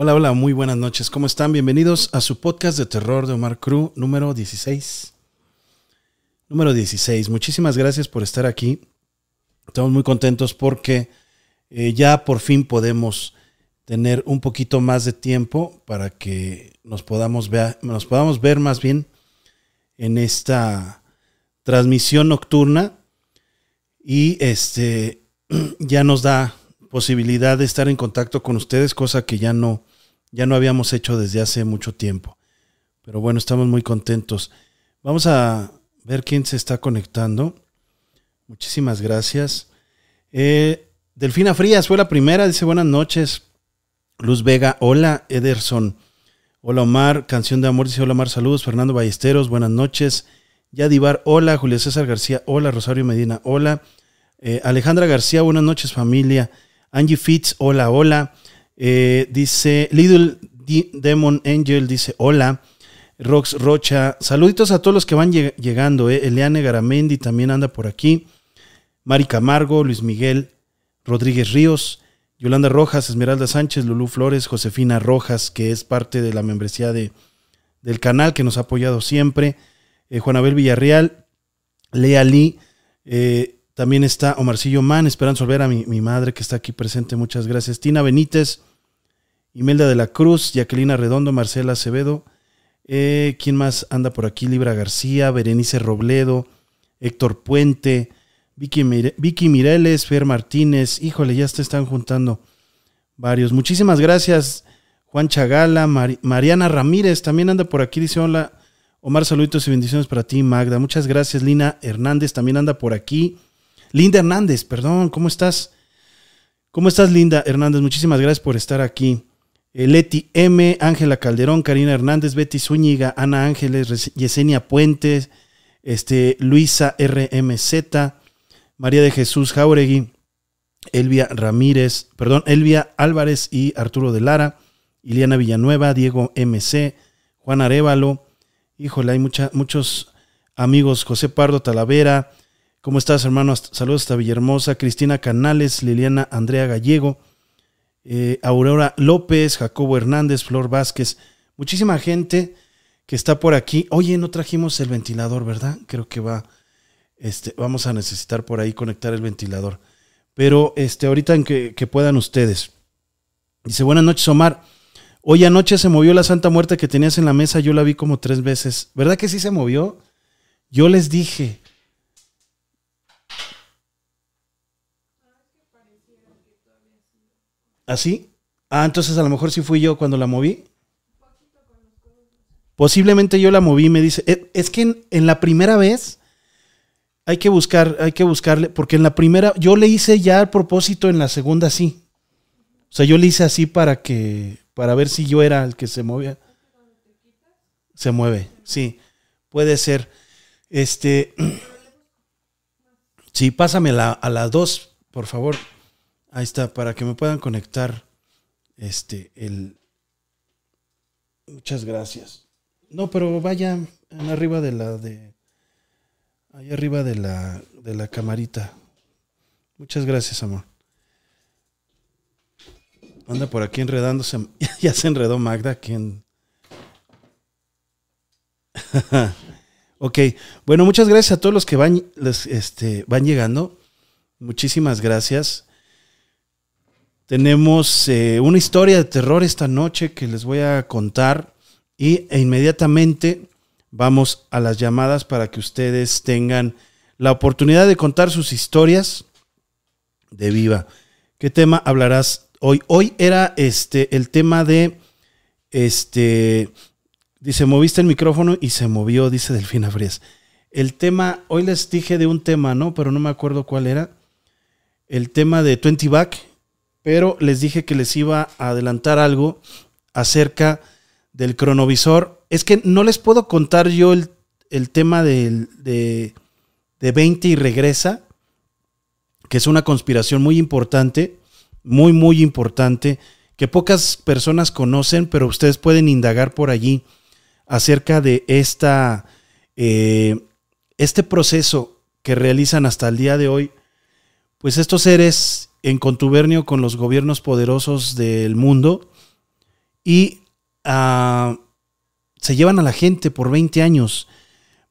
Hola, hola, muy buenas noches. ¿Cómo están? Bienvenidos a su podcast de terror de Omar Cruz número 16. Número 16. Muchísimas gracias por estar aquí. Estamos muy contentos porque eh, ya por fin podemos tener un poquito más de tiempo para que nos podamos ver, nos podamos ver más bien en esta transmisión nocturna y este ya nos da posibilidad de estar en contacto con ustedes, cosa que ya no, ya no habíamos hecho desde hace mucho tiempo. Pero bueno, estamos muy contentos. Vamos a ver quién se está conectando. Muchísimas gracias. Eh, Delfina Frías fue la primera, dice buenas noches. Luz Vega, hola. Ederson, hola Omar. Canción de amor, dice hola Omar, saludos. Fernando Ballesteros, buenas noches. Yadivar, hola. Julio César García, hola. Rosario Medina, hola. Eh, Alejandra García, buenas noches familia. Angie Fitz, hola, hola. Eh, dice Little Demon Angel, dice hola. Rox Rocha, saluditos a todos los que van llegando. Eh. Eliane Garamendi también anda por aquí. Mari Camargo, Luis Miguel Rodríguez Ríos, Yolanda Rojas, Esmeralda Sánchez, Lulú Flores, Josefina Rojas, que es parte de la membresía de, del canal, que nos ha apoyado siempre. Eh, Juanabel Villarreal, Lea Lee, eh, también está Omarcillo Man, Esperanza Olvera, mi, mi madre que está aquí presente, muchas gracias. Tina Benítez, Imelda de la Cruz, Jacquelina Redondo, Marcela Acevedo. Eh, ¿Quién más anda por aquí? Libra García, Berenice Robledo, Héctor Puente, Vicky, Vicky Mireles, Fer Martínez. Híjole, ya te están juntando varios. Muchísimas gracias, Juan Chagala, Mariana Ramírez también anda por aquí. Dice: Hola, Omar, saluditos y bendiciones para ti, Magda. Muchas gracias, Lina Hernández también anda por aquí. Linda Hernández, perdón, ¿cómo estás? ¿Cómo estás, Linda Hernández? Muchísimas gracias por estar aquí. Eh, Leti M, Ángela Calderón, Karina Hernández, Betty Zúñiga, Ana Ángeles, Yesenia Puentes, este, Luisa RMZ, María de Jesús Jauregui, Elvia Ramírez, perdón, Elvia Álvarez y Arturo de Lara, Iliana Villanueva, Diego MC, Juan Arevalo, híjole, hay muchos amigos, José Pardo Talavera, ¿Cómo estás, hermano? Saludos hasta Villahermosa. Cristina Canales, Liliana Andrea Gallego, eh, Aurora López, Jacobo Hernández, Flor Vázquez. Muchísima gente que está por aquí. Oye, no trajimos el ventilador, ¿verdad? Creo que va. Este, vamos a necesitar por ahí conectar el ventilador. Pero este, ahorita en que, que puedan ustedes. Dice, buenas noches, Omar. Hoy anoche se movió la Santa Muerte que tenías en la mesa. Yo la vi como tres veces. ¿Verdad que sí se movió? Yo les dije, ¿Así? ¿Ah, entonces a lo mejor sí fui yo cuando la moví. Posiblemente yo la moví, me dice. Eh, es que en, la primera vez hay que buscar, hay que buscarle, porque en la primera, yo le hice ya el propósito, en la segunda sí. O sea, yo le hice así para que, para ver si yo era el que se movía. Se mueve, sí, puede ser. Este, sí, pásame a las dos, por favor. Ahí está, para que me puedan conectar este el Muchas gracias. No, pero vaya arriba de la de ahí arriba de la de la camarita. Muchas gracias, amor. Anda por aquí enredándose. ya se enredó Magda, quien. ok, bueno, muchas gracias a todos los que van, este, van llegando. Muchísimas gracias. Tenemos eh, una historia de terror esta noche que les voy a contar y e inmediatamente vamos a las llamadas para que ustedes tengan la oportunidad de contar sus historias de viva. ¿Qué tema hablarás hoy? Hoy era este el tema de este dice, "Moviste el micrófono y se movió", dice Delfina Frías. El tema, hoy les dije de un tema, ¿no? Pero no me acuerdo cuál era. El tema de 20 Back pero les dije que les iba a adelantar algo acerca del cronovisor. Es que no les puedo contar yo el, tema de, de 20 y regresa, que es una conspiración muy importante, muy, muy importante, que pocas personas conocen, pero ustedes pueden indagar por allí acerca de esta, eh, este proceso que realizan hasta el día de hoy, pues estos seres en contubernio con los gobiernos poderosos del mundo y ah, se llevan a la gente por 20 años,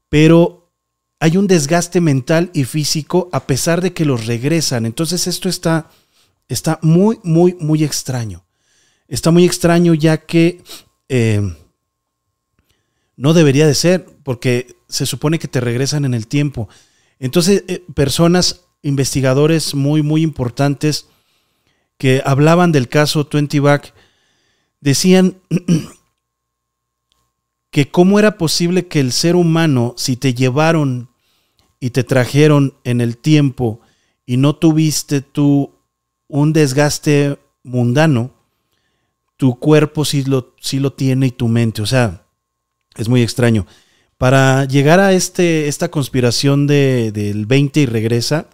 pero hay un desgaste mental y físico a pesar de que los regresan. Entonces esto está, está muy, muy, muy extraño. Está muy extraño ya que eh, no debería de ser, porque se supone que te regresan en el tiempo. Entonces, eh, personas, investigadores muy, muy importantes que hablaban del caso 20 Back, decían que cómo era posible que el ser humano, si te llevaron y te trajeron en el tiempo y no tuviste tú un desgaste mundano, tu cuerpo sí lo, sí lo tiene y tu mente. O sea, es muy extraño. Para llegar a este, esta conspiración de, del 20 y regresa,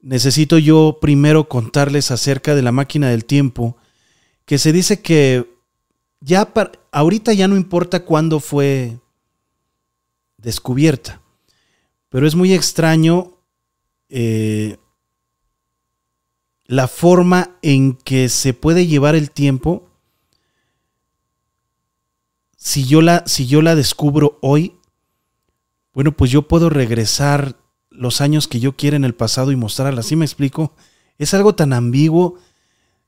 necesito yo primero contarles acerca de la máquina del tiempo, que se dice que ya ahorita ya no importa cuándo fue descubierta, pero es muy extraño eh, la forma en que se puede llevar el tiempo. Si yo la, si yo la descubro hoy, bueno, pues yo puedo regresar los años que yo quiera en el pasado y mostrarla. ¿Sí me explico? Es algo tan ambiguo,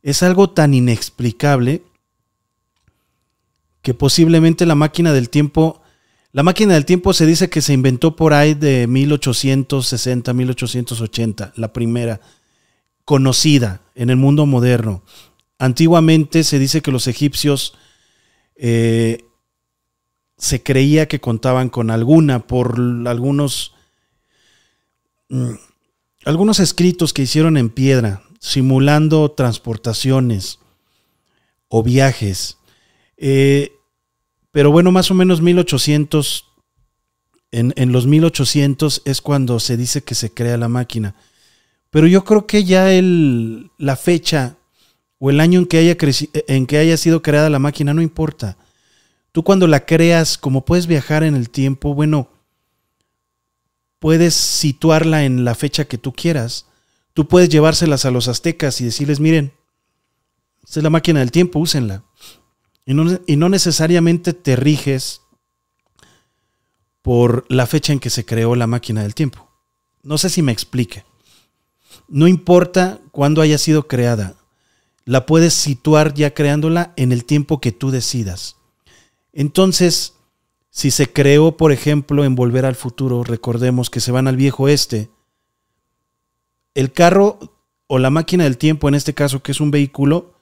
es algo tan inexplicable que posiblemente la máquina del tiempo, la máquina del tiempo se dice que se inventó por ahí de 1860, 1880, la primera conocida en el mundo moderno. Antiguamente se dice que los egipcios eh, se creía que contaban con alguna por algunos, algunos escritos que hicieron en piedra, simulando transportaciones o viajes. Eh, pero bueno, más o menos 1800, en, en, los 1800 es cuando se dice que se crea la máquina. Pero yo creo que ya el, la fecha o el año en que, haya en que haya sido creada la máquina no importa. Tú cuando la creas, como puedes viajar en el tiempo, bueno, puedes situarla en la fecha que tú quieras. Tú puedes llevárselas a los aztecas y decirles, miren, esta es la máquina del tiempo, úsenla. Y no, y no necesariamente te riges por la fecha en que se creó la máquina del tiempo. No sé si me explique. No importa cuándo haya sido creada, la puedes situar ya creándola en el tiempo que tú decidas. Entonces, si se creó, por ejemplo, en Volver al Futuro, recordemos que se van al viejo este, el carro o la máquina del tiempo, en este caso, que es un vehículo,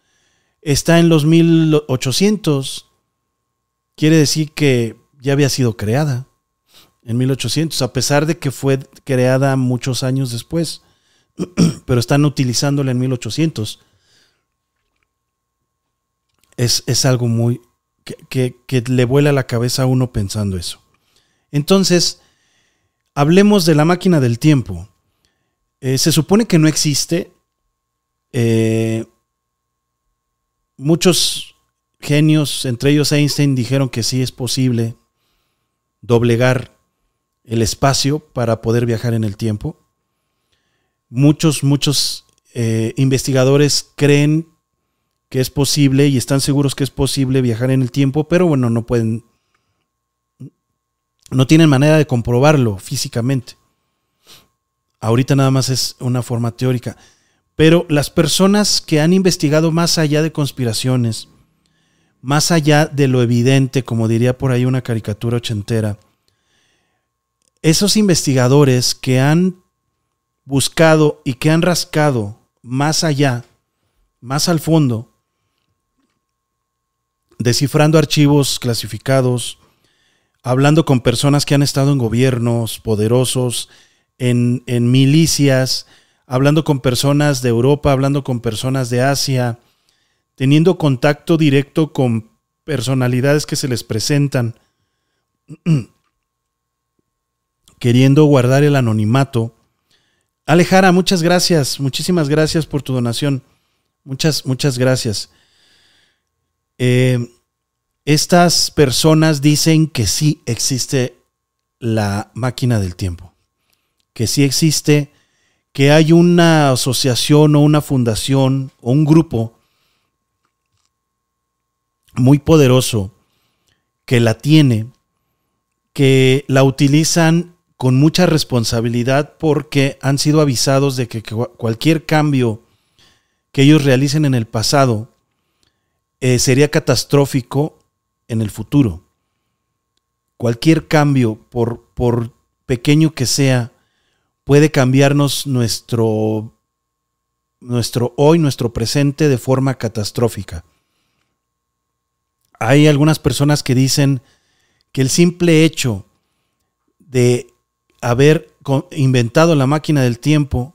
está en los 1800. Quiere decir que ya había sido creada en 1800, a pesar de que fue creada muchos años después, pero están utilizándola en 1800. Es, es algo muy, que, le vuela la cabeza a uno pensando eso. Entonces, hablemos de la máquina del tiempo. Eh, se supone que no existe. Eh, muchos genios, entre ellos Einstein, dijeron que sí es posible doblegar el espacio para poder viajar en el tiempo. Muchos, muchos eh, investigadores creen que es posible y están seguros que es posible viajar en el tiempo, pero bueno, no pueden, no tienen manera de comprobarlo físicamente. Ahorita nada más es una forma teórica. Pero las personas que han investigado más allá de conspiraciones, más allá de lo evidente, como diría por ahí una caricatura ochentera, esos investigadores que han buscado y que han rascado más allá, más al fondo, descifrando archivos clasificados, hablando con personas que han estado en gobiernos poderosos, en, milicias, hablando con personas de Europa, hablando con personas de Asia, teniendo contacto directo con personalidades que se les presentan, queriendo guardar el anonimato. Alejara, muchas gracias, muchísimas gracias por tu donación. Muchas, muchas gracias. Eh, estas personas dicen que sí existe la máquina del tiempo, que sí existe, que hay una asociación o una fundación o un grupo muy poderoso que la tiene, que la utilizan con mucha responsabilidad porque han sido avisados de que cualquier cambio que ellos realicen en el pasado eh, sería catastrófico en el futuro. Cualquier cambio, por, por pequeño que sea, puede cambiarnos nuestro, nuestro hoy, nuestro presente de forma catastrófica. Hay algunas personas que dicen que el simple hecho de haber inventado la máquina del tiempo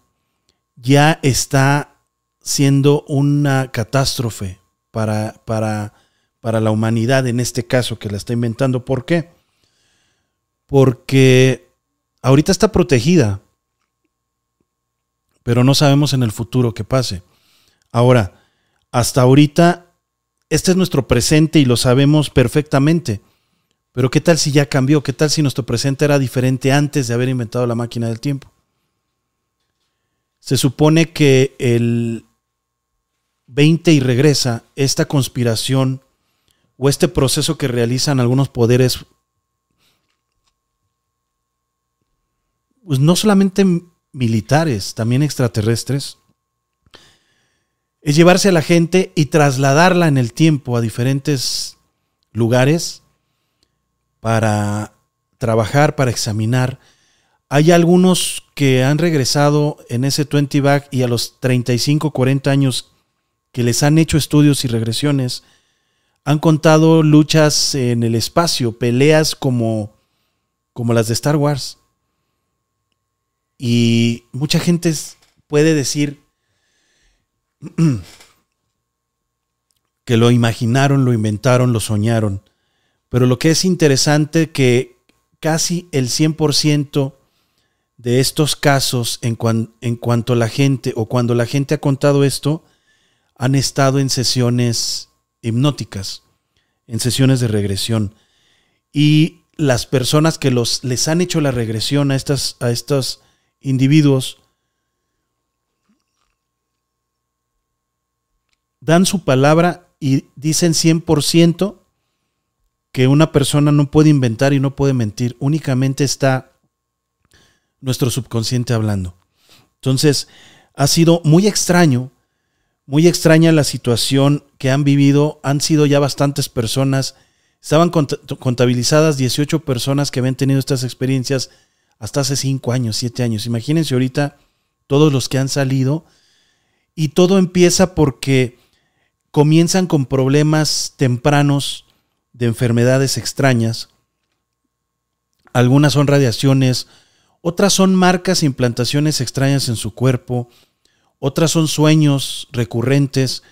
ya está siendo una catástrofe para, para, para la humanidad en este caso que la está inventando. ¿Por qué? Porque ahorita está protegida, pero no sabemos en el futuro qué pase. Ahora, hasta ahorita, este es nuestro presente y lo sabemos perfectamente. Pero ¿qué tal si ya cambió? ¿Qué tal si nuestro presente era diferente antes de haber inventado la máquina del tiempo? Se supone que el 20 y regresa esta conspiración o este proceso que realizan algunos poderes, pues no solamente militares, también extraterrestres, es llevarse a la gente y trasladarla en el tiempo a diferentes lugares para trabajar, para examinar. Hay algunos que han regresado en ese 20 back y a los 35, 40 años que les han hecho estudios y regresiones, han contado luchas en el espacio, peleas como, como las de Star Wars. Y mucha gente puede decir que lo imaginaron, lo inventaron, lo soñaron. Pero lo que es interesante que casi el 100% de estos casos en, en cuanto la gente o cuando la gente ha contado esto, han estado en sesiones hipnóticas, en sesiones de regresión. Y las personas que los, les han hecho la regresión a, estas, a estos individuos dan su palabra y dicen 100% que una persona no puede inventar y no puede mentir, únicamente está nuestro subconsciente hablando. Entonces, ha sido muy extraño, muy extraña la situación que han vivido, han sido ya bastantes personas, estaban contabilizadas 18 personas que habían tenido estas experiencias hasta hace 5 años, 7 años. Imagínense ahorita todos los que han salido y todo empieza porque comienzan con problemas tempranos de enfermedades extrañas. Algunas son radiaciones, otras son marcas e implantaciones extrañas en su cuerpo, otras son sueños recurrentes,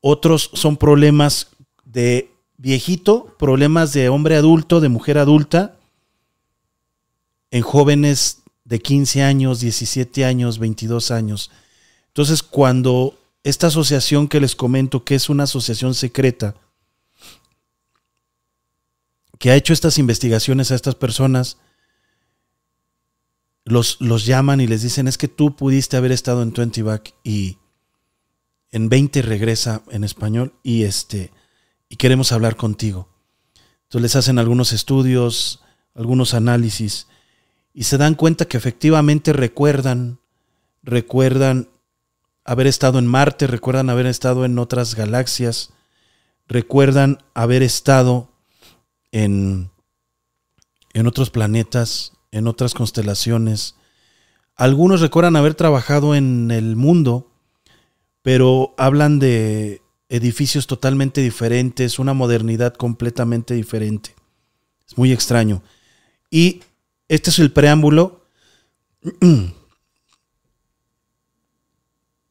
otros son problemas de viejito, problemas de hombre adulto, de mujer adulta, en jóvenes de 15 años, 17 años, 22 años. Entonces, cuando esta asociación que les comento, que es una asociación secreta, que ha hecho estas investigaciones a estas personas, los, los llaman y les dicen, es que tú pudiste haber estado en 20 back y en 20 regresa en español y este y queremos hablar contigo. Entonces les hacen algunos estudios, algunos análisis y se dan cuenta que efectivamente recuerdan, recuerdan haber estado en Marte, recuerdan haber estado en otras galaxias, recuerdan haber estado en, en otros planetas, en otras constelaciones. Algunos recuerdan haber trabajado en el mundo, pero hablan de edificios totalmente diferentes, una modernidad completamente diferente. Es muy extraño. Y este es el preámbulo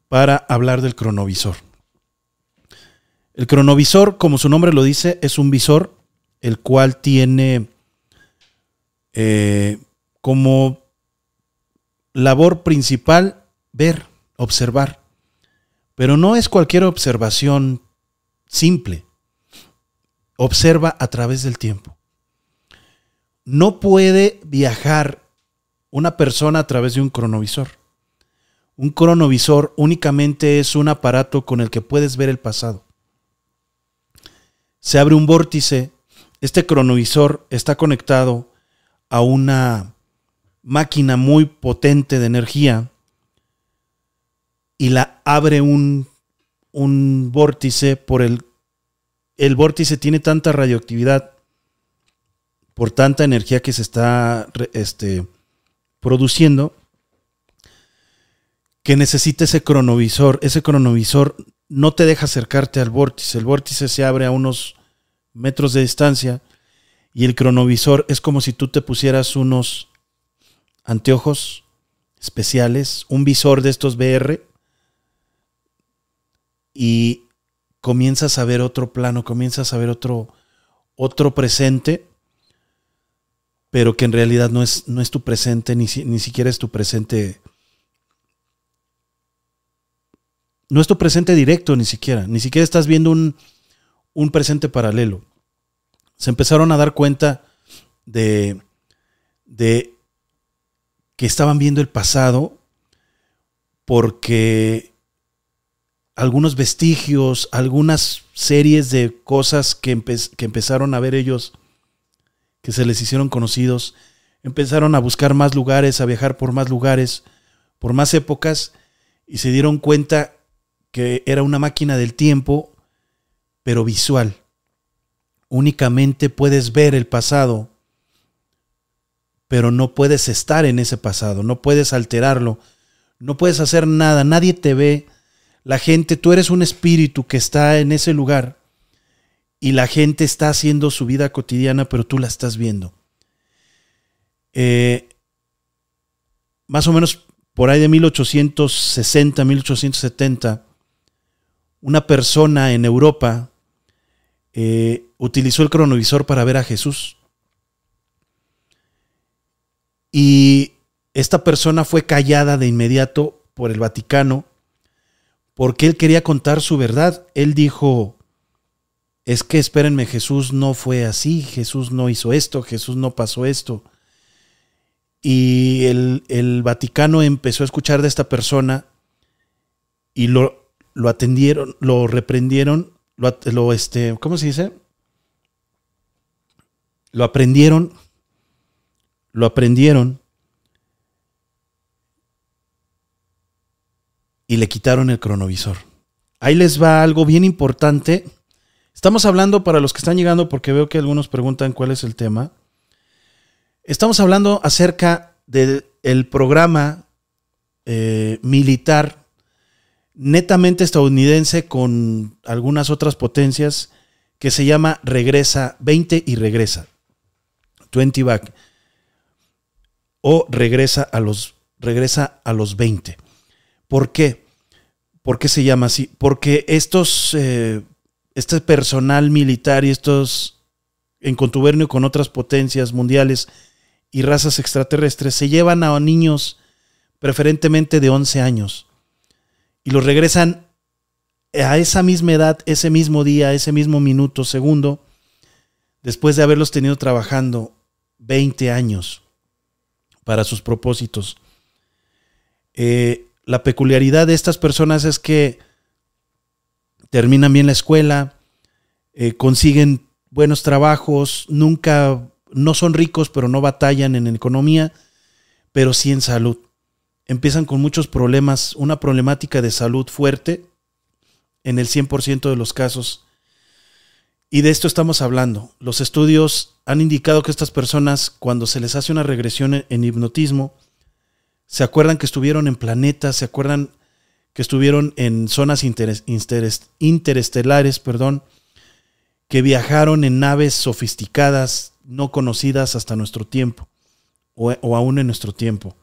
para hablar del cronovisor. El cronovisor, como su nombre lo dice, es un visor el cual tiene eh, como labor principal ver, observar. Pero no es cualquier observación simple. Observa a través del tiempo. No puede viajar una persona a través de un cronovisor. Un cronovisor únicamente es un aparato con el que puedes ver el pasado se abre un vórtice, este cronovisor está conectado a una máquina muy potente de energía y la abre un, un vórtice por el... El vórtice tiene tanta radioactividad por tanta energía que se está este, produciendo que necesita ese cronovisor. Ese cronovisor no te deja acercarte al vórtice. El vórtice se abre a unos metros de distancia y el cronovisor es como si tú te pusieras unos anteojos especiales, un visor de estos VR y comienzas a ver otro plano, comienzas a ver otro, otro presente, pero que en realidad no es, no es tu presente, ni, ni siquiera es tu presente no es tu presente directo ni siquiera, ni siquiera estás viendo un, presente paralelo. Se empezaron a dar cuenta de, de que estaban viendo el pasado porque algunos vestigios, algunas series de cosas que, que, empezaron a ver ellos, que se les hicieron conocidos, empezaron a buscar más lugares, a viajar por más lugares, por más épocas, y se dieron cuenta que era una máquina del tiempo, pero visual. Únicamente puedes ver el pasado, pero no puedes estar en ese pasado, no puedes alterarlo, no puedes hacer nada, nadie te ve. La gente, tú eres un espíritu que está en ese lugar y la gente está haciendo su vida cotidiana, pero tú la estás viendo. Eh, más o menos por ahí de 1860, 1870, una persona en Europa eh, utilizó el cronovisor para ver a Jesús. Y esta persona fue callada de inmediato por el Vaticano porque él quería contar su verdad. Él dijo, es que espérenme, Jesús no fue así, Jesús no hizo esto, Jesús no pasó esto. Y el, el Vaticano empezó a escuchar de esta persona y lo, lo atendieron, lo reprendieron, lo, este, ¿cómo se dice? Lo aprendieron, lo aprendieron y le quitaron el cronovisor. Ahí les va algo bien importante. Estamos hablando para los que están llegando, porque veo que algunos preguntan cuál es el tema. Estamos hablando acerca del programa eh, militar netamente estadounidense con algunas otras potencias que se llama Regresa 20 y regresa. 20 back. O regresa a los, regresa a los 20. ¿Por qué? ¿Por qué se llama así? Porque estos, eh, este personal militar y estos en contubernio con otras potencias mundiales y razas extraterrestres se llevan a niños preferentemente de 11 años y los regresan a esa misma edad, ese mismo día, ese mismo minuto, segundo, después de haberlos tenido trabajando 20 años para sus propósitos. Eh, la peculiaridad de estas personas es que terminan bien la escuela, eh, consiguen buenos trabajos, nunca, no son ricos, pero no batallan en economía, pero sí en salud empiezan con muchos problemas, una problemática de salud fuerte en el 100% de los casos. Y de esto estamos hablando. Los estudios han indicado que estas personas, cuando se les hace una regresión en hipnotismo, se acuerdan que estuvieron en planetas, se acuerdan que estuvieron en zonas interestelares, perdón, que viajaron en naves sofisticadas, no conocidas hasta nuestro tiempo, o, o aún en nuestro tiempo.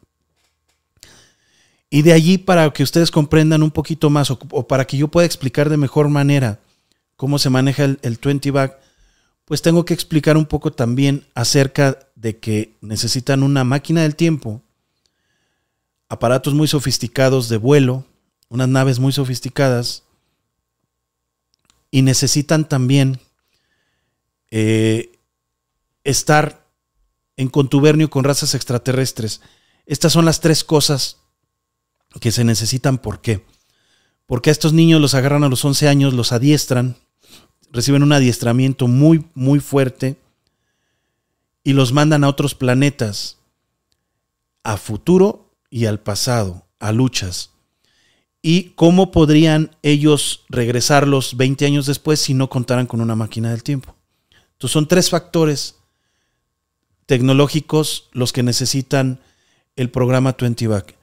Y de allí para que ustedes comprendan un poquito más o, para que yo pueda explicar de mejor manera cómo se maneja el, 20 bag, pues tengo que explicar un poco también acerca de que necesitan una máquina del tiempo, aparatos muy sofisticados de vuelo, unas naves muy sofisticadas, y necesitan también eh, estar en contubernio con razas extraterrestres. Estas son las tres cosas que se necesitan. ¿Por qué? Porque a estos niños los agarran a los 11 años, los adiestran, reciben un adiestramiento muy, muy fuerte y los mandan a otros planetas, a futuro y al pasado, a luchas. ¿Y cómo podrían ellos regresarlos 20 años después si no contaran con una máquina del tiempo? Entonces son tres factores tecnológicos los que necesitan el programa 20 Back.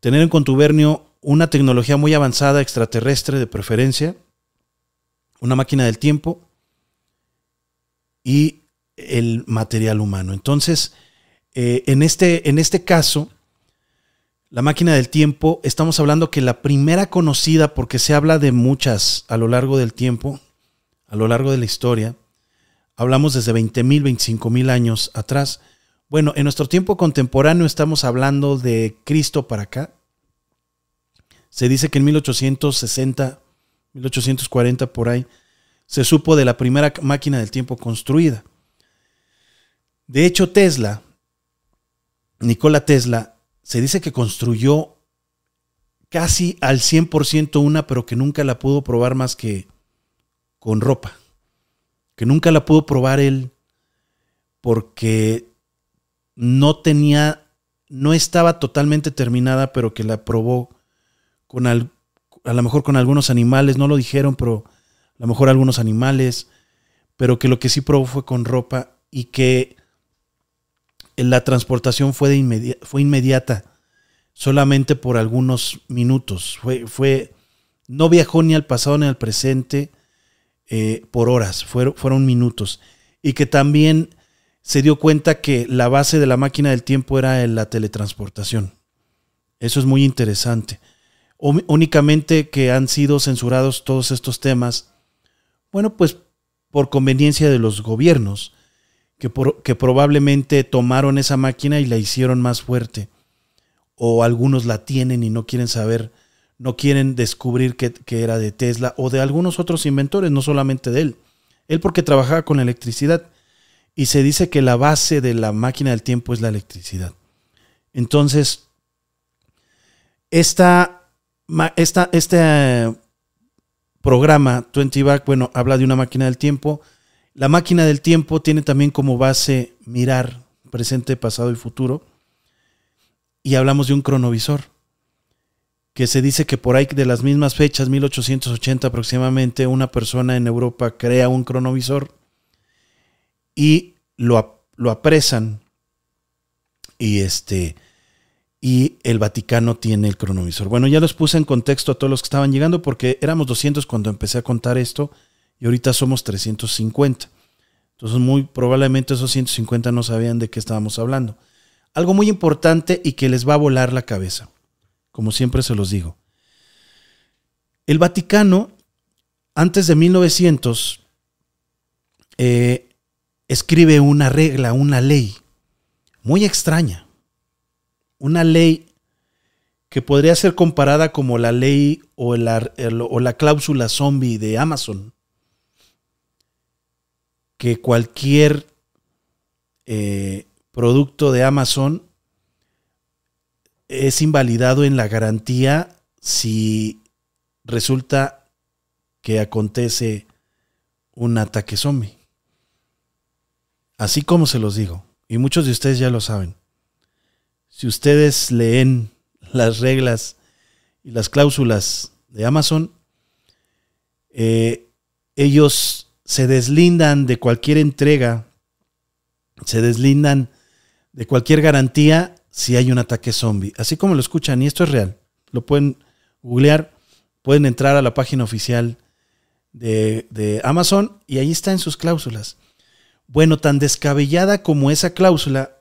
Tener en contubernio una tecnología muy avanzada, extraterrestre de preferencia, una máquina del tiempo y el material humano. Entonces, eh, en, este, en este caso, la máquina del tiempo, estamos hablando que la primera conocida, porque se habla de muchas a lo largo del tiempo, a lo largo de la historia, hablamos desde 20.000, 25.000 años atrás. Bueno, en nuestro tiempo contemporáneo estamos hablando de Cristo para acá. Se dice que en 1860, 1840 por ahí, se supo de la primera máquina del tiempo construida. De hecho, Tesla, Nikola Tesla, se dice que construyó casi al 100% una, pero que nunca la pudo probar más que con ropa. Que nunca la pudo probar él porque no tenía, no estaba totalmente terminada, pero que la probó con al, a lo mejor con algunos animales, no lo dijeron, pero a lo mejor algunos animales, pero que lo que sí probó fue con ropa y que la transportación fue, de fue inmediata, solamente por algunos minutos. Fue, fue, no viajó ni al pasado ni al presente eh, por horas, fueron, fueron minutos. Y que también se dio cuenta que la base de la máquina del tiempo era la teletransportación. Eso es muy interesante. Únicamente que han sido censurados todos estos temas, bueno, pues por conveniencia de los gobiernos que, probablemente tomaron esa máquina y la hicieron más fuerte. O algunos la tienen y no quieren saber, no quieren descubrir que, que era de Tesla o de algunos otros inventores, no solamente de él. Él porque trabajaba con electricidad y se dice que la base de la máquina del tiempo es la electricidad. Entonces, esta, esta, este programa 20 Back, bueno, habla de una máquina del tiempo la máquina del tiempo tiene también como base mirar presente, pasado y futuro. Y hablamos de un cronovisor, que se dice que por ahí de las mismas fechas, 1880 aproximadamente, una persona en Europa crea un cronovisor y lo, lo apresan y este y el Vaticano tiene el cronovisor. Bueno, ya los puse en contexto a todos los que estaban llegando porque éramos 200 cuando empecé a contar esto y ahorita somos 350. Entonces muy probablemente esos 150 no sabían de qué estábamos hablando. Algo muy importante y que les va a volar la cabeza, como siempre se los digo. El Vaticano, antes de 1900, eh, escribe una regla, una ley muy extraña. Una ley que podría ser comparada como la ley o la, cláusula zombie de Amazon que cualquier eh, producto de Amazon es invalidado en la garantía si resulta que acontece un ataque zombie. Así como se los digo, y muchos de ustedes ya lo saben. Si ustedes leen las reglas y las cláusulas de Amazon, eh, ellos se deslindan de cualquier entrega, se deslindan de cualquier garantía si hay un ataque zombie. Así como lo escuchan, y esto es real. Lo pueden googlear, pueden entrar a la página oficial de, Amazon y ahí está en sus cláusulas. Bueno, tan descabellada como esa cláusula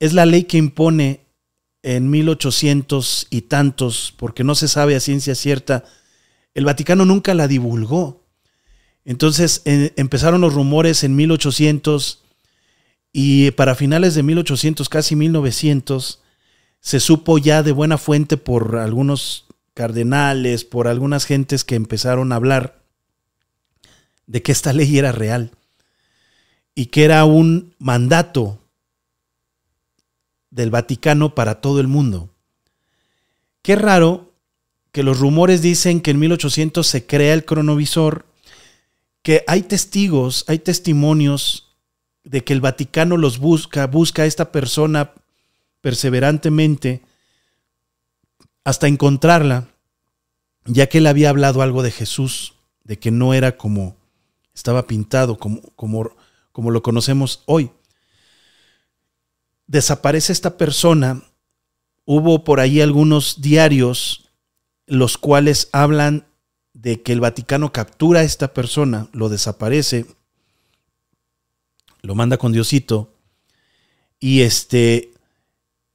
es la ley que impone en 1800 y tantos, porque no se sabe a ciencia cierta, el Vaticano nunca la divulgó. Entonces empezaron los rumores en 1800 y para finales de 1800, casi 1900, se supo ya de buena fuente por algunos cardenales, por algunas gentes que empezaron a hablar de que esta ley era real y que era un mandato del Vaticano para todo el mundo. Qué raro que los rumores dicen que en 1800 se crea el cronovisor que hay testigos, hay testimonios de que el Vaticano los busca, busca a esta persona perseverantemente hasta encontrarla, ya que él había hablado algo de Jesús, de que no era como estaba pintado, como, como, como lo conocemos hoy. Desaparece esta persona, hubo por ahí algunos diarios los cuales hablan de que el Vaticano captura a esta persona, lo desaparece, lo manda con Diosito, y este,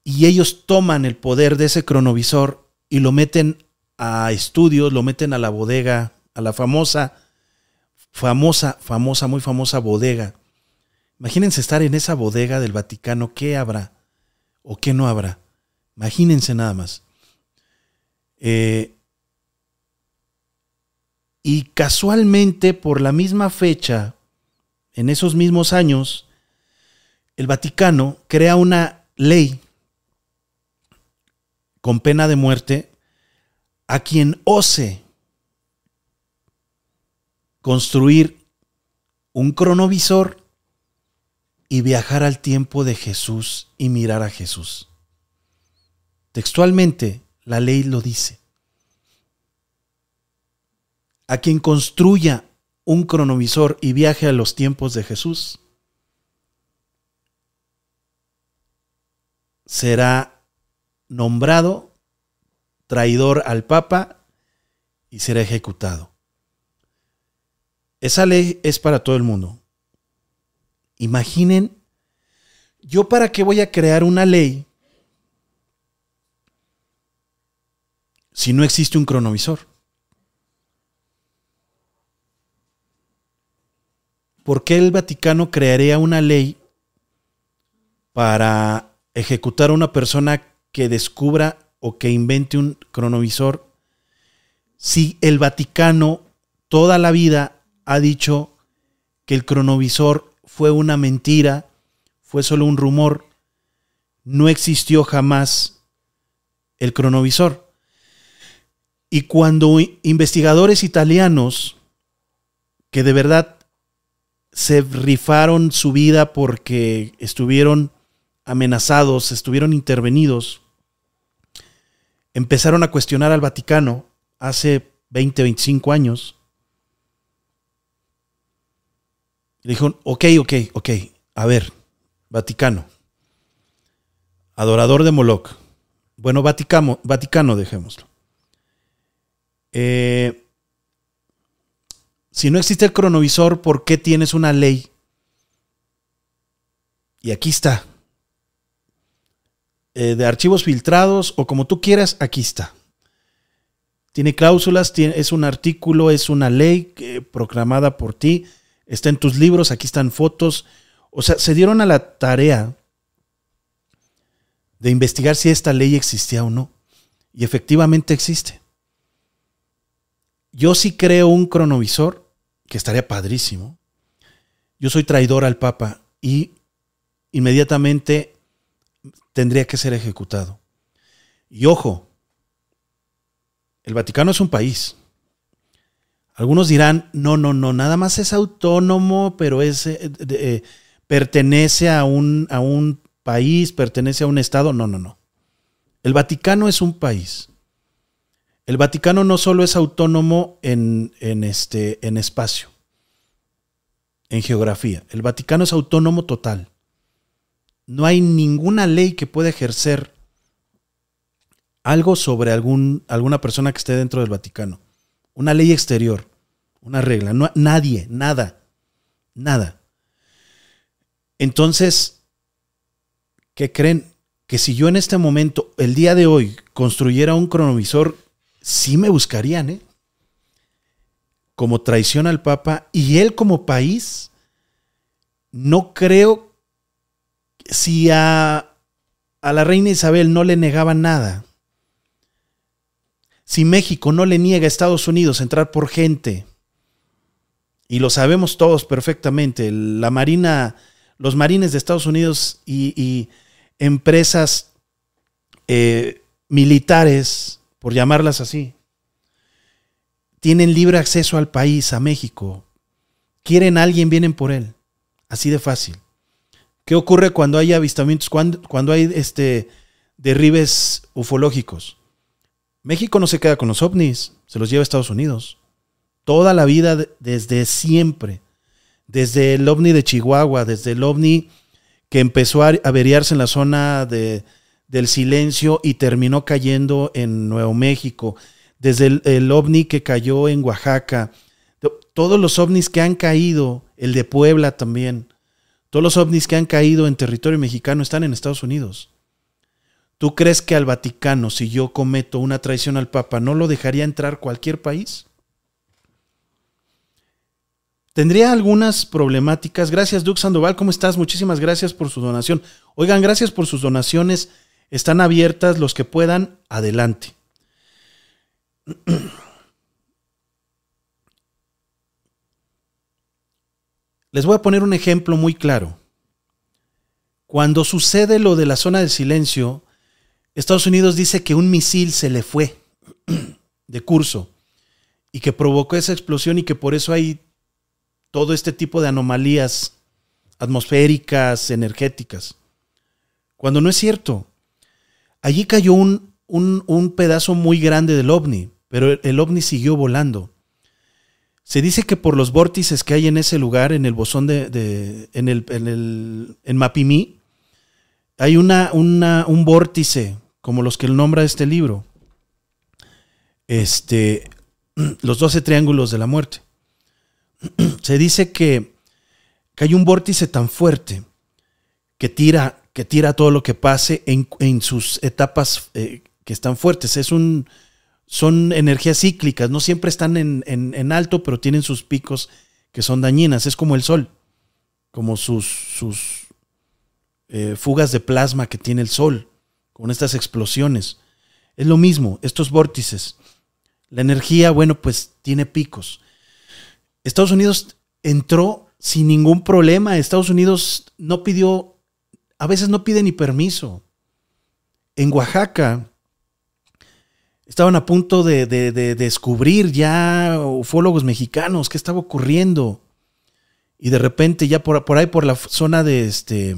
y ellos toman el poder de ese cronovisor y lo meten a estudios, lo meten a la bodega, a la famosa, famosa, famosa, muy famosa bodega. Imagínense estar en esa bodega del Vaticano, ¿qué habrá o qué no habrá? Imagínense nada más. Eh, y casualmente, por la misma fecha, en esos mismos años, el Vaticano crea una ley con pena de muerte a quien ose construir un cronovisor y viajar al tiempo de Jesús y mirar a Jesús. Textualmente, la ley lo dice a quien construya un cronovisor y viaje a los tiempos de Jesús, será nombrado traidor al Papa y será ejecutado. Esa ley es para todo el mundo. Imaginen, yo para qué voy a crear una ley si no existe un cronovisor. ¿por qué el Vaticano crearía una ley para ejecutar a una persona que descubra o que invente un cronovisor si el Vaticano toda la vida ha dicho que el cronovisor fue una mentira, fue solo un rumor, no existió jamás el cronovisor? Y cuando investigadores italianos que de verdad se rifaron su vida porque estuvieron amenazados, estuvieron intervenidos, empezaron a cuestionar al Vaticano hace 20, 25 años. Dijeron, ok, ok, ok, a ver, Vaticano, adorador de Moloch. Bueno, Vaticano, Vaticano dejémoslo. Eh, si no existe el cronovisor, ¿por qué tienes una ley? Y aquí está. Eh, de archivos filtrados o como tú quieras, aquí está. Tiene cláusulas, tiene, es un artículo, es una ley eh, proclamada por ti, está en tus libros, aquí están fotos. O sea, se dieron a la tarea de investigar si esta ley existía o no. Y efectivamente existe. Yo sí creo un cronovisor que estaría padrísimo. Yo soy traidor al Papa y inmediatamente tendría que ser ejecutado. Y ojo, el Vaticano es un país. Algunos dirán, no, no, no, nada más es autónomo, pero es, eh, eh, pertenece a un, a un país, pertenece a un Estado. No, no, no. El Vaticano es un país. El Vaticano no solo es autónomo en, este, en espacio, en geografía. El Vaticano es autónomo total. No hay ninguna ley que pueda ejercer algo sobre algún, alguna persona que esté dentro del Vaticano. Una ley exterior, una regla. No, nadie, nada, nada. Entonces, ¿qué creen? Que si yo en este momento, el día de hoy, construyera un cronovisor sí me buscarían, ¿eh? Como traición al Papa y él como país, no creo si a, a la reina Isabel no le negaban nada. Si México no le niega a Estados Unidos entrar por gente, y lo sabemos todos perfectamente, la Marina, los marines de Estados Unidos y, empresas eh, militares por llamarlas así, tienen libre acceso al país, a México. quieren a alguien, vienen por él. Así de fácil. ¿Qué ocurre cuando hay avistamientos, cuando, cuando hay este, derribes ufológicos? México no se queda con los ovnis, se los lleva a Estados Unidos. Toda la vida, desde siempre. Desde el ovni de Chihuahua, desde el ovni que empezó a averiarse en la zona de, del silencio y terminó cayendo en Nuevo México, desde el, el, ovni que cayó en Oaxaca, todos los ovnis que han caído, el de Puebla también, todos los ovnis que han caído en territorio mexicano están en Estados Unidos. ¿Tú crees que al Vaticano, si yo cometo una traición al Papa, no lo dejaría entrar cualquier país? Tendría algunas problemáticas. Gracias, Duke Sandoval. ¿Cómo estás? Muchísimas gracias por su donación. Oigan, gracias por sus donaciones. Están abiertas los que puedan. Adelante. Les voy a poner un ejemplo muy claro. Cuando sucede lo de la zona del silencio, Estados Unidos dice que un misil se le fue de curso y que provocó esa explosión y que por eso hay todo este tipo de anomalías atmosféricas, energéticas. Cuando no es cierto. Allí cayó un, un, pedazo muy grande del ovni, pero el ovni siguió volando. Se dice que por los vórtices que hay en ese lugar, en el bosón de, en el, en el en Mapimí, hay una, una, un vórtice, como los que nombra este libro. Este, los 12 triángulos de la muerte. Se dice que, que hay un vórtice tan fuerte que tira, que tira todo lo que pase en, en sus etapas eh, que están fuertes. Es un, son energías cíclicas, no siempre están en, en, alto, pero tienen sus picos que son dañinas. Es como el sol, como sus, sus eh, fugas de plasma que tiene el sol, con estas explosiones. Es lo mismo, estos vórtices. La energía, bueno, pues tiene picos. Estados Unidos entró sin ningún problema. Estados Unidos no pidió, a veces no pide ni permiso. En Oaxaca estaban a punto de, descubrir ya ufólogos mexicanos qué estaba ocurriendo. Y de repente ya por, por ahí, por la zona de este,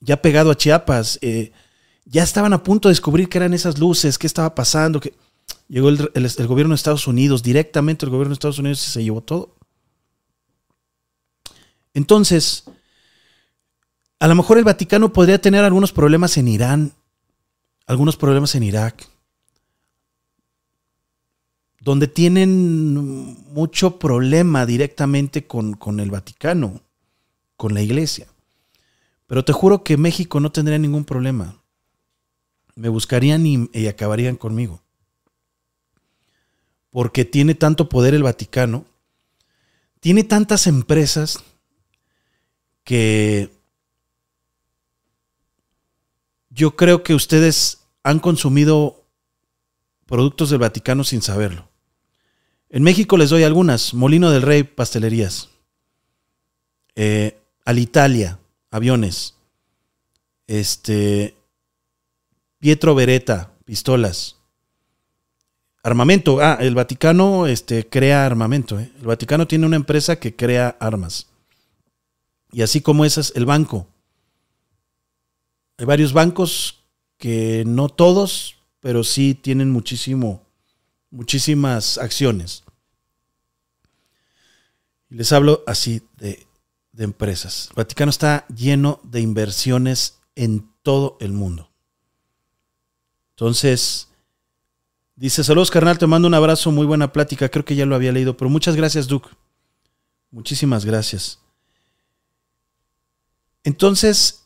ya pegado a Chiapas, eh, ya estaban a punto de descubrir qué eran esas luces, qué estaba pasando. Que... Llegó el, gobierno de Estados Unidos, directamente el gobierno de Estados Unidos se llevó todo. Entonces, a lo mejor el Vaticano podría tener algunos problemas en Irán, algunos problemas en Irak, donde tienen mucho problema directamente con, con el Vaticano, con la iglesia. Pero te juro que México no tendría ningún problema. Me buscarían y, acabarían conmigo porque tiene tanto poder el Vaticano, tiene tantas empresas que yo creo que ustedes han consumido productos del Vaticano sin saberlo. En México les doy algunas. Molino del Rey, pastelerías. Eh, Alitalia, aviones. Este. Pietro Beretta, pistolas. Armamento. Ah, el Vaticano este, crea armamento. ¿eh? El Vaticano tiene una empresa que crea armas. Y así como esas, el banco. Hay varios bancos que no todos, pero sí tienen muchísimo, muchísimas acciones. Les hablo así de, de empresas. El Vaticano está lleno de inversiones en todo el mundo. Entonces, Dice, saludos carnal, te mando un abrazo, muy buena plática, creo que ya lo había leído, pero muchas gracias Duke. Muchísimas gracias. Entonces,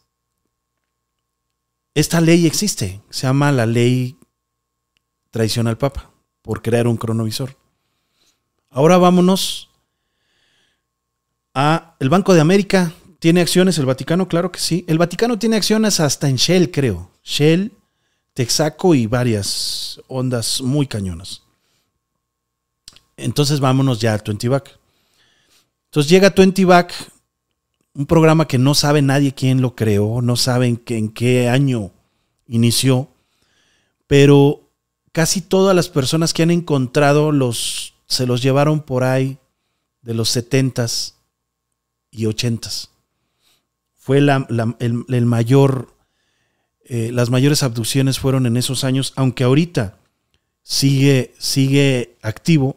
esta ley existe, se llama la ley traición al Papa, por crear un cronovisor. Ahora vámonos a el Banco de América. ¿Tiene acciones el Vaticano? Claro que sí. El Vaticano tiene acciones hasta en Shell, creo. Shell, Texaco y varias ondas muy cañonas. Entonces vámonos ya a 20 Back. Entonces llega 20 Back, un programa que no sabe nadie quién lo creó, no saben en qué año inició, pero casi todas las personas que han encontrado los se los llevaron por ahí de los 70s y 80s. Fue la, el, mayor, eh, las mayores abducciones fueron en esos años, aunque ahorita sigue, sigue activo.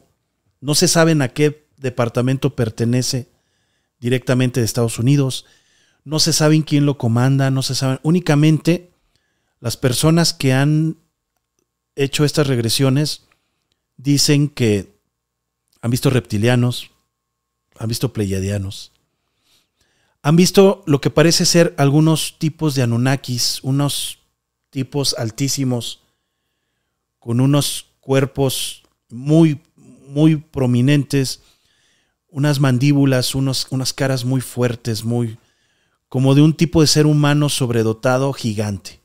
No se sabe a qué departamento pertenece directamente de Estados Unidos. No se sabe quién lo comanda, no se sabe. Únicamente las personas que han hecho estas regresiones dicen que han visto reptilianos, han visto pleiadianos, han visto lo que parece ser algunos tipos de Anunnakis, unos tipos altísimos, con unos cuerpos muy, muy prominentes, unas mandíbulas, unos, unas caras muy fuertes, muy como de un tipo de ser humano sobredotado gigante.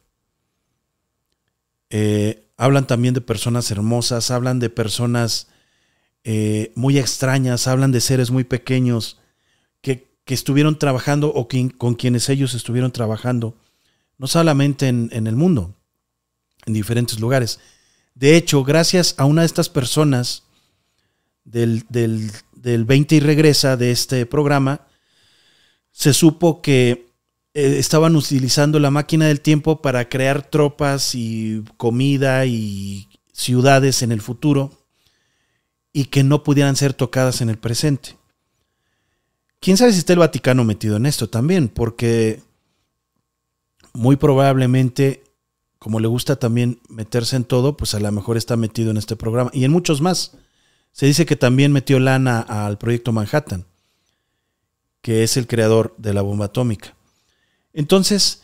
Eh, hablan también de personas hermosas, hablan de personas eh, muy extrañas, hablan de seres muy pequeños que, estuvieron trabajando o con quienes ellos estuvieron trabajando, no solamente en, el mundo, en diferentes lugares. De hecho, gracias a una de estas personas del, del, del 20 y regresa de este programa, se supo que eh, estaban utilizando la máquina del tiempo para crear tropas y comida y ciudades en el futuro y que no pudieran ser tocadas en el presente. ¿Quién sabe si está el Vaticano metido en esto también? Porque muy probablemente, como le gusta también meterse en todo, pues a lo mejor está metido en este programa y en muchos más. Se dice que también metió lana al proyecto Manhattan, que es el creador de la bomba atómica. Entonces,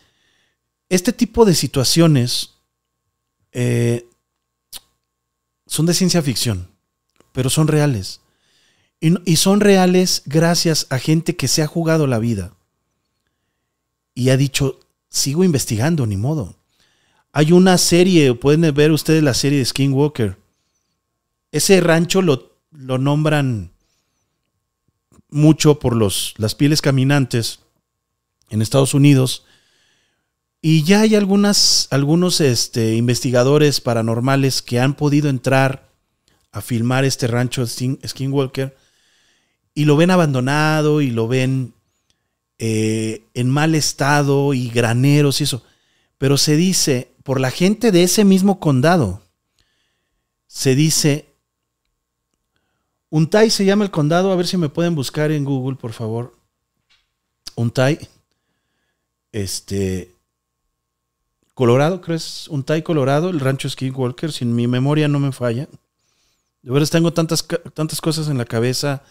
este tipo de situaciones eh, son de ciencia ficción, pero son reales. Y, son reales gracias a gente que se ha jugado la vida y ha dicho, sigo investigando, ni modo. Hay una serie, pueden ver ustedes la serie de Skinwalker. Ese rancho lo, lo nombran mucho por los, las pieles caminantes en Estados Unidos. Y ya hay algunos este, investigadores paranormales que han podido entrar a filmar este rancho Skinwalker y lo ven abandonado y lo ven eh, en mal estado y graneros y eso. Pero se dice, por la gente de ese mismo condado, se dice, Untay se llama el condado, a ver si me pueden buscar en Google, por favor. Untay este, Colorado, ¿crees? Un Tai Colorado, el rancho Skinwalker, si mi memoria no me falla. De veras tengo tantas, tantas cosas en la cabeza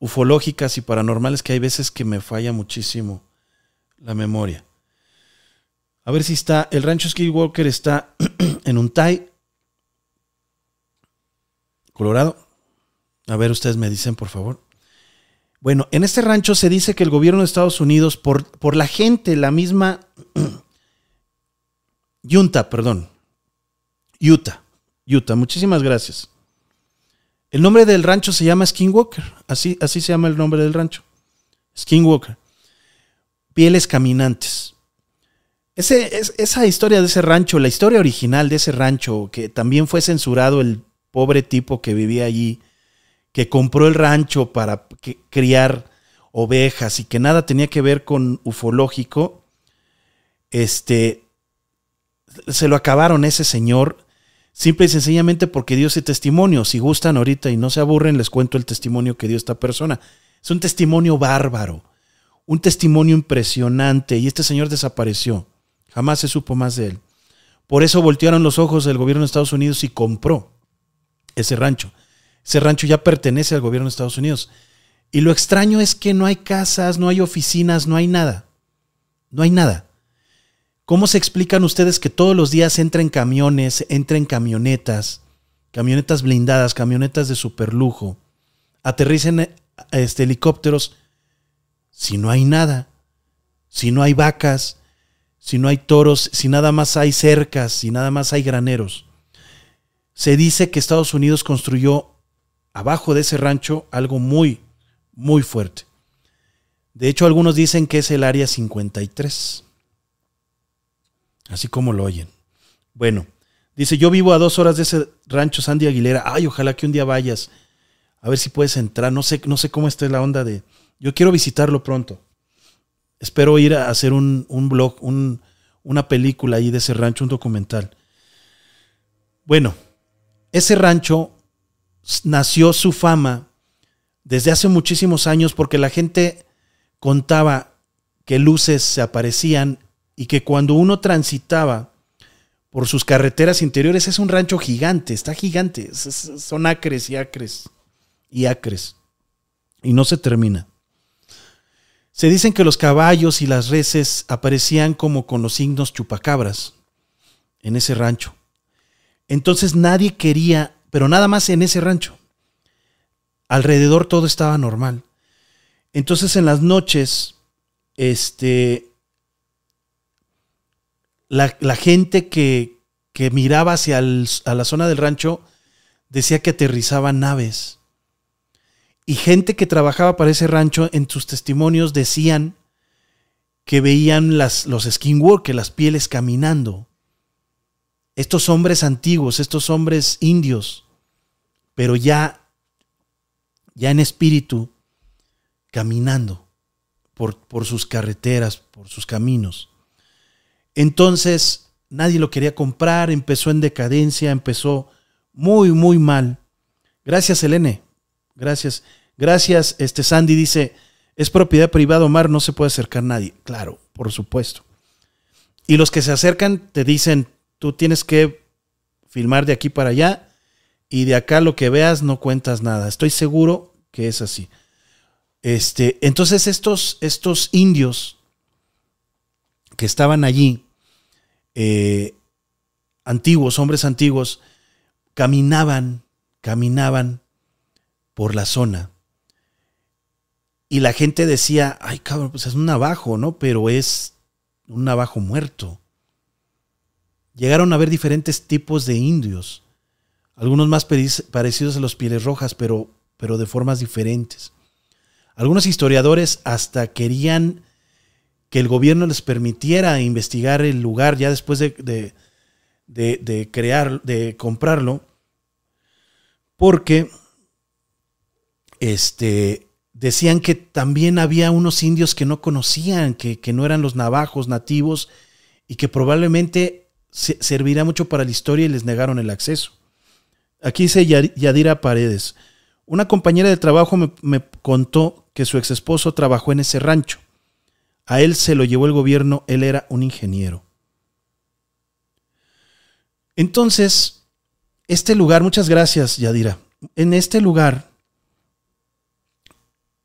ufológicas y paranormales que hay veces que me falla muchísimo la memoria. A ver si está, el rancho Skinwalker está en un Tai Colorado. A ver, ustedes me dicen, por favor. Bueno, en este rancho se dice que el gobierno de Estados Unidos, por, por la gente, la misma Junta, perdón. Utah. Utah, muchísimas gracias. El nombre del rancho se llama Skinwalker. Así, así se llama el nombre del rancho. Skinwalker. Pieles caminantes. Ese, esa historia de ese rancho, la historia original de ese rancho, que también fue censurado el pobre tipo que vivía allí, que compró el rancho para criar ovejas y que nada tenía que ver con ufológico, este, se lo acabaron ese señor, simple y sencillamente porque dio ese testimonio. Si gustan ahorita y no se aburren, les cuento el testimonio que dio esta persona. Es un testimonio bárbaro, un testimonio impresionante y este señor desapareció. Jamás se supo más de él. Por eso voltearon los ojos del gobierno de Estados Unidos y compró ese rancho. Ese rancho ya pertenece al gobierno de Estados Unidos. Y lo extraño es que no hay casas, no hay oficinas, no hay nada. No hay nada. ¿Cómo se explican ustedes que todos los días entren camiones, entren camionetas, camionetas blindadas, camionetas de superlujo, aterricen este, helicópteros si no hay nada? Si no hay vacas, si no hay toros, si nada más hay cercas, si nada más hay graneros. Se dice que Estados Unidos construyó abajo de ese rancho algo muy, muy fuerte. De hecho, algunos dicen que es el área 53. Así como lo oyen. Bueno, dice, yo vivo a dos horas de ese rancho Sandy Aguilera. Ay, ojalá que un día vayas. A ver si puedes entrar. No sé, no sé cómo está la onda de. Yo quiero visitarlo pronto. Espero ir a hacer un, un blog, un, una película ahí de ese rancho, un documental. Bueno, ese rancho nació su fama desde hace muchísimos años porque la gente contaba que luces se aparecían y que cuando uno transitaba por sus carreteras interiores es un rancho gigante, está gigante, son acres y acres y acres y no se termina. Se dicen que los caballos y las reses aparecían como con los signos chupacabras en ese rancho. Entonces nadie quería, pero nada más en ese rancho. Alrededor todo estaba normal. Entonces en las noches, este, la, gente que, que, miraba hacia a la zona del rancho decía que aterrizaban naves. Y gente que trabajaba para ese rancho en sus testimonios decían que veían las, los skinwalkers, las pieles caminando. Estos hombres antiguos, estos hombres indios, pero ya, ya en espíritu, caminando por, por sus carreteras, por sus caminos. Entonces, nadie lo quería comprar, empezó en decadencia, empezó muy, muy mal. Gracias, Elene. Gracias. Gracias, este Sandy dice, es propiedad privada, Omar, no se puede acercar nadie. Claro, por supuesto. Y los que se acercan te dicen, tú tienes que filmar de aquí para allá y de acá lo que veas no cuentas nada. Estoy seguro que es así. Este, entonces estos, estos indios que estaban allí, eh, antiguos, hombres antiguos, caminaban, caminaban por la zona. Y la gente decía, ay cabrón, pues es un navajo, ¿no? Pero es un navajo muerto. Llegaron a ver diferentes tipos de indios, algunos más parecidos a los pieles rojas, pero, pero de formas diferentes. Algunos historiadores hasta querían que el gobierno les permitiera investigar el lugar ya después de, de, de crear, de comprarlo, porque este, decían que también había unos indios que no conocían, que, no eran los navajos nativos y que probablemente servirá mucho para la historia y les negaron el acceso. Aquí dice Yadira Paredes. Una compañera de trabajo me contó que su ex esposo trabajó en ese rancho. A él se lo llevó el gobierno, él era un ingeniero. Entonces, este lugar, muchas gracias Yadira, en este lugar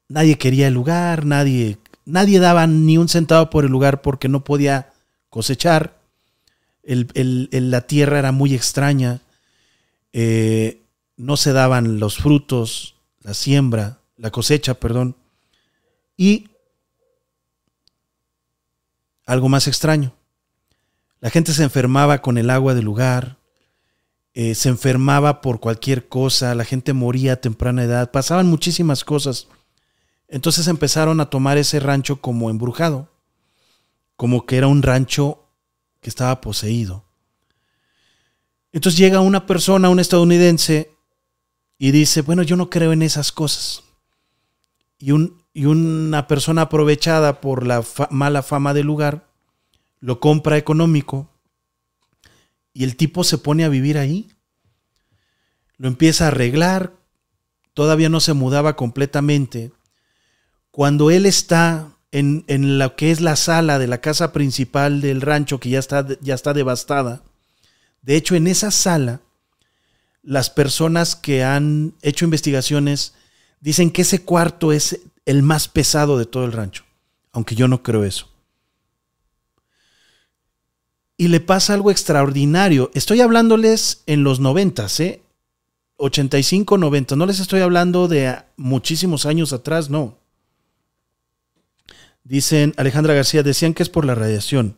nadie quería el lugar, nadie, nadie daba ni un centavo por el lugar porque no podía cosechar. la tierra era muy extraña, eh, no se daban los frutos, la siembra, la cosecha, perdón. Y algo más extraño, la gente se enfermaba con el agua del lugar, eh, se enfermaba por cualquier cosa, la gente moría a temprana edad, pasaban muchísimas cosas. Entonces empezaron a tomar ese rancho como embrujado, como que era un rancho que estaba poseído. Entonces llega una persona, un estadounidense, y dice, bueno, yo no creo en esas cosas. Y, un, y una persona aprovechada por la mala fama del lugar, lo compra económico, y el tipo se pone a vivir ahí. Lo empieza a arreglar, todavía no se mudaba completamente, cuando él está en, lo que es la sala de la casa principal del rancho, que ya está, ya está devastada, de hecho en esa sala, las personas que han hecho investigaciones dicen que ese cuarto es el más pesado de todo el rancho, aunque yo no creo eso. Y le pasa algo extraordinario. Estoy hablándoles en los 90, ¿eh? 85, 90. No les estoy hablando de muchísimos años atrás, no. Dicen, Alejandra García, decían que es por la radiación.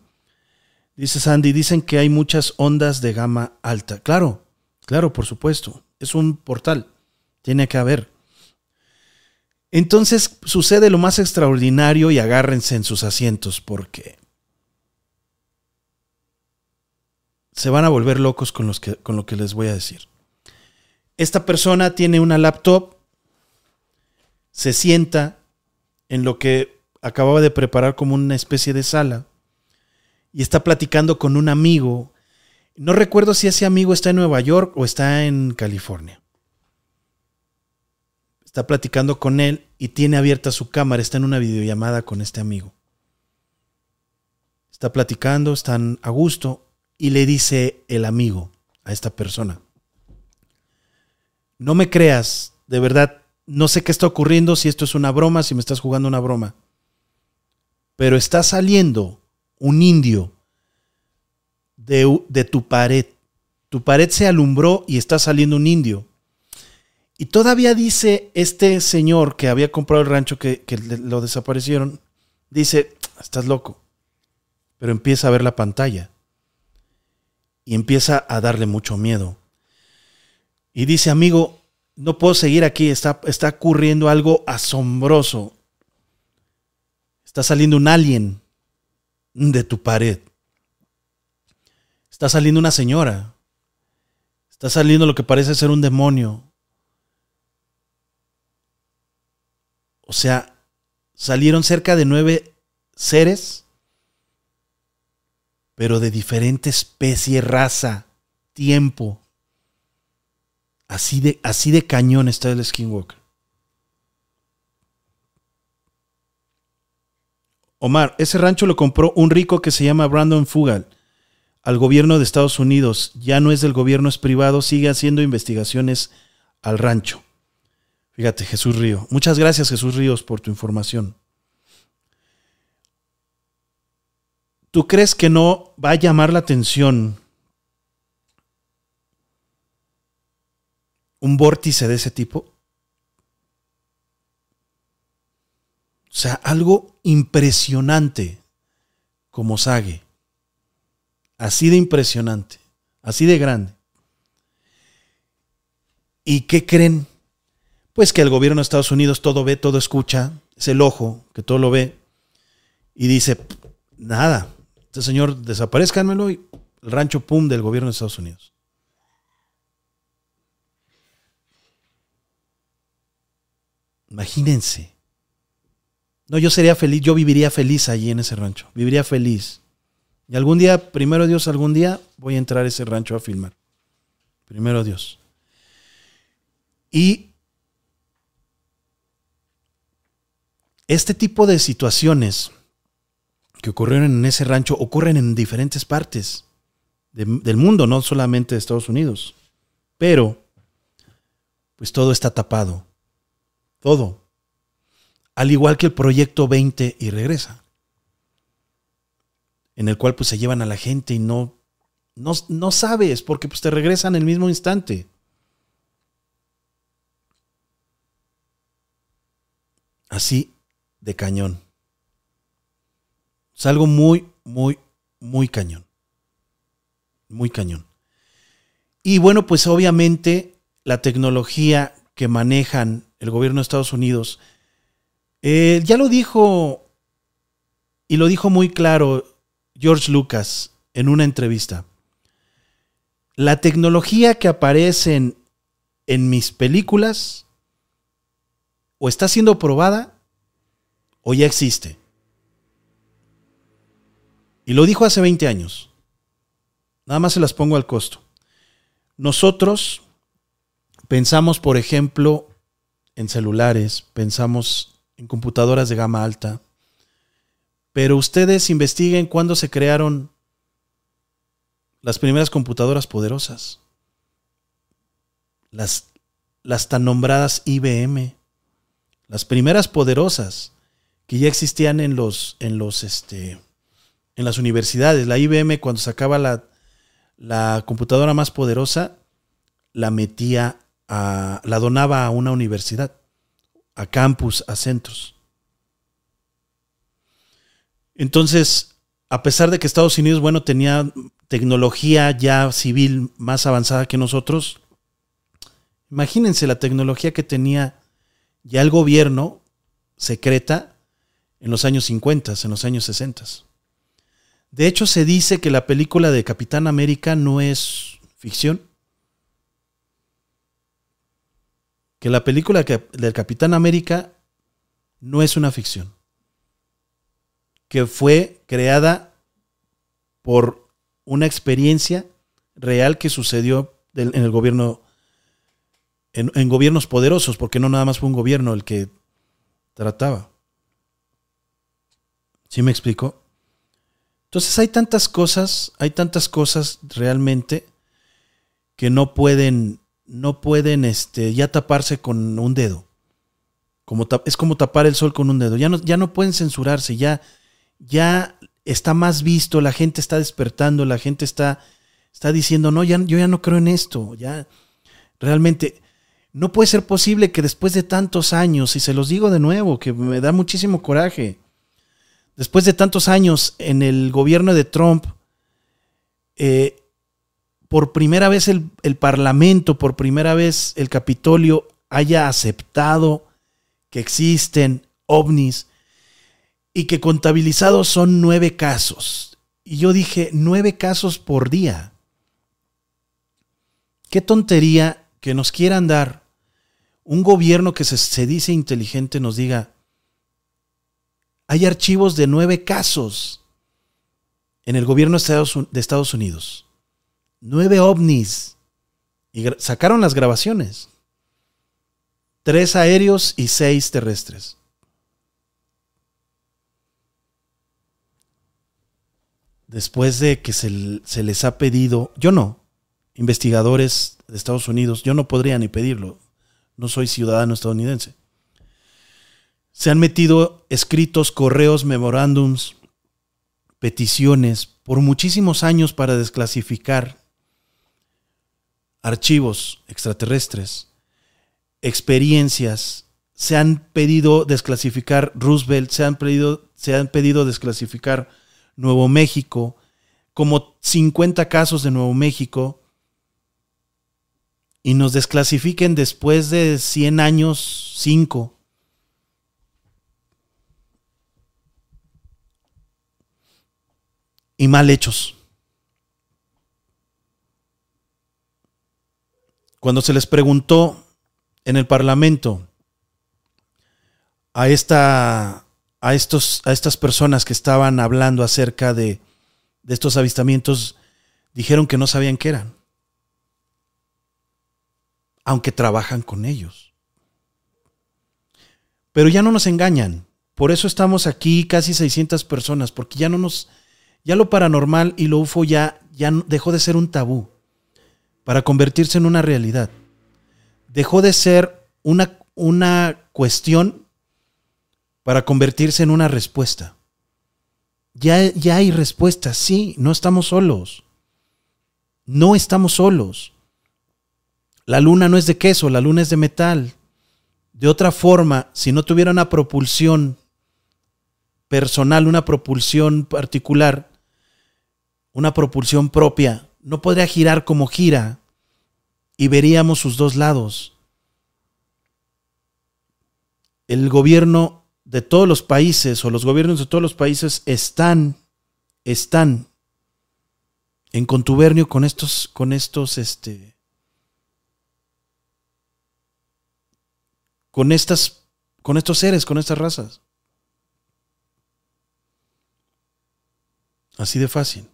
Dice Sandy, dicen que hay muchas ondas de gama alta. Claro, claro, por supuesto. Es un portal. Tiene que haber. Entonces sucede lo más extraordinario y agárrense en sus asientos porque se van a volver locos con, los que, con lo que les voy a decir. Esta persona tiene una laptop se sienta en lo que acababa de preparar como una especie de sala y está platicando con un amigo. No recuerdo si ese amigo está en Nueva York o está en California. Está platicando con él y tiene abierta su cámara, está en una videollamada con este amigo. Está platicando, están a gusto y le dice el amigo a esta persona, no me creas, de verdad, no sé qué está ocurriendo, si esto es una broma, si me estás jugando una broma, pero está saliendo un indio de, de tu pared. Tu pared se alumbró y está saliendo un indio. Y todavía dice este señor que había comprado el rancho que, lo desaparecieron, dice, estás loco. Pero empieza a ver la pantalla y empieza a darle mucho miedo. Y dice, amigo, no puedo seguir aquí, está, está ocurriendo algo asombroso. Está saliendo un alien de tu pared. Está saliendo una señora. Está saliendo lo que parece ser un demonio. O sea, salieron cerca de nueve seres pero de diferente especie, raza, tiempo. Así de, así de cañón está el Skinwalker. Omar, ese rancho lo compró un rico que se llama Brandon Fugal al gobierno de Estados Unidos. Ya no es del gobierno, es privado, sigue haciendo investigaciones al rancho. Fíjate, Jesús Río. Muchas gracias, Jesús Ríos, por tu información. ¿Tú crees que no va a llamar la atención un vórtice de ese tipo? O sea, algo impresionante como Sage. Así de impresionante, así de grande. ¿Y qué creen? Pues que el gobierno de Estados Unidos todo ve, todo escucha, es el ojo que todo lo ve y dice, nada, este señor desaparezcanmelo y el rancho pum del gobierno de Estados Unidos. Imagínense. No, yo sería feliz, yo viviría feliz allí en ese rancho. Viviría feliz. Y algún día, primero Dios, algún día voy a entrar a ese rancho a filmar. Primero Dios. Y este tipo de situaciones que ocurrieron en ese rancho ocurren en diferentes partes del mundo, no solamente de Estados Unidos. Pero, pues todo está tapado. Todo. Al igual que el proyecto 20 y regresa. En el cual pues se llevan a la gente y no, no, no sabes porque pues te regresan en el mismo instante. Así de cañón. Es algo muy, muy, muy cañón. Muy cañón. Y bueno, pues obviamente la tecnología que manejan el gobierno de Estados Unidos, eh, ya lo dijo y lo dijo muy claro George Lucas en una entrevista. La tecnología que aparece en, en mis películas o está siendo probada o ya existe. Y lo dijo hace 20 años. Nada más se las pongo al costo. Nosotros pensamos, por ejemplo, en celulares, pensamos en computadoras de gama alta, pero ustedes investiguen cuándo se crearon las primeras computadoras poderosas, las, las tan nombradas IBM, las primeras poderosas que ya existían en los, en los, este, en las universidades. La IBM cuando sacaba la, la computadora más poderosa, la metía a, la donaba a una universidad, a campus, a centros. Entonces, a pesar de que Estados Unidos, bueno, tenía tecnología ya civil más avanzada que nosotros, imagínense la tecnología que tenía ya el gobierno secreta en los años 50, en los años 60. De hecho, se dice que la película de Capitán América no es ficción. Que la película del Capitán América no es una ficción, que fue creada por una experiencia real que sucedió en el gobierno, en, gobiernos poderosos, porque no nada más fue un gobierno el que trataba. ¿Sí me explico? Entonces hay tantas cosas, hay tantas cosas realmente que no pueden, no pueden este, ya taparse con un dedo. Como es como tapar el sol con un dedo. Ya no, ya no pueden censurarse, ya, ya está más visto, la gente está despertando, la gente está, está diciendo, no, ya, yo ya no creo en esto, ya realmente no puede ser posible que después de tantos años, y se los digo de nuevo, que me da muchísimo coraje, después de tantos años en el gobierno de Trump, eh, por primera vez el, Parlamento, por primera vez el Capitolio haya aceptado que existen ovnis y que contabilizados son nueve casos. Y yo dije, nueve casos por día. Qué tontería que nos quieran dar un gobierno que se dice inteligente nos diga, hay archivos de nueve casos en el gobierno de Estados Unidos. Nueve ovnis. Y sacaron las grabaciones. Tres aéreos y seis terrestres. Después de que se, se les ha pedido, yo no, investigadores de Estados Unidos, yo no podría ni pedirlo, no soy ciudadano estadounidense se han metido escritos, correos, memorándums, peticiones por muchísimos años para desclasificar archivos extraterrestres, experiencias. Se han pedido desclasificar Roosevelt, se han pedido, se han pedido desclasificar Nuevo México, como 50 casos de Nuevo México, y nos desclasifiquen después de 100 años, 5 y mal hechos. Cuando se les preguntó en el Parlamento a, esta, a, estos, a estas personas que estaban hablando acerca de, de estos avistamientos, dijeron que no sabían qué eran, aunque trabajan con ellos. Pero ya no nos engañan. Por eso estamos aquí casi 600 personas, porque ya no nos, ya lo paranormal y lo UFO ya, ya dejó de ser un tabú para convertirse en una realidad. Dejó de ser una, una cuestión para convertirse en una respuesta. Ya, ya hay respuesta, sí, no estamos solos. No estamos solos. La luna no es de queso, la luna es de metal. De otra forma, si no tuviera una propulsión personal, una propulsión particular, una propulsión propia, no podría girar como gira y veríamos sus dos lados. El gobierno de todos los países o los gobiernos de todos los países están, están en contubernio con estos, con estos, este, con estas, con estos seres, con estas razas. Así de fácil.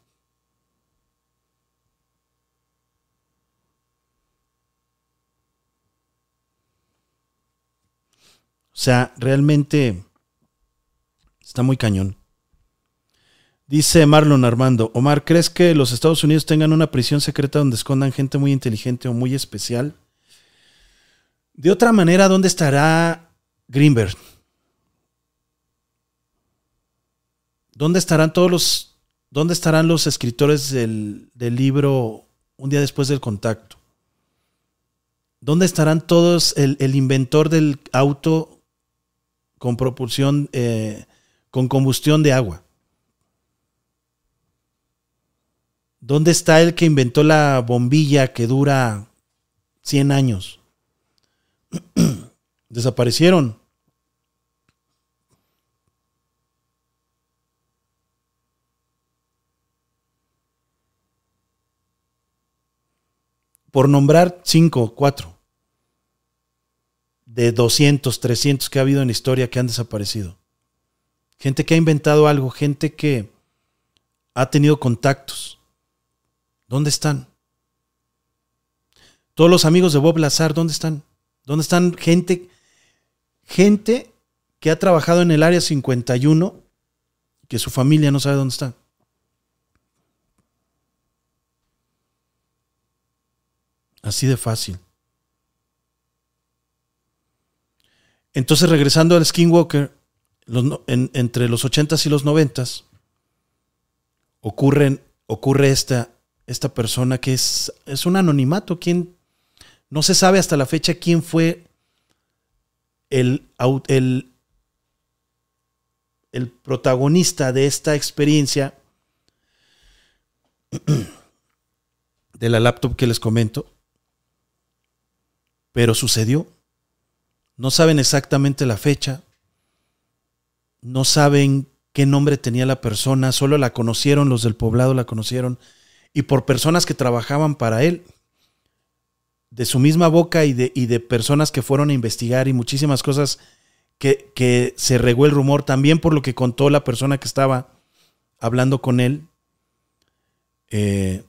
O sea, realmente está muy cañón. Dice Marlon Armando, Omar, ¿crees que los Estados Unidos tengan una prisión secreta donde escondan gente muy inteligente o muy especial? De otra manera, ¿dónde estará Greenberg? ¿Dónde estarán todos los, dónde estarán los escritores del, del libro Un día después del contacto? ¿Dónde estarán todos el, el inventor del auto con propulsión, eh, con combustión de agua? ¿Dónde está el que inventó la bombilla que dura 100 años? Desaparecieron. Por nombrar cinco, cuatro. De 200, 300 que ha habido en la historia que han desaparecido. Gente que ha inventado algo, gente que ha tenido contactos. ¿Dónde están? Todos los amigos de Bob Lazar, ¿dónde están? ¿Dónde están gente, gente que ha trabajado en el área 51, que su familia no sabe dónde está? Así de fácil. Entonces, regresando al Skinwalker, entre los 80s y los 90s, ocurren, ocurre esta, esta persona que es, es un anonimato. Quien, no se sabe hasta la fecha quién fue el, el, el protagonista de esta experiencia de la laptop que les comento. Pero sucedió. No saben exactamente la fecha. No saben qué nombre tenía la persona. Solo la conocieron, los del poblado la conocieron. Y por personas que trabajaban para él. De su misma boca y de, y de personas que fueron a investigar y muchísimas cosas que, que se regó el rumor. También por lo que contó la persona que estaba hablando con él. Eh,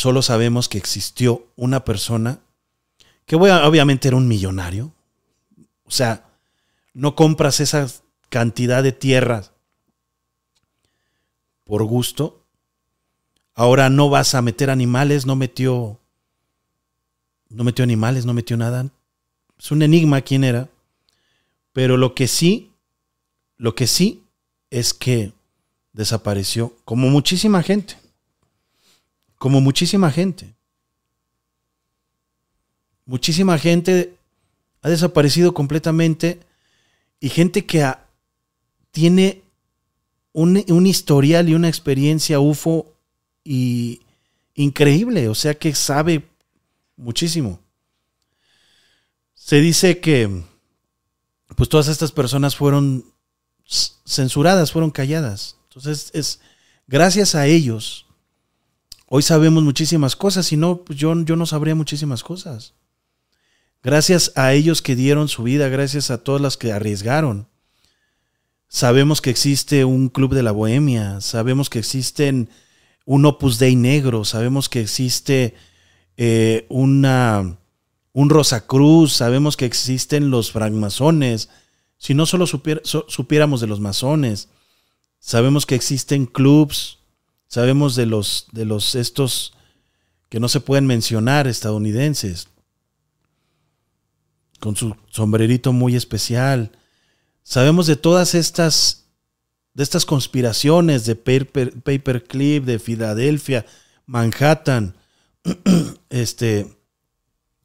solo sabemos que existió una persona que obviamente era un millonario. O sea, no compras esa cantidad de tierras por gusto. Ahora no vas a meter animales, no metió no metió animales, no metió nada. Es un enigma quién era. Pero lo que sí, lo que sí es que desapareció, como muchísima gente como muchísima gente. Muchísima gente ha desaparecido completamente y gente que tiene un, un, historial y una experiencia UFO y increíble, o sea que sabe muchísimo. Se dice que pues todas estas personas fueron censuradas, fueron calladas. Entonces es gracias a ellos Hoy sabemos muchísimas cosas, si no, pues yo, yo no sabría muchísimas cosas. Gracias a ellos que dieron su vida, gracias a todas las que arriesgaron. Sabemos que existe un club de la bohemia, sabemos que existen un Opus Dei negro, sabemos que existe eh, una, un Rosacruz, sabemos que existen los francmasones. Si no solo supiéramos de los masones, sabemos que existen clubs Sabemos de los, de los estos que no se pueden mencionar estadounidenses, con su sombrerito muy especial. Sabemos de todas estas, de estas conspiraciones de Paper, Paperclip, de Filadelfia, Manhattan, este,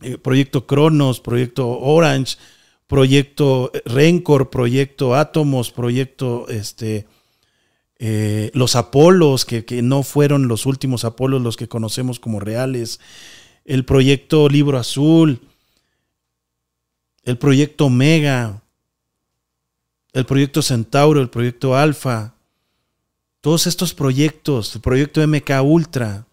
eh, Proyecto Cronos, Proyecto Orange, Proyecto Rencor, Proyecto Átomos, Proyecto este, eh, los Apolos, que, no fueron los últimos Apolos los que conocemos como reales, el proyecto Libro Azul, el proyecto Omega, el proyecto Centauro, el proyecto Alfa, todos estos proyectos, el proyecto MK Ultra,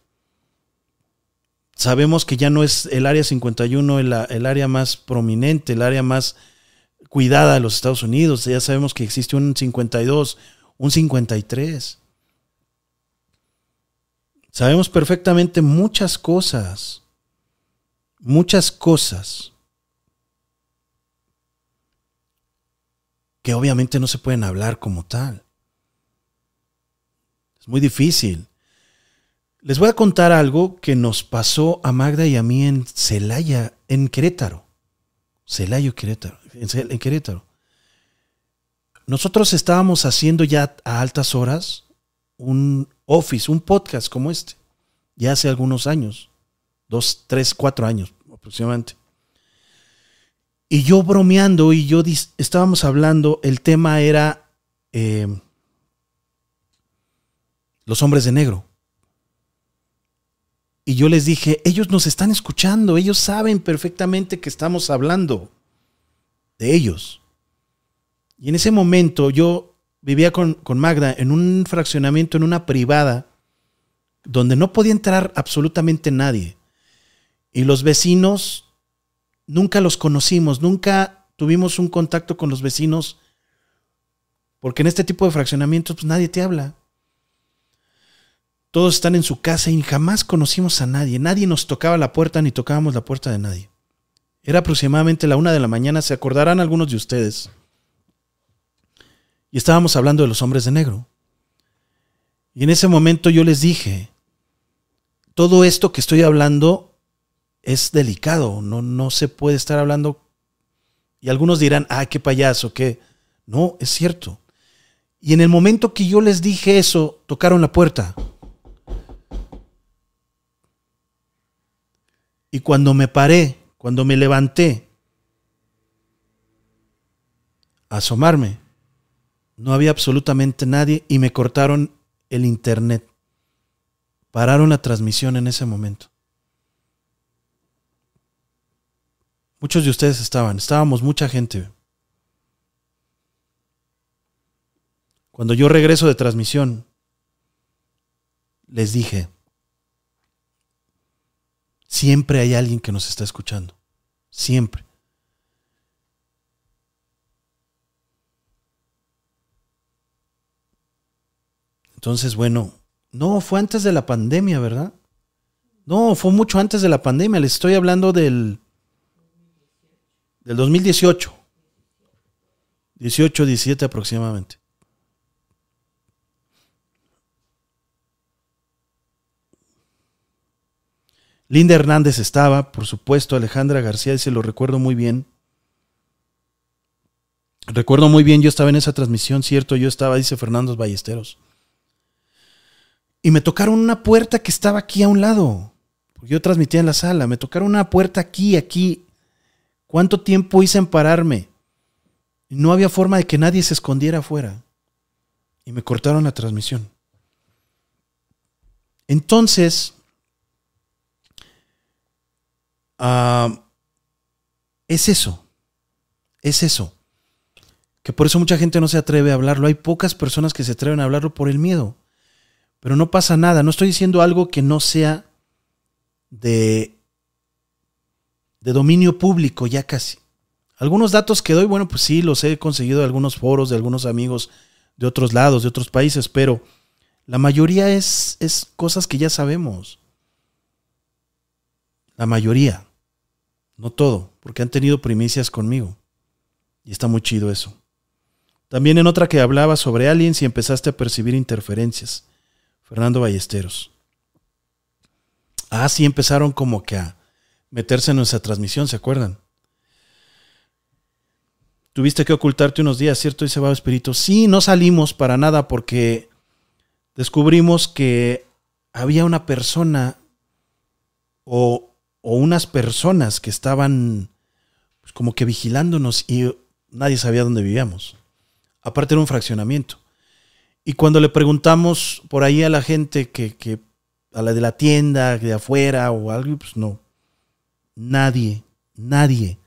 sabemos que ya no es el área 51 el, el área más prominente, el área más cuidada de los Estados Unidos, ya sabemos que existe un 52, un 53. Sabemos perfectamente muchas cosas, muchas cosas que obviamente no se pueden hablar como tal. Es muy difícil. Les voy a contar algo que nos pasó a Magda y a mí en Celaya, en Querétaro. Celaya, Querétaro, en Querétaro. Nosotros estábamos haciendo ya a altas horas un office, un podcast como este, ya hace algunos años, dos, tres, cuatro años aproximadamente. Y yo bromeando y yo estábamos hablando, el tema era eh, los hombres de negro. Y yo les dije, ellos nos están escuchando, ellos saben perfectamente que estamos hablando de ellos. Y en ese momento yo vivía con, Magda en un fraccionamiento, en una privada, donde no podía entrar absolutamente nadie. Y los vecinos, nunca los conocimos, nunca tuvimos un contacto con los vecinos, porque en este tipo de fraccionamientos pues, nadie te habla. Todos están en su casa y jamás conocimos a nadie. Nadie nos tocaba la puerta ni tocábamos la puerta de nadie. Era aproximadamente la una de la mañana, se acordarán algunos de ustedes. Y estábamos hablando de los hombres de negro. Y en ese momento yo les dije, todo esto que estoy hablando es delicado, no, no se puede estar hablando. Y algunos dirán, ah, qué payaso, qué. No, es cierto. Y en el momento que yo les dije eso, tocaron la puerta. Y cuando me paré, cuando me levanté a asomarme, no había absolutamente nadie y me cortaron el internet. Pararon la transmisión en ese momento. Muchos de ustedes estaban, estábamos mucha gente. Cuando yo regreso de transmisión, les dije, siempre hay alguien que nos está escuchando. Siempre. Entonces, bueno, no, fue antes de la pandemia, ¿verdad? No, fue mucho antes de la pandemia. Les estoy hablando del, del 2018. 18, 17 aproximadamente. Linda Hernández estaba, por supuesto, Alejandra García, se lo recuerdo muy bien. Recuerdo muy bien, yo estaba en esa transmisión, cierto, yo estaba, dice Fernando Ballesteros. Y me tocaron una puerta que estaba aquí a un lado. Yo transmitía en la sala. Me tocaron una puerta aquí, aquí. ¿Cuánto tiempo hice en pararme? No había forma de que nadie se escondiera afuera. Y me cortaron la transmisión. Entonces, ah, es eso. Es eso. Que por eso mucha gente no se atreve a hablarlo. Hay pocas personas que se atreven a hablarlo por el miedo. Pero no pasa nada. No estoy diciendo algo que no sea de, de dominio público ya casi. Algunos datos que doy, bueno, pues sí, los he conseguido de algunos foros, de algunos amigos de otros lados, de otros países, pero la mayoría es, es cosas que ya sabemos. La mayoría. No todo, porque han tenido primicias conmigo. Y está muy chido eso. También en otra que hablaba sobre aliens y empezaste a percibir interferencias. Fernando Ballesteros. Ah, sí, empezaron como que a meterse en nuestra transmisión, ¿se acuerdan? Tuviste que ocultarte unos días, ¿cierto? Dice Espíritu. Sí, no salimos para nada porque descubrimos que había una persona o, o unas personas que estaban pues, como que vigilándonos y nadie sabía dónde vivíamos. Aparte era un fraccionamiento. Y cuando le preguntamos por ahí a la gente que, a la de la tienda, de afuera o algo, pues no. Nadie, nadie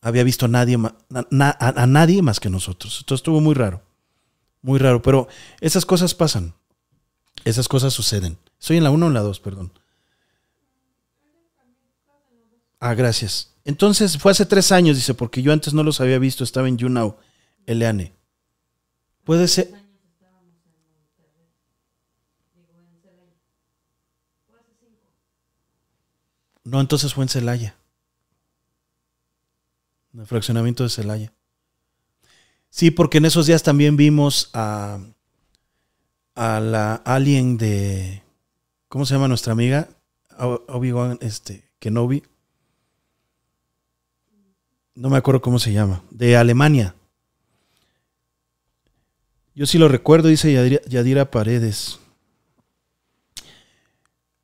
había visto a nadie, a, nadie más que nosotros. Esto estuvo muy raro, muy raro. Pero esas cosas pasan, esas cosas suceden. Estoy en la 1 o en la 2, perdón. Ah, gracias. Entonces fue hace tres años, dice, porque yo antes no los había visto, estaba en YouNow, Eleane. Puede ser. No, entonces fue en Celaya. En el fraccionamiento de Celaya. Sí, porque en esos días también vimos a, a la alien de. ¿Cómo se llama nuestra amiga? Obi-Wan, este, Kenobi. No me acuerdo cómo se llama. De Alemania. Yo sí lo recuerdo, dice Yadira, Paredes.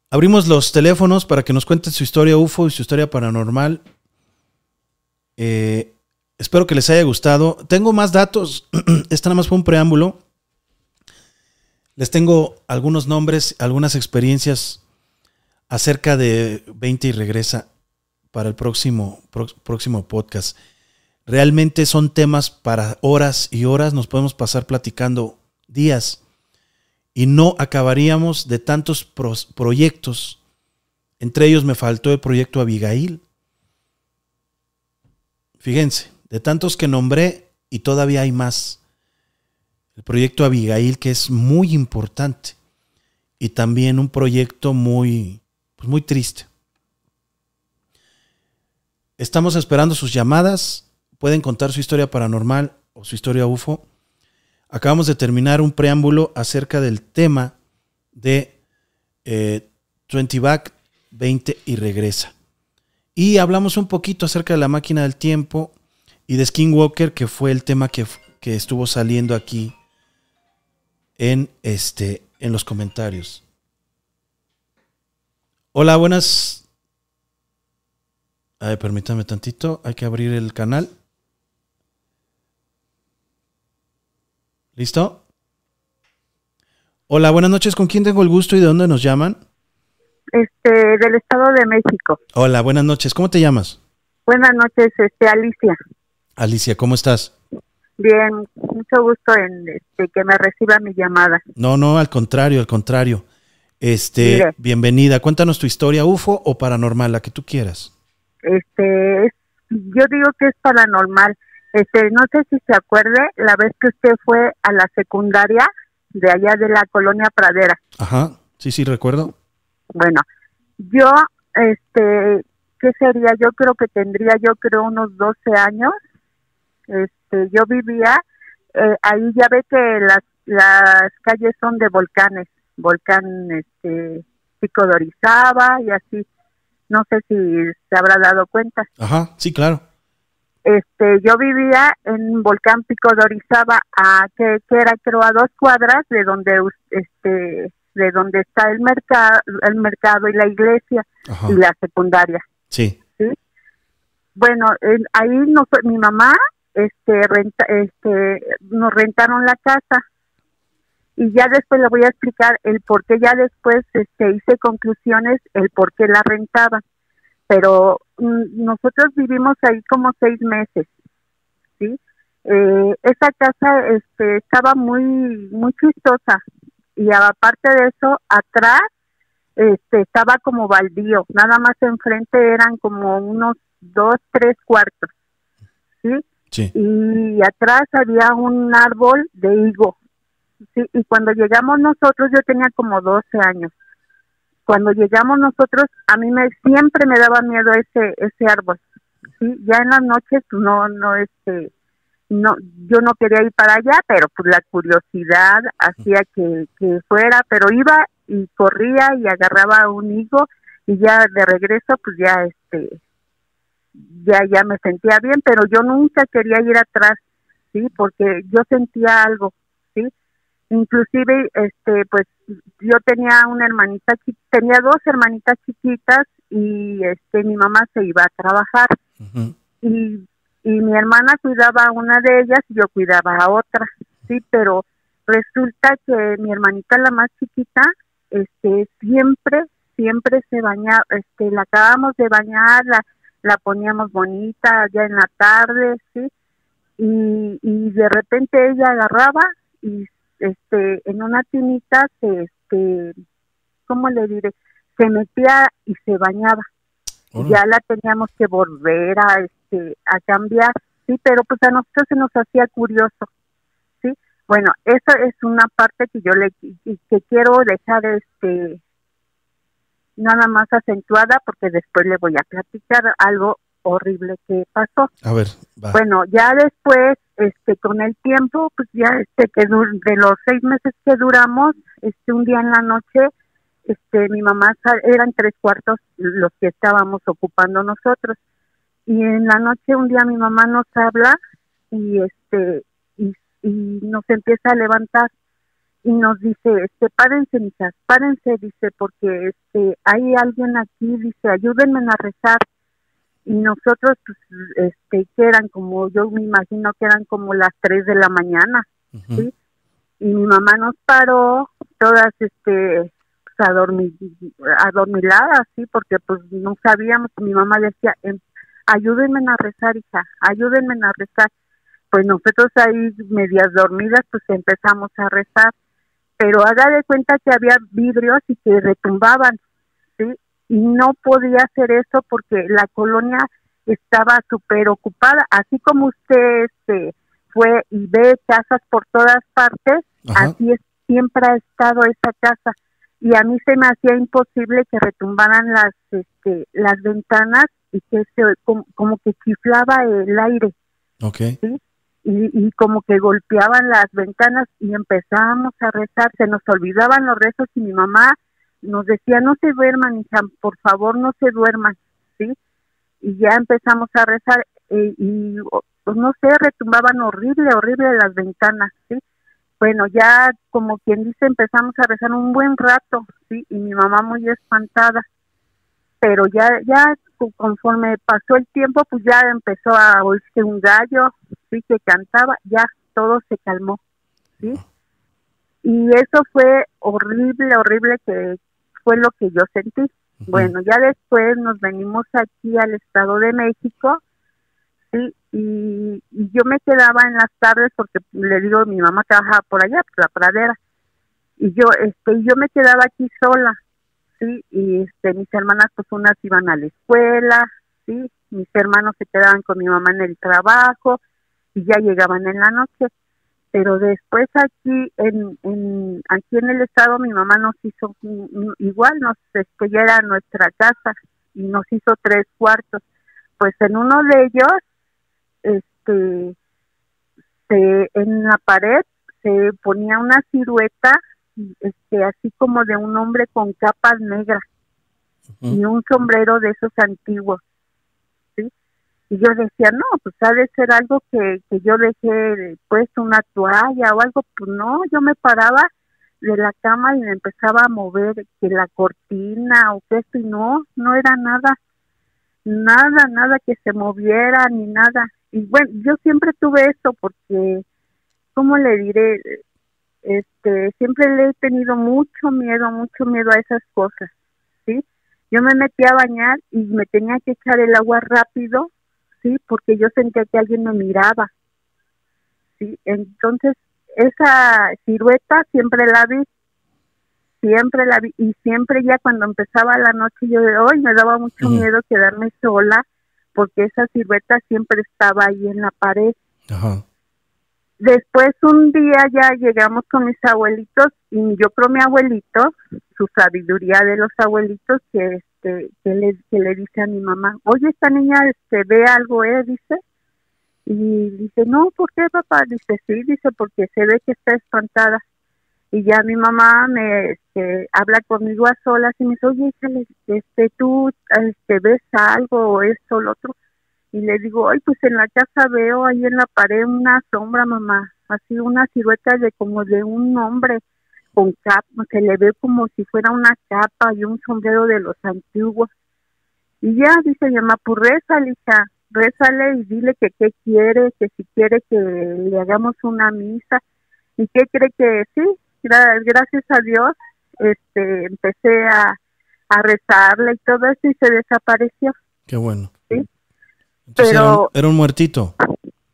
Abrimos los teléfonos para que nos cuenten su historia UFO y su historia paranormal. Eh, espero que les haya gustado. Tengo más datos. Esta nada más fue un preámbulo. Les tengo algunos nombres, algunas experiencias acerca de 20 y regresa para el próximo, próximo podcast. Realmente son temas para horas y horas, nos podemos pasar platicando días y no acabaríamos de tantos proyectos Entre ellos me faltó el proyecto Abigail. Fíjense, de tantos que nombré y todavía hay más. El proyecto Abigail que es muy importante y también un proyecto muy, pues muy triste. Estamos esperando sus llamadas. Pueden contar su historia paranormal o su historia UFO. Acabamos de terminar un preámbulo acerca del tema de 20 eh, Back 20 y regresa. Y hablamos un poquito acerca de la máquina del tiempo y de Skinwalker, que fue el tema que, que estuvo saliendo aquí en, este, en los comentarios. Hola, buenas. A ver, permítame tantito, hay que abrir el canal. ¿Listo? Hola, buenas noches. ¿Con quién tengo el gusto y de dónde nos llaman? Este, del Estado de México. Hola, buenas noches. ¿Cómo te llamas? Buenas noches, este, Alicia. Alicia, ¿cómo estás? Bien, mucho gusto en este, que me reciba mi llamada. No, no, al contrario, al contrario. Este, bienvenida. Cuéntanos tu historia, UFO o paranormal, la que tú quieras. Este, yo digo que es paranormal. Este, no sé si se acuerde la vez que usted fue a la secundaria de allá de la colonia Pradera. Ajá, sí, sí, recuerdo. Bueno, yo, este, ¿qué sería? Yo creo que tendría, yo creo, unos 12 años. Este, yo vivía, eh, ahí ya ve que las, las calles son de volcanes, volcán, este, Pico de Orizaba y así. No sé si se habrá dado cuenta. Ajá, sí, claro este yo vivía en Volcán Pico de Orizaba a que, era creo a dos cuadras de donde este de donde está el mercado el mercado y la iglesia y la secundaria. Sí. Sí. Bueno ahí no mi mamá este renta este nos rentaron la casa. Y ya después le voy a explicar el por qué ya después este hice conclusiones el por qué la rentaba. Pero nosotros vivimos ahí como seis meses, ¿sí? Eh, esa casa este, estaba muy, muy chistosa y aparte de eso, atrás este, estaba como baldío, nada más enfrente eran como unos dos, tres cuartos, ¿sí? Sí. Y atrás había un árbol de higo, ¿sí? Y cuando llegamos nosotros, yo tenía como 12 años, cuando llegamos nosotros a mí me siempre me daba miedo ese ese árbol sí ya en las noches pues, no no este no yo no quería ir para allá pero pues la curiosidad hacía que, que fuera pero iba y corría y agarraba un higo y ya de regreso pues ya este ya ya me sentía bien pero yo nunca quería ir atrás sí porque yo sentía algo inclusive este pues yo tenía una hermanita tenía dos hermanitas chiquitas y este mi mamá se iba a trabajar. Y y mi hermana cuidaba a una de ellas y yo cuidaba a otra sí pero resulta que mi hermanita la más chiquita este siempre siempre se bañaba este la acabamos de bañar la, la poníamos bonita ya en la tarde sí y, y de repente ella agarraba y este en una tinita se este cómo le diré se metía y se bañaba. Ya la teníamos que volver a este a cambiar sí pero pues a nosotros se nos hacía curioso sí. Bueno esa es una parte que yo le que quiero dejar este nada más acentuada porque después le voy a platicar algo horrible que pasó. A ver, Bueno, ya después, este, con el tiempo, pues ya este, que de los seis meses que duramos, este, un día en la noche, este, mi mamá, eran tres cuartos los que estábamos ocupando nosotros. Y en la noche, un día mi mamá nos habla y este, y, nos empieza a levantar y nos dice, este, párense, hijas, párense, dice, porque este, hay alguien aquí, dice, ayúdenme a rezar y nosotros pues este que eran como yo me imagino que eran como las 3 de la mañana sí y mi mamá nos paró todas este pues, adormiladas sí porque pues no sabíamos mi mamá decía em, ayúdenme a rezar hija ayúdenme a rezar pues nosotros ahí medias dormidas pues empezamos a rezar pero haga de cuenta que había vidrios y que retumbaban sí y no podía hacer eso porque la colonia estaba súper ocupada, así como usted este, fue y ve casas por todas partes, así es, siempre ha estado esa casa y a mí se me hacía imposible que retumbaran las este, las ventanas y que se como, que chiflaba el aire. Okay. ¿sí? Y, y, como que golpeaban las ventanas y empezábamos a rezar, se nos olvidaban los rezos y mi mamá nos decía, no se duerman, hija, por favor no se duerman, ¿sí? Y ya empezamos a rezar eh, y, pues no sé, retumbaban horrible, horrible las ventanas, ¿sí? Bueno, ya como quien dice, empezamos a rezar un buen rato, ¿sí? Y mi mamá muy espantada, pero ya, ya conforme pasó el tiempo, pues ya empezó a oírse un gallo, sí, que cantaba, ya todo se calmó, ¿sí? Y eso fue horrible, horrible que, fue lo que yo sentí. Bueno, ya después nos venimos aquí al Estado de México, sí, y, yo me quedaba en las tardes porque le digo, mi mamá trabajaba por allá, por la pradera, y yo, este, yo me quedaba aquí sola, sí, y este, mis hermanas pues unas iban a la escuela, sí, mis hermanos se quedaban con mi mamá en el trabajo y ya llegaban en la noche pero después aquí en, en aquí en el estado mi mamá nos hizo igual nos este ya era nuestra casa y nos hizo tres cuartos. Pues en uno de ellos este se en la pared se ponía una silueta este así como de un hombre con capas negras y un sombrero de esos antiguos y yo decía, no, pues ha de ser algo que, que yo dejé puesto una toalla o algo, pues no, yo me paraba de la cama y me empezaba a mover que la cortina o que esto y no, no era nada, nada, nada que se moviera ni nada. Y bueno, yo siempre tuve esto porque, ¿cómo le diré? Este, siempre le he tenido mucho miedo, mucho miedo a esas cosas, ¿sí? Yo me metía a bañar y me tenía que echar el agua rápido sí, porque yo sentía que alguien me miraba, sí, entonces esa silueta siempre la vi, siempre la vi, y siempre ya cuando empezaba la noche yo de hoy me daba mucho miedo quedarme sola, porque esa silueta siempre estaba ahí en la pared. Después un día ya llegamos con mis abuelitos y yo creo mi abuelito, su sabiduría de los abuelitos, que que, le, que le dice a mi mamá, oye, esta niña este, ve algo, ¿eh? Dice. Y dice, no, ¿por qué, papá? Dice, sí, dice, porque se ve que está espantada. Y ya mi mamá me este, habla conmigo a solas y me dice, oye, este, tú este, ves algo o esto o lo otro. Y le digo, ay, pues en la casa veo ahí en la pared una sombra, mamá, así una silueta de como de un hombre con capa, se le ve como si fuera una capa y un sombrero de los antiguos. Y ya dice mi mamá, pues rézale, hija, rézale y dile que qué quiere, que si quiere que le hagamos una misa. ¿Y qué cree que sí? gracias a Dios, este, empecé a, a rezarle y todo eso y se desapareció. Qué bueno. Sí. Pero era un muertito.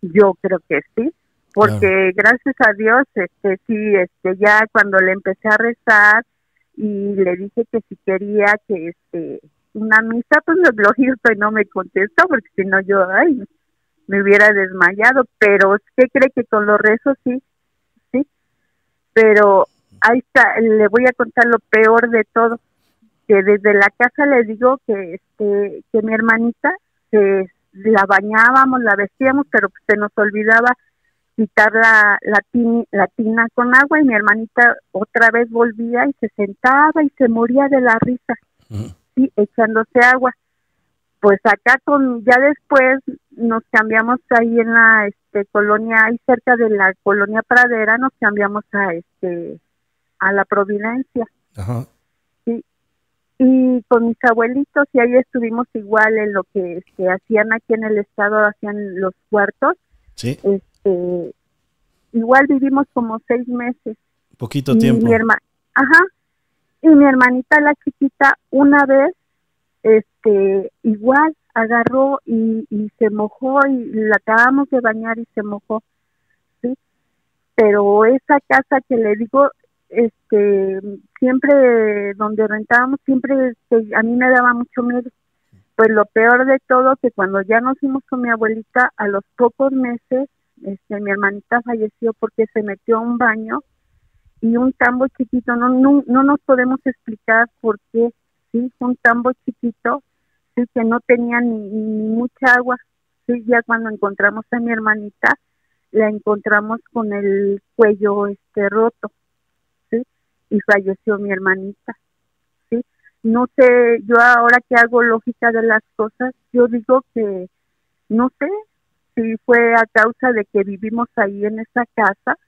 Yo creo que sí porque gracias a Dios, este, sí, este, ya cuando le empecé a rezar y le dije que si quería que, este, una misa, pues lógico no me contestó, porque si no yo, ay, me hubiera desmayado, pero ¿qué cree que con los rezos sí? Sí, pero ahí está, le voy a contar lo peor de todo, que desde la casa le digo que, este, que mi hermanita, se la bañábamos, la vestíamos, pero se nos olvidaba quitar la, la, tina con agua y mi hermanita otra vez volvía y se sentaba y se moría de la risa, sí, echándose agua. Pues acá con ya después nos cambiamos ahí en la este colonia ahí cerca de la colonia Pradera nos cambiamos a este a la Providencia. Y con mis abuelitos y ahí estuvimos igual en lo que, que hacían aquí en el estado hacían los cuartos. Sí. Este, igual vivimos como seis meses. Poquito tiempo. Mi Ajá. Y mi hermanita, la chiquita, una vez, este, igual agarró y, y se mojó y la acabamos de bañar y se mojó. ¿sí? Pero esa casa que le digo, este, siempre donde rentábamos, siempre este, a mí me daba mucho miedo. Pues lo peor de todo, que cuando ya nos fuimos con mi abuelita, a los pocos meses, este, mi hermanita falleció porque se metió a un baño y un tambo chiquito, no, no, no nos podemos explicar por qué, sí, un tambo chiquito, sí, que no tenía ni, ni mucha agua, sí, ya cuando encontramos a mi hermanita, la encontramos con el cuello este roto, y falleció mi hermanita, sí. No sé, yo ahora que hago lógica de las cosas, yo digo que no sé si fue a causa de que vivimos ahí en esa casa,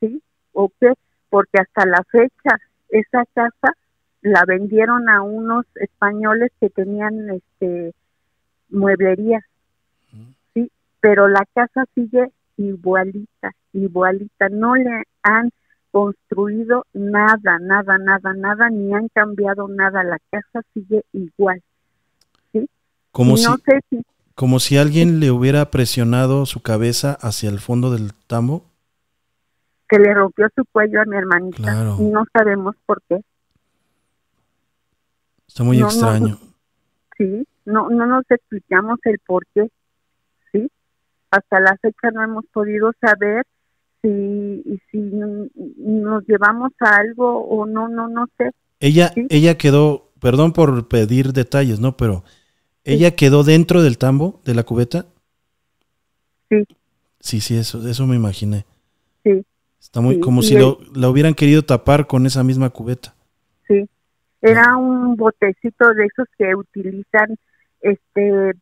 sí, o qué, porque hasta la fecha esa casa la vendieron a unos españoles que tenían este mueblería, sí, pero la casa sigue igualita, igualita, no le han construido nada, nada, nada, nada, ni han cambiado nada, la casa sigue igual, sí. Como si, como si alguien le hubiera presionado su cabeza hacia el fondo del tambo que le rompió su cuello a mi hermanita y no sabemos por qué. Está muy extraño. sí, no, no nos explicamos el por qué, sí. Hasta la fecha no hemos podido saber si, si nos llevamos a algo o no, no, no sé. Ella, ella quedó, perdón por pedir detalles, ¿no? Pero ella quedó dentro del tambo de la cubeta. Sí. Sí, sí, eso, eso me imaginé. Sí. Está muy como si lo, la hubieran querido tapar con esa misma cubeta. Sí, era un botecito de esos que utilizan, este,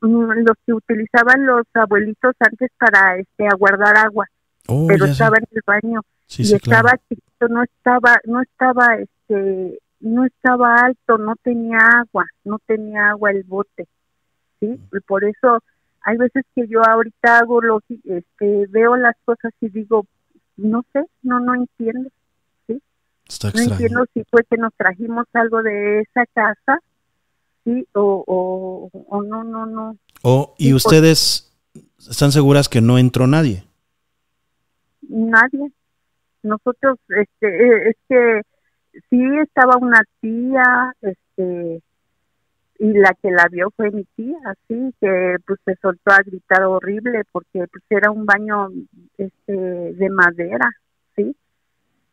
mm, los que utilizaban los abuelitos antes para, este, aguardar agua. Oh, pero estaba en el baño y estaba chiquito, no estaba, no estaba, este, no estaba alto, no tenía agua, no tenía agua el bote, sí, mm. y por eso hay veces que yo ahorita hago lo, este, veo las cosas y digo, no sé, no, no entiendo. ¿sí? no entiendo si fue que nos trajimos algo de esa casa, sí, o, o, no, no, no. O, ¿Y ustedes están seguras que no entró nadie? Nadie. Nosotros, este, eh, es que sí estaba una tía, este, y la que la vio fue mi tía, así que pues se soltó a gritar horrible porque pues era un baño este de madera, sí,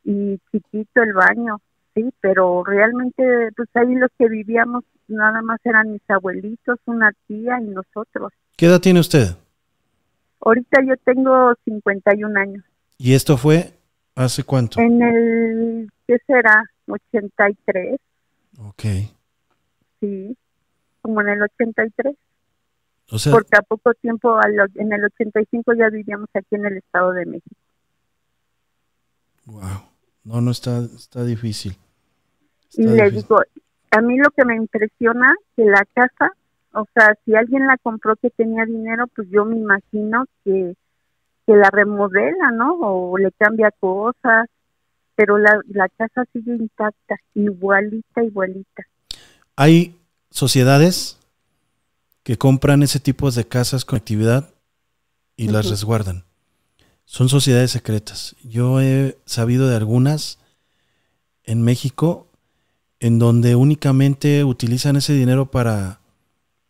y chiquito el baño, sí, pero realmente pues ahí los que vivíamos nada más eran mis abuelitos, una tía y nosotros. ¿Qué edad tiene usted? Ahorita yo tengo 51 años. ¿Y esto fue hace cuánto? En el, ¿qué será? 83. Ok. Sí como en el 83. O sea, porque a poco tiempo, en el 85 ya vivíamos aquí en el Estado de México. Wow. No, no está, está difícil. y le digo, a mí lo que me impresiona que la casa, o sea, si alguien la compró que tenía dinero, pues yo me imagino que, que la remodela, ¿no? O le cambia cosas, pero la, la casa sigue intacta, igualita, igualita. Hay sociedades que compran ese tipo de casas con actividad y las resguardan. Son sociedades secretas. Yo he sabido de algunas en México en donde únicamente utilizan ese dinero para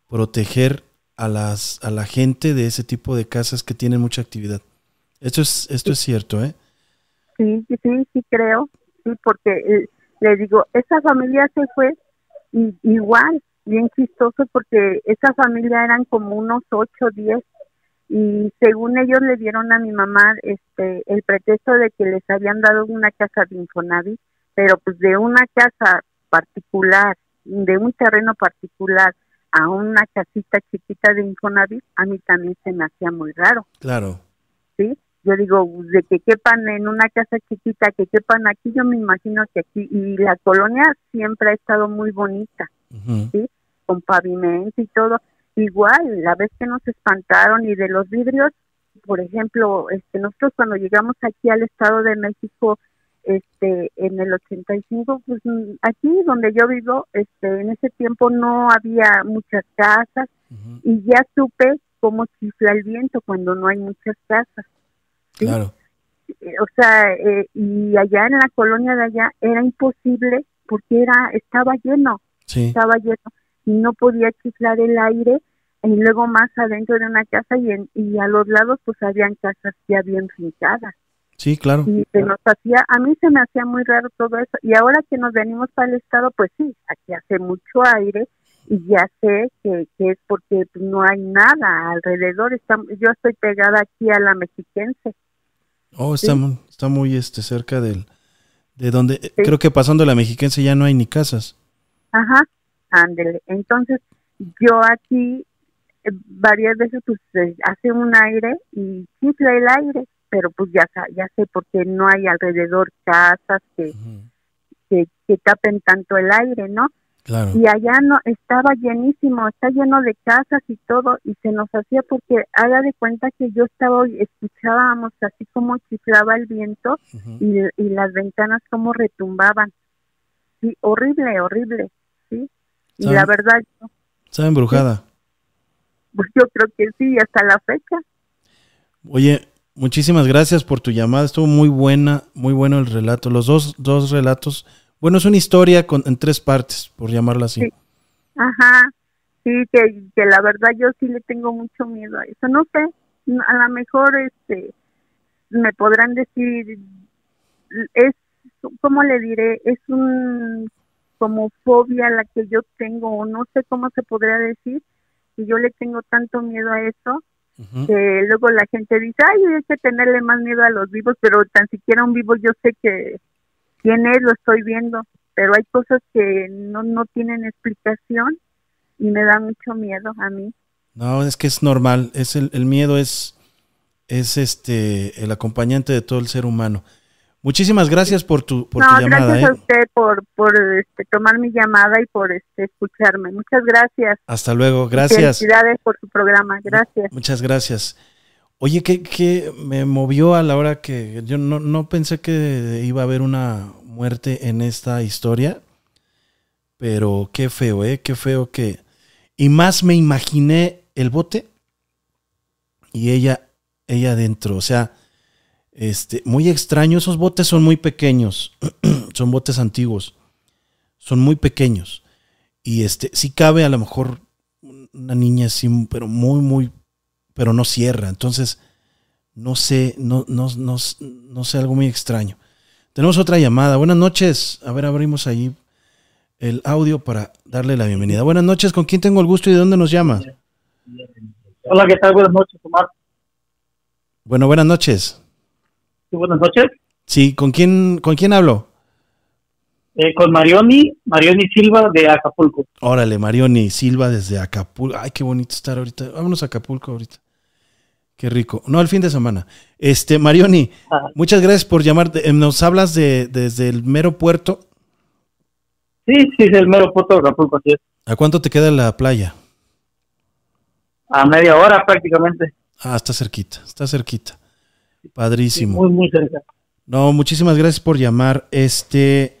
proteger a las a la gente de ese tipo de casas que tienen mucha actividad. Esto es esto es cierto, ¿eh? Sí, sí, sí creo, sí, porque eh, le digo, esa familia se fue igual bien chistoso porque esa familia eran como unos ocho, diez y según ellos le dieron a mi mamá este el pretexto de que les habían dado una casa de Infonavit, pero pues de una casa particular, de un terreno particular a una casita chiquita de Infonavit, a mí también se me hacía muy raro. Claro. ¿Sí? Yo digo, de que quepan en una casa chiquita, que quepan aquí, yo me imagino que aquí, y la colonia siempre ha estado muy bonita, ¿sí? con pavimento y todo. Igual, la vez que nos espantaron y de los vidrios, por ejemplo, este nosotros cuando llegamos aquí al Estado de México, este en el 85 pues aquí donde yo vivo este en ese tiempo no había muchas casas y ya supe cómo chifla el viento cuando no hay muchas casas claro. O sea, eh, y allá en la colonia de allá era imposible porque era estaba lleno, estaba lleno y no podía chiflar el aire y luego más adentro de una casa y, en, y a los lados pues habían casas ya bien fincadas. Sí, claro. Y se nos hacía, a mí se me hacía muy raro todo eso. Y ahora que nos venimos para el estado, pues sí, aquí hace mucho aire y ya sé que, que es porque no hay nada alrededor. Está, yo estoy pegada aquí a la mexiquense. Oh, está, muy, está muy este, cerca del, de donde, creo que pasando la mexiquense ya no hay ni casas. Ajá, ándele. Entonces, yo aquí eh, varias veces pues hace un aire y chifla el aire, pero pues ya, ya sé porque no hay alrededor casas que, que, que tapen tanto el aire, ¿no? Y allá no estaba llenísimo, está lleno de casas y todo, y se nos hacía porque haga de cuenta que yo estaba, escuchábamos así como chiflaba el viento y, las ventanas como retumbaban. Sí, horrible, horrible, sí. Y la verdad. Está embrujada. Pues yo creo que sí, hasta la fecha. Oye, muchísimas gracias por tu llamada, estuvo muy buena, muy bueno el relato, los dos, dos relatos bueno, es una historia con, en tres partes, por llamarla así. Ajá, sí, que, que la verdad yo sí le tengo mucho miedo a eso. No sé, a lo mejor este me podrán decir, es, ¿cómo le diré? Es un como fobia la que yo tengo, o no sé cómo se podría decir, y yo le tengo tanto miedo a eso, que luego la gente dice, ay, hay que tenerle más miedo a los vivos, pero tan siquiera un vivo yo sé que quién es, lo estoy viendo, pero hay cosas que no, no tienen explicación y me da mucho miedo a mí. No, es que es normal, es el, el miedo es, es este el acompañante de todo el ser humano. Muchísimas gracias por tu, por tu llamada. Gracias a ¿eh? usted por, por este, tomar mi llamada y por este, escucharme. Muchas gracias. Hasta luego, gracias. Felicidades por su programa, gracias. Muchas gracias. Oye, ¿qué, me movió a la hora que yo no, no, pensé que iba a haber una muerte en esta historia? Pero qué feo, ¿eh? Qué feo que... Y más me imaginé el bote y ella, ella adentro. O sea, este, muy extraño. Esos botes son muy pequeños. son botes antiguos. Son muy pequeños. Y este, sí cabe a lo mejor una niña así, pero muy, muy pero no cierra. Entonces, no sé, no, no, no, no sé, algo muy extraño. Tenemos otra llamada. Buenas noches. A ver, abrimos ahí el audio para darle la bienvenida. Buenas noches. ¿Con quién tengo el gusto y de dónde nos llama? Hola, ¿qué tal? Buenas noches, Omar. Bueno, buenas noches. Sí, buenas noches. Sí, ¿con quién, con quién hablo? Eh, con Marioni, Marioni Silva de Acapulco. Órale, Marioni Silva desde Acapulco. Ay, qué bonito estar ahorita. Vámonos a Acapulco ahorita. Qué rico. No, el fin de semana. Este, Marioni, muchas gracias por llamarte. Eh, ¿Nos hablas de desde el mero puerto? Sí, sí, es el mero puerto de Acapulco, así es. ¿A cuánto te queda la playa? A media hora prácticamente. Ah, está cerquita, está cerquita. Padrísimo. muy, muy cerca. No, muchísimas gracias por llamar. Este,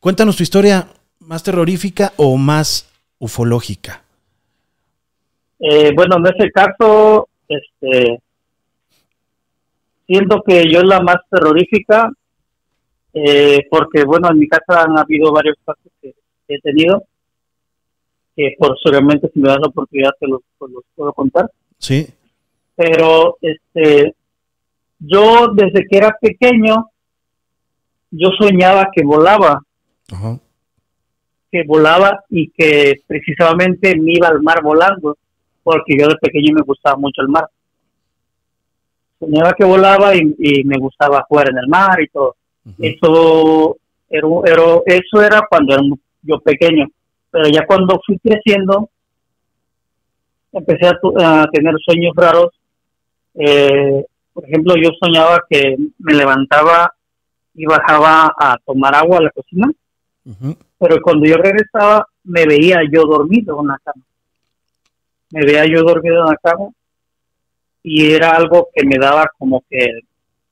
cuéntanos tu historia más terrorífica o más ufológica. Eh, bueno, en ese caso, este, siento que yo es la más terrorífica, eh, porque bueno, en mi casa han habido varios casos que, he tenido, que por seguramente si me das la oportunidad te los, los puedo contar. Sí. Pero este, yo desde que era pequeño, yo soñaba que volaba. Que volaba y que precisamente me iba al mar volando porque yo de pequeño me gustaba mucho el mar. Soñaba que volaba y, me gustaba jugar en el mar y todo. Eso era, eso era cuando era yo pequeño, pero ya cuando fui creciendo empecé a, tener sueños raros. Eh, por ejemplo, yo soñaba que me levantaba y bajaba a tomar agua a la cocina, pero cuando yo regresaba me veía yo dormido en la cama me veía yo dormido en la cama y era algo que me daba como que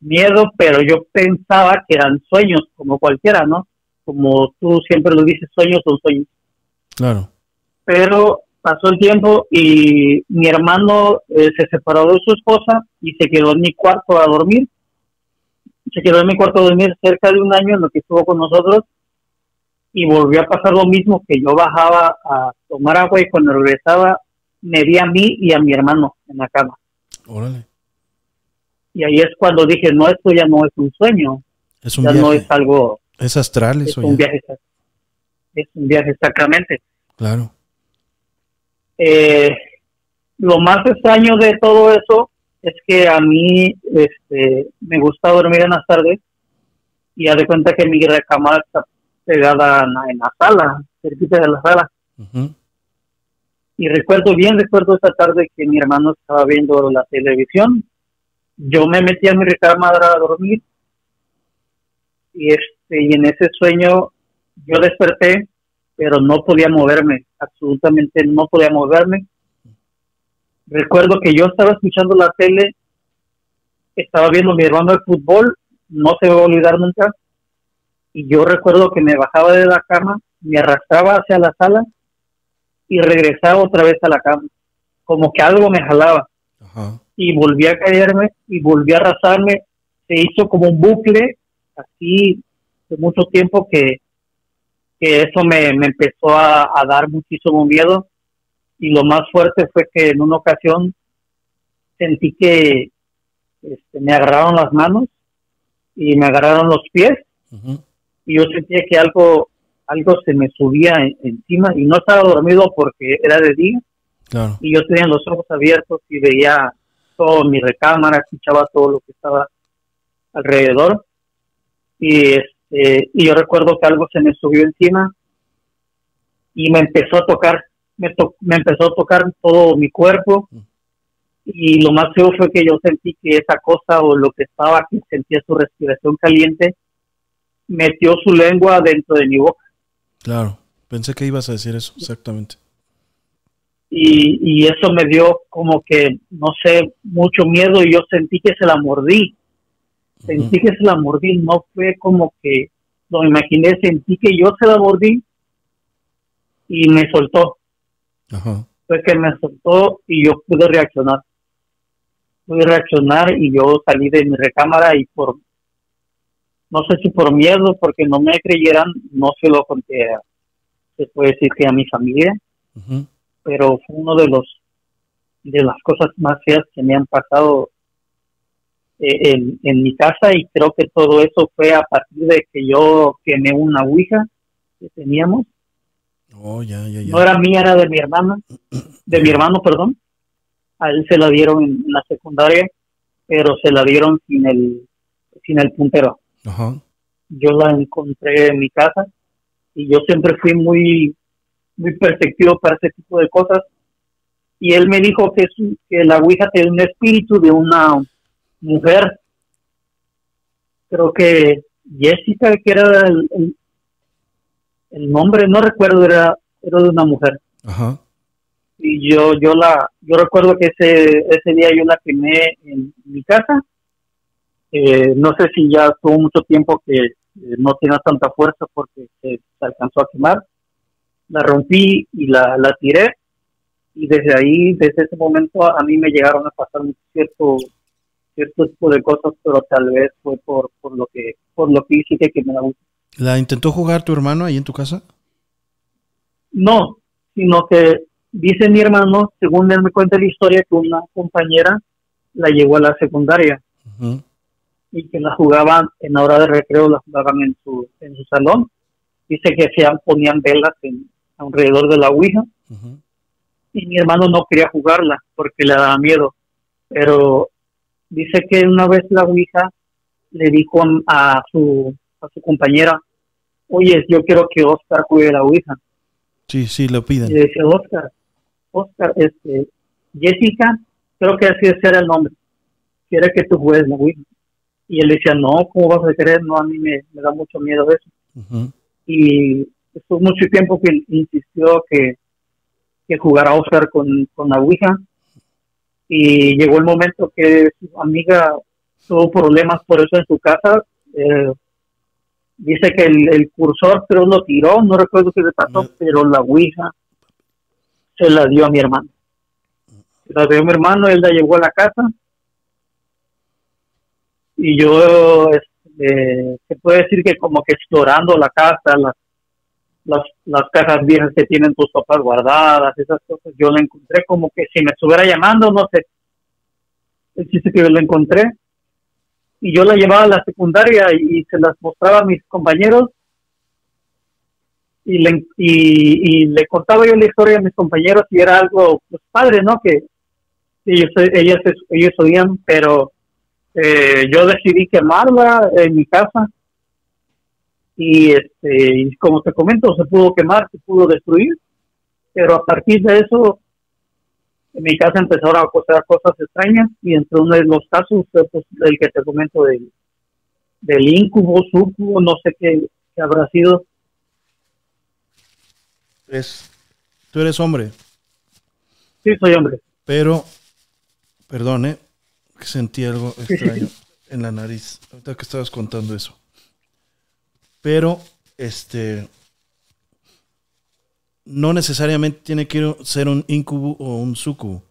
miedo, pero yo pensaba que eran sueños, como cualquiera, ¿no? Como tú siempre lo dices, sueños son sueños. Claro. Pero pasó el tiempo y mi hermano eh, se separó de su esposa y se quedó en mi cuarto a dormir. se quedó en mi cuarto de dormir cerca de un año en lo que estuvo con nosotros y volvió a pasar lo mismo que yo bajaba a tomar agua y cuando regresaba me vi a mí y a mi hermano en la cama. Órale. Y ahí es cuando dije, no, esto ya no es un sueño, Es un ya viaje. no es algo, Es astral es eso un ya. viaje, es un viaje exactamente. Claro. Eh, lo más extraño de todo eso es que a mí este, me gusta dormir en las tardes y haz de cuenta que mi recámara está pegada en la, sala, cerquita de la sala. Y recuerdo bien, recuerdo esa tarde que mi hermano estaba viendo la televisión. Yo me metí a mi recámara a dormir y, este, y en ese sueño yo desperté, pero no podía moverme, absolutamente no podía moverme. Recuerdo que yo estaba escuchando la tele, estaba viendo a mi hermano el fútbol, no se me va a olvidar nunca. Y yo recuerdo que me bajaba de la cama, me arrastraba hacia la sala y regresaba otra vez a la cama, como que algo me jalaba Ajá. y volví a caerme y volví a arrastrarme. Se hizo como un bucle así de mucho tiempo que, que eso me, me empezó a, a dar muchísimo miedo y lo más fuerte fue que en una ocasión sentí que este, me agarraron las manos y me agarraron los pies Ujú. y yo sentía que algo algo se me subía en- encima y no estaba dormido porque era de día Claro. y yo tenía los ojos abiertos y veía todo mi recámara, escuchaba todo lo que estaba alrededor y este y yo recuerdo que algo se me subió encima y me empezó a tocar, me, to- me empezó a tocar todo mi cuerpo y lo más feo fue que yo sentí que esa cosa o lo que estaba que sentía su respiración caliente metió su lengua dentro de mi boca Claro. Pensé que ibas a decir eso, exactamente. y, y eso me dio como que, no sé, mucho miedo y yo sentí que se la mordí. Sentí que se la mordí, no fue como que lo imaginé, sentí que yo se la mordí y me soltó. Ajá. Fue que me soltó y yo pude reaccionar. Pude reaccionar y yo salí de mi recámara y por, no sé si por miedo, porque no me creyeran, no se lo conté, se puede decir que a mi familia pero fue uno de los de las cosas más feas que me han pasado en, en mi casa y creo que todo eso fue a partir de que yo quemé una ouija que teníamos. Oh, ya, ya, ya. no era mía era de mi hermana de mi hermano perdón. A él se la dieron en, la secundaria pero se la dieron sin el sin el puntero. Ajá. yo la encontré en mi casa y yo siempre fui muy muy perceptivo para ese tipo de cosas. Y él me dijo que, que la ouija tiene un espíritu de una mujer. Creo que Jessica que era el, el- el nombre no recuerdo era era de una mujer. Ajá. y yo yo la yo recuerdo que ese ese día yo la quemé en mi casa. Eh, no sé si ya tuvo mucho tiempo que eh, no tenía tanta fuerza porque se, se alcanzó a quemar. La rompí y la, la tiré. Y desde ahí desde ese momento a mí me llegaron a pasar un cierto tipo de cosas pero tal vez fue por por lo que por lo que hice que quemé la última ¿La intentó jugar tu hermano ahí en tu casa? No, sino que dice mi hermano, según él me cuenta la historia, que una compañera la llevó a la secundaria y que la jugaban en la hora de recreo, la jugaban en su, en su salón. Dice que se ponían velas en, alrededor de la Ouija y mi hermano no quería jugarla porque le daba miedo. Pero dice que una vez la Ouija le dijo a su, a su compañera, oye, yo quiero que Oscar juegue la Ouija. Sí, sí, lo Y piden. le decía, Oscar, Oscar, este, Jessica, creo que así era el nombre, quiere que tú juegues la Ouija. Y él decía, no, ¿cómo vas a querer? No, a mí me, me da mucho miedo eso. Y estuvo mucho tiempo que insistió que, que jugara Oscar con, con la Ouija. Y llegó el momento que su amiga tuvo problemas por eso en su casa. Eh, dice que el, el cursor pero lo tiró, no recuerdo qué le pasó, No. pero la Ouija se la dio a mi hermano. Se la dio a mi hermano, él la llevó a la casa. Y yo, eh, se puede decir que como que explorando la casa, las, las, las cajas viejas que tienen tus papás guardadas, esas cosas, yo la encontré como que si me estuviera llamando, no sé, el chiste que yo la encontré, y yo la llevaba a la secundaria y, se las mostraba a mis compañeros. Y le, y, le contaba yo la historia a mis compañeros y era algo pues, padre, ¿no? Que ellos, ellas, ellos oían, pero eh, yo decidí quemarla en mi casa y este y como te comento se pudo quemar se pudo destruir pero a partir de eso en mi casa empezaron a pasar cosas extrañas y entre uno de los casos pues, el que te comento del, del incubo, sucubo, no sé qué, habrá sido. Es, tú eres hombre. Sí, soy hombre. Pero, perdone, ¿eh? sentí algo extraño en la nariz, ahorita que estabas contando eso. Pero, este, no necesariamente tiene que ser un incubo o un sucubo.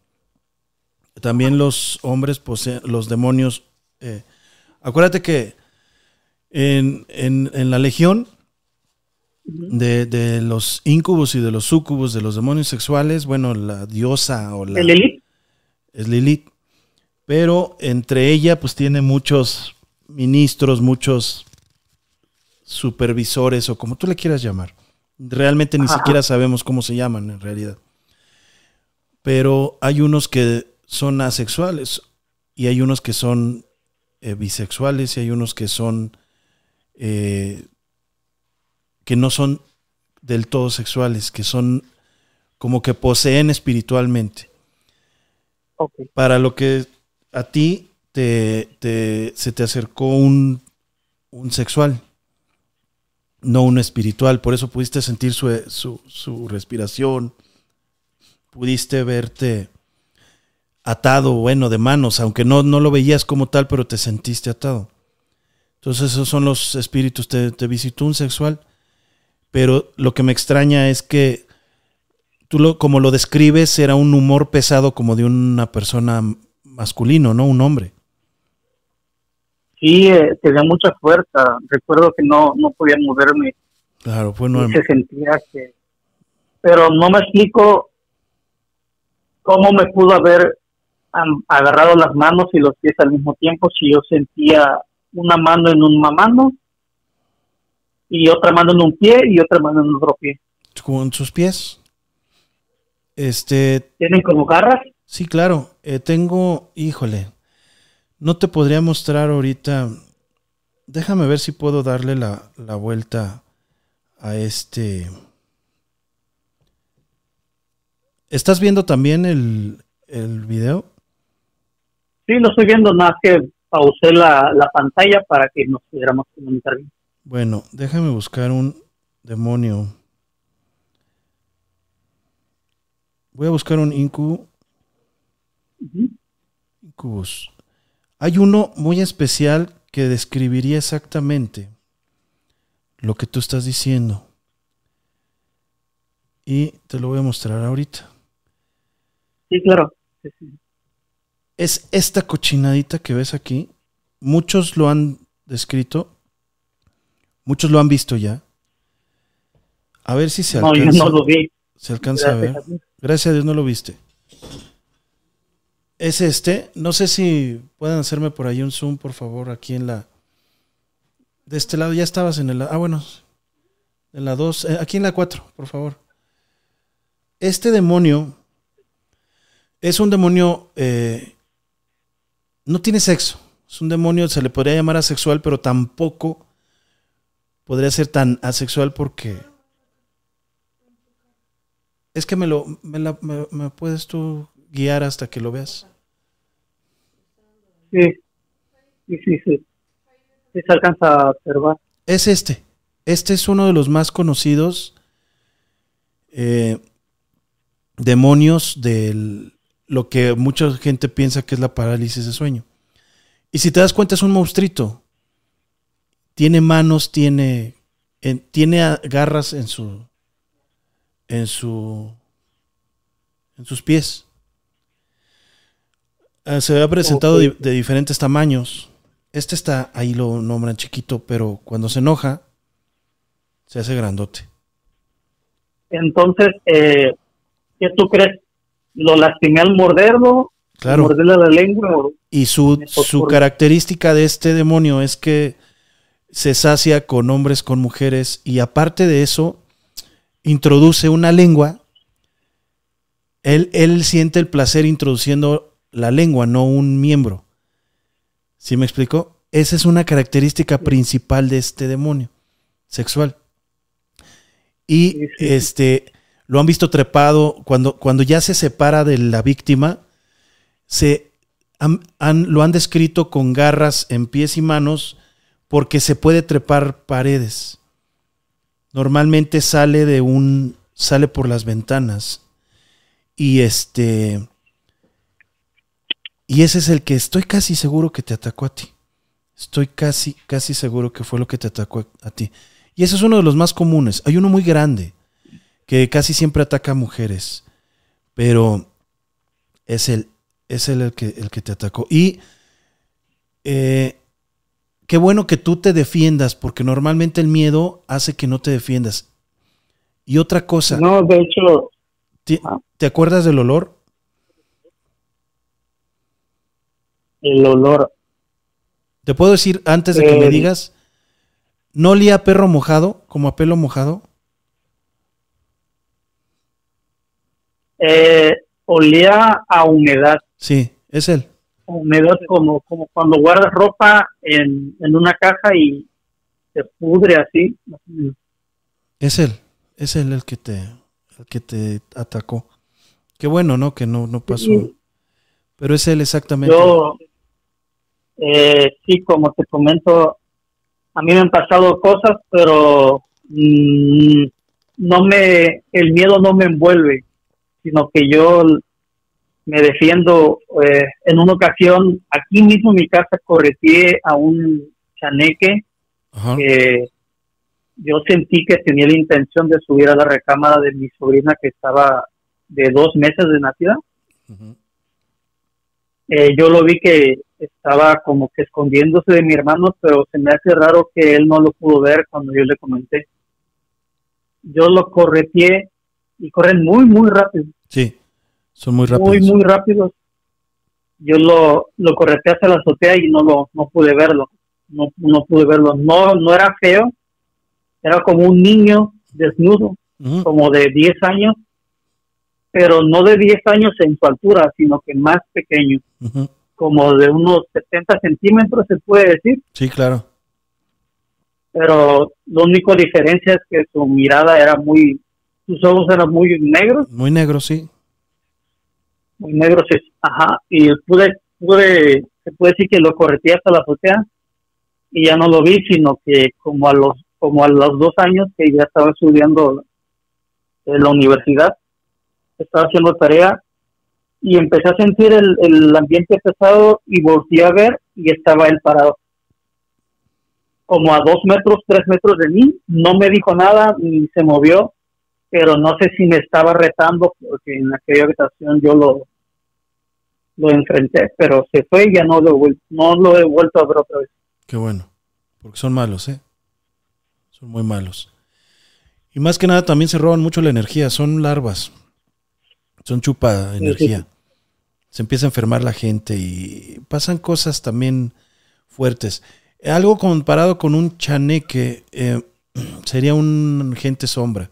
También los hombres poseen, los demonios. Eh, acuérdate que en, la legión de, los incubos y de los sucubos, de los demonios sexuales, bueno, la diosa o la. Lilith? Es Lilith. Pero entre ella, pues tiene muchos ministros, muchos supervisores o como tú le quieras llamar. Realmente ni siquiera sabemos cómo se llaman en realidad. Pero hay unos que son asexuales y hay unos que son eh, bisexuales y hay unos que son eh, que no son del todo sexuales, que son como que poseen espiritualmente. Para lo que a ti te, se te acercó un, un sexual no uno espiritual. Por eso pudiste sentir su, su, respiración, pudiste verte atado, bueno, de manos, aunque no, no lo veías como tal, pero te sentiste atado. Entonces esos son los espíritus, te, visitó un sexual, pero lo que me extraña es que tú lo, como lo describes era un humor pesado como de una persona masculino, ¿no? Un hombre sí eh, tenía mucha fuerza. Recuerdo que no, no podía moverme. Claro, pues no. se sentía que. Pero no me explico cómo me pudo haber agarrado las manos y los pies al mismo tiempo si yo sentía una mano en un mano y otra mano en un pie y otra mano en otro pie. ¿Con sus pies? Este. ¿Tienen como garras? Sí, claro. Eh, tengo, híjole, no te podría mostrar ahorita. Déjame ver si puedo darle la, vuelta a este. ¿Estás viendo también el, el video? Sí, lo estoy viendo, más que pausé la, la pantalla para que nos pudiéramos comunicar bien. Bueno, déjame buscar un demonio. Voy a buscar un incu. Incubus. Hay uno muy especial que describiría exactamente lo que tú estás diciendo. Y te lo voy a mostrar ahorita. Sí, claro. Es esta cochinadita que ves aquí. Muchos lo han descrito. Muchos lo han visto ya. A ver si se alcanza. No, yo no lo vi. Se alcanza a ver. Gracias a Dios no lo viste es este. No sé si pueden hacerme por ahí un zoom, por favor, aquí en la... De este lado ya estabas en el... Ah, bueno. En la 2. Eh, aquí en la 4, por favor. Este demonio es un demonio... Eh, no tiene sexo. Es un demonio, se le podría llamar asexual, pero tampoco podría ser tan asexual porque... Es que me lo... me puedes tú guiar hasta que lo veas. Sí, sí, sí, sí. se alcanza a observar. Es este. Este es uno de los más conocidos eh, demonios de lo que mucha gente piensa que es la parálisis de sueño. Y si te das cuenta es un monstruito. Tiene manos, tiene, tiene garras en su, en su, en sus pies. Ah, se ha presentado de, diferentes tamaños. Este está, ahí lo nombran chiquito, pero cuando se enoja, se hace grandote. Entonces, eh, ¿qué tú crees? ¿Lo lastimé al morderlo? Claro. ¿Morderle la lengua? o- Y su, su característica de este demonio es que se sacia con hombres, con mujeres, y aparte de eso, introduce una lengua. Él, él siente el placer introduciendo la lengua, no un miembro. ¿Sí me explico? Esa es una característica principal de este demonio sexual. Y este lo han visto trepado cuando, cuando ya se separa de la víctima, se han- han- lo han descrito con garras en pies y manos porque se puede trepar paredes. Normalmente sale de un sale por las ventanas y este y ese es el que estoy casi seguro que te atacó a ti. Estoy casi casi seguro que fue lo que te atacó a ti. Y ese es uno de los más comunes. Hay uno muy grande que casi siempre ataca a mujeres, pero es el es el, el que, el que te atacó. Y eh, qué bueno que tú te defiendas, porque normalmente el miedo hace que no te defiendas. Y otra cosa, No, de hecho, ¿te, Ah. te acuerdas del olor? El olor, Te puedo decir antes de que me Eh, digas, ¿no olía a perro mojado, como a pelo mojado? eh, olía a humedad, Sí, es él. humedad como, como cuando guardas ropa en, en una caja y se pudre así. Es él, es él el que te, el que te atacó. Qué bueno, ¿no? Que no, no pasó. Sí. Pero es él exactamente. Yo, eh, sí, como te comento, a mí me han pasado cosas, pero mm, no me, el miedo no me envuelve, sino que yo me defiendo. eh, en una ocasión, aquí mismo en mi casa, correteé a un chaneque Ajá. que yo sentí que tenía la intención de subir a la recámara de mi sobrina que estaba de dos meses de nacida. Eh, yo lo vi que estaba como que escondiéndose de mi hermano, pero se me hace raro que él no lo pudo ver cuando yo le comenté. Yo lo correteé y corren muy, muy rápido, Sí, son muy rápidos. muy, muy rápidos. Yo lo, lo correteé hacia la azotea y no lo no pude verlo, no, no pude verlo. No, no era feo, era como un niño desnudo, como de 10 años, pero no de 10 años en su altura, sino que más pequeño. Como de unos 70 centímetros, se puede decir, Sí, claro. pero la única diferencia es que su mirada era muy, sus ojos eran muy negros, Muy negro, sí. muy negros, es- ajá, y pude, pude, se puede decir que lo correteé hasta la azotea y ya no lo vi, sino que como a los, como a los dos años que ya estaba estudiando en la universidad, estaba haciendo tarea y empecé a sentir el, el ambiente pesado y volteé a ver y estaba él parado. Como a dos metros, tres metros de mí, no me dijo nada ni se movió, pero no sé si me estaba retando porque en aquella habitación yo lo, lo enfrenté, pero se fue y ya no lo, no lo he vuelto a ver otra vez. Qué bueno. Porque son malos, ¿eh? Son muy malos. Y más que nada también se roban mucho la energía. Son larvas. Son chupa energía. Se empieza a enfermar la gente y pasan cosas también fuertes. Algo comparado con un chaneque eh, sería un gente sombra.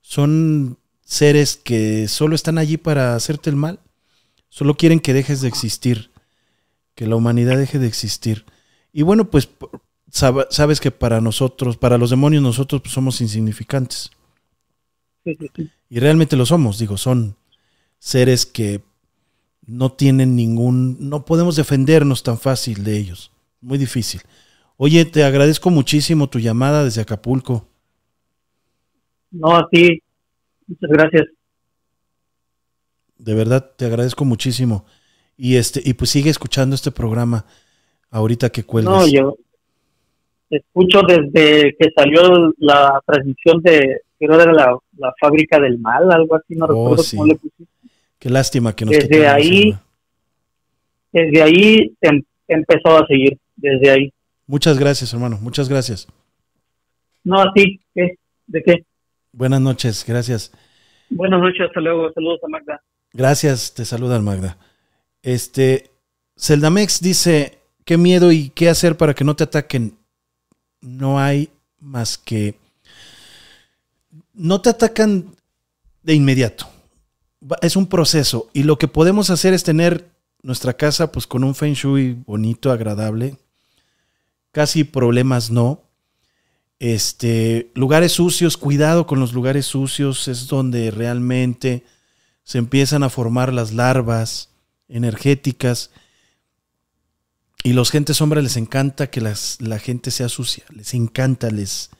Son seres que solo están allí para hacerte el mal. Solo quieren que dejes de existir. Que la humanidad deje de existir. Y bueno, pues sabes que para nosotros, para los demonios, nosotros pues, somos insignificantes. Y realmente lo somos, digo, son seres que no tienen ningún, no podemos defendernos tan fácil de ellos. Muy difícil. Oye, te agradezco muchísimo tu llamada desde Acapulco. No, a ti, muchas gracias. De verdad, te agradezco muchísimo. Y este, y pues sigue escuchando este programa ahorita que cuelgues. No, yo escucho desde que salió la transmisión de, creo era la, la fábrica del mal, algo así, no Oh, recuerdo sí. cómo le pusiste. Qué lástima que nos Desde ahí- Desde ahí em- he empezado a seguir desde ahí. Muchas gracias, hermano. Muchas gracias. No, así, ¿qué? ¿De qué? Buenas noches, gracias. Buenas noches, hasta luego. Saludos a Magda. Gracias, te saluda Magda. Este, Celdamex dice, qué miedo y qué hacer para que no te ataquen. No hay más que... No te atacan de inmediato. Es un proceso y lo que podemos hacer es tener nuestra casa pues con un feng shui bonito, agradable. Casi problemas no. Este, lugares sucios, cuidado con los lugares sucios, es donde realmente se empiezan a formar las larvas energéticas. Y los gentes sombra les encanta que la gente sea sucia, les encanta, les...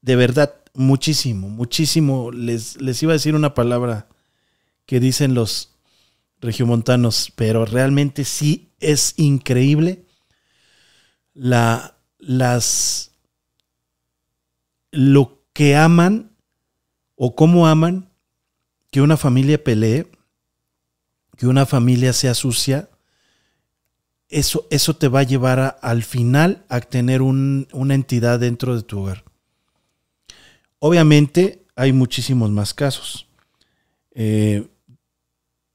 De verdad, muchísimo, muchísimo. Les, les iba a decir una palabra que dicen los regiomontanos, pero realmente sí es increíble la, las, lo que aman o cómo aman que una familia pelee, que una familia sea sucia, eso, eso te va a llevar al final a tener una entidad dentro de tu hogar. Obviamente hay muchísimos más casos. Eh,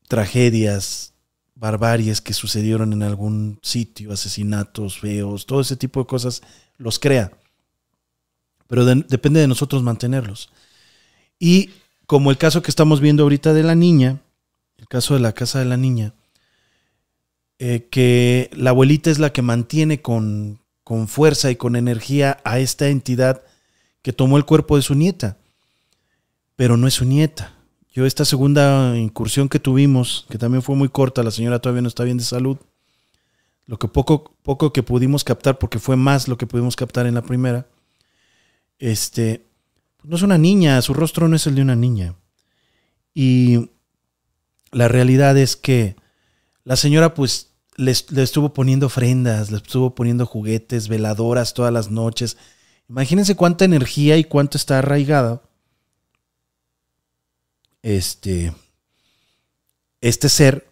tragedias, barbaries que sucedieron en algún sitio, asesinatos feos, todo ese tipo de cosas los crea. Pero depende de nosotros mantenerlos. Y como el caso que estamos viendo ahorita de la niña, el caso de la casa de la niña, eh, que la abuelita es la que mantiene con, con fuerza y con energía a esta entidad que tomó el cuerpo de su nieta, pero no es su nieta. Yo esta segunda incursión que tuvimos, que también fue muy corta, la señora todavía no está bien de salud, lo que poco, poco que pudimos captar, porque fue más lo que pudimos captar en la primera, este, no es una niña, su rostro no es el de una niña. Y la realidad es que la señora pues le, estuvo poniendo ofrendas, le estuvo poniendo juguetes, veladoras todas las noches. Imagínense cuánta energía y cuánto está arraigada este, este ser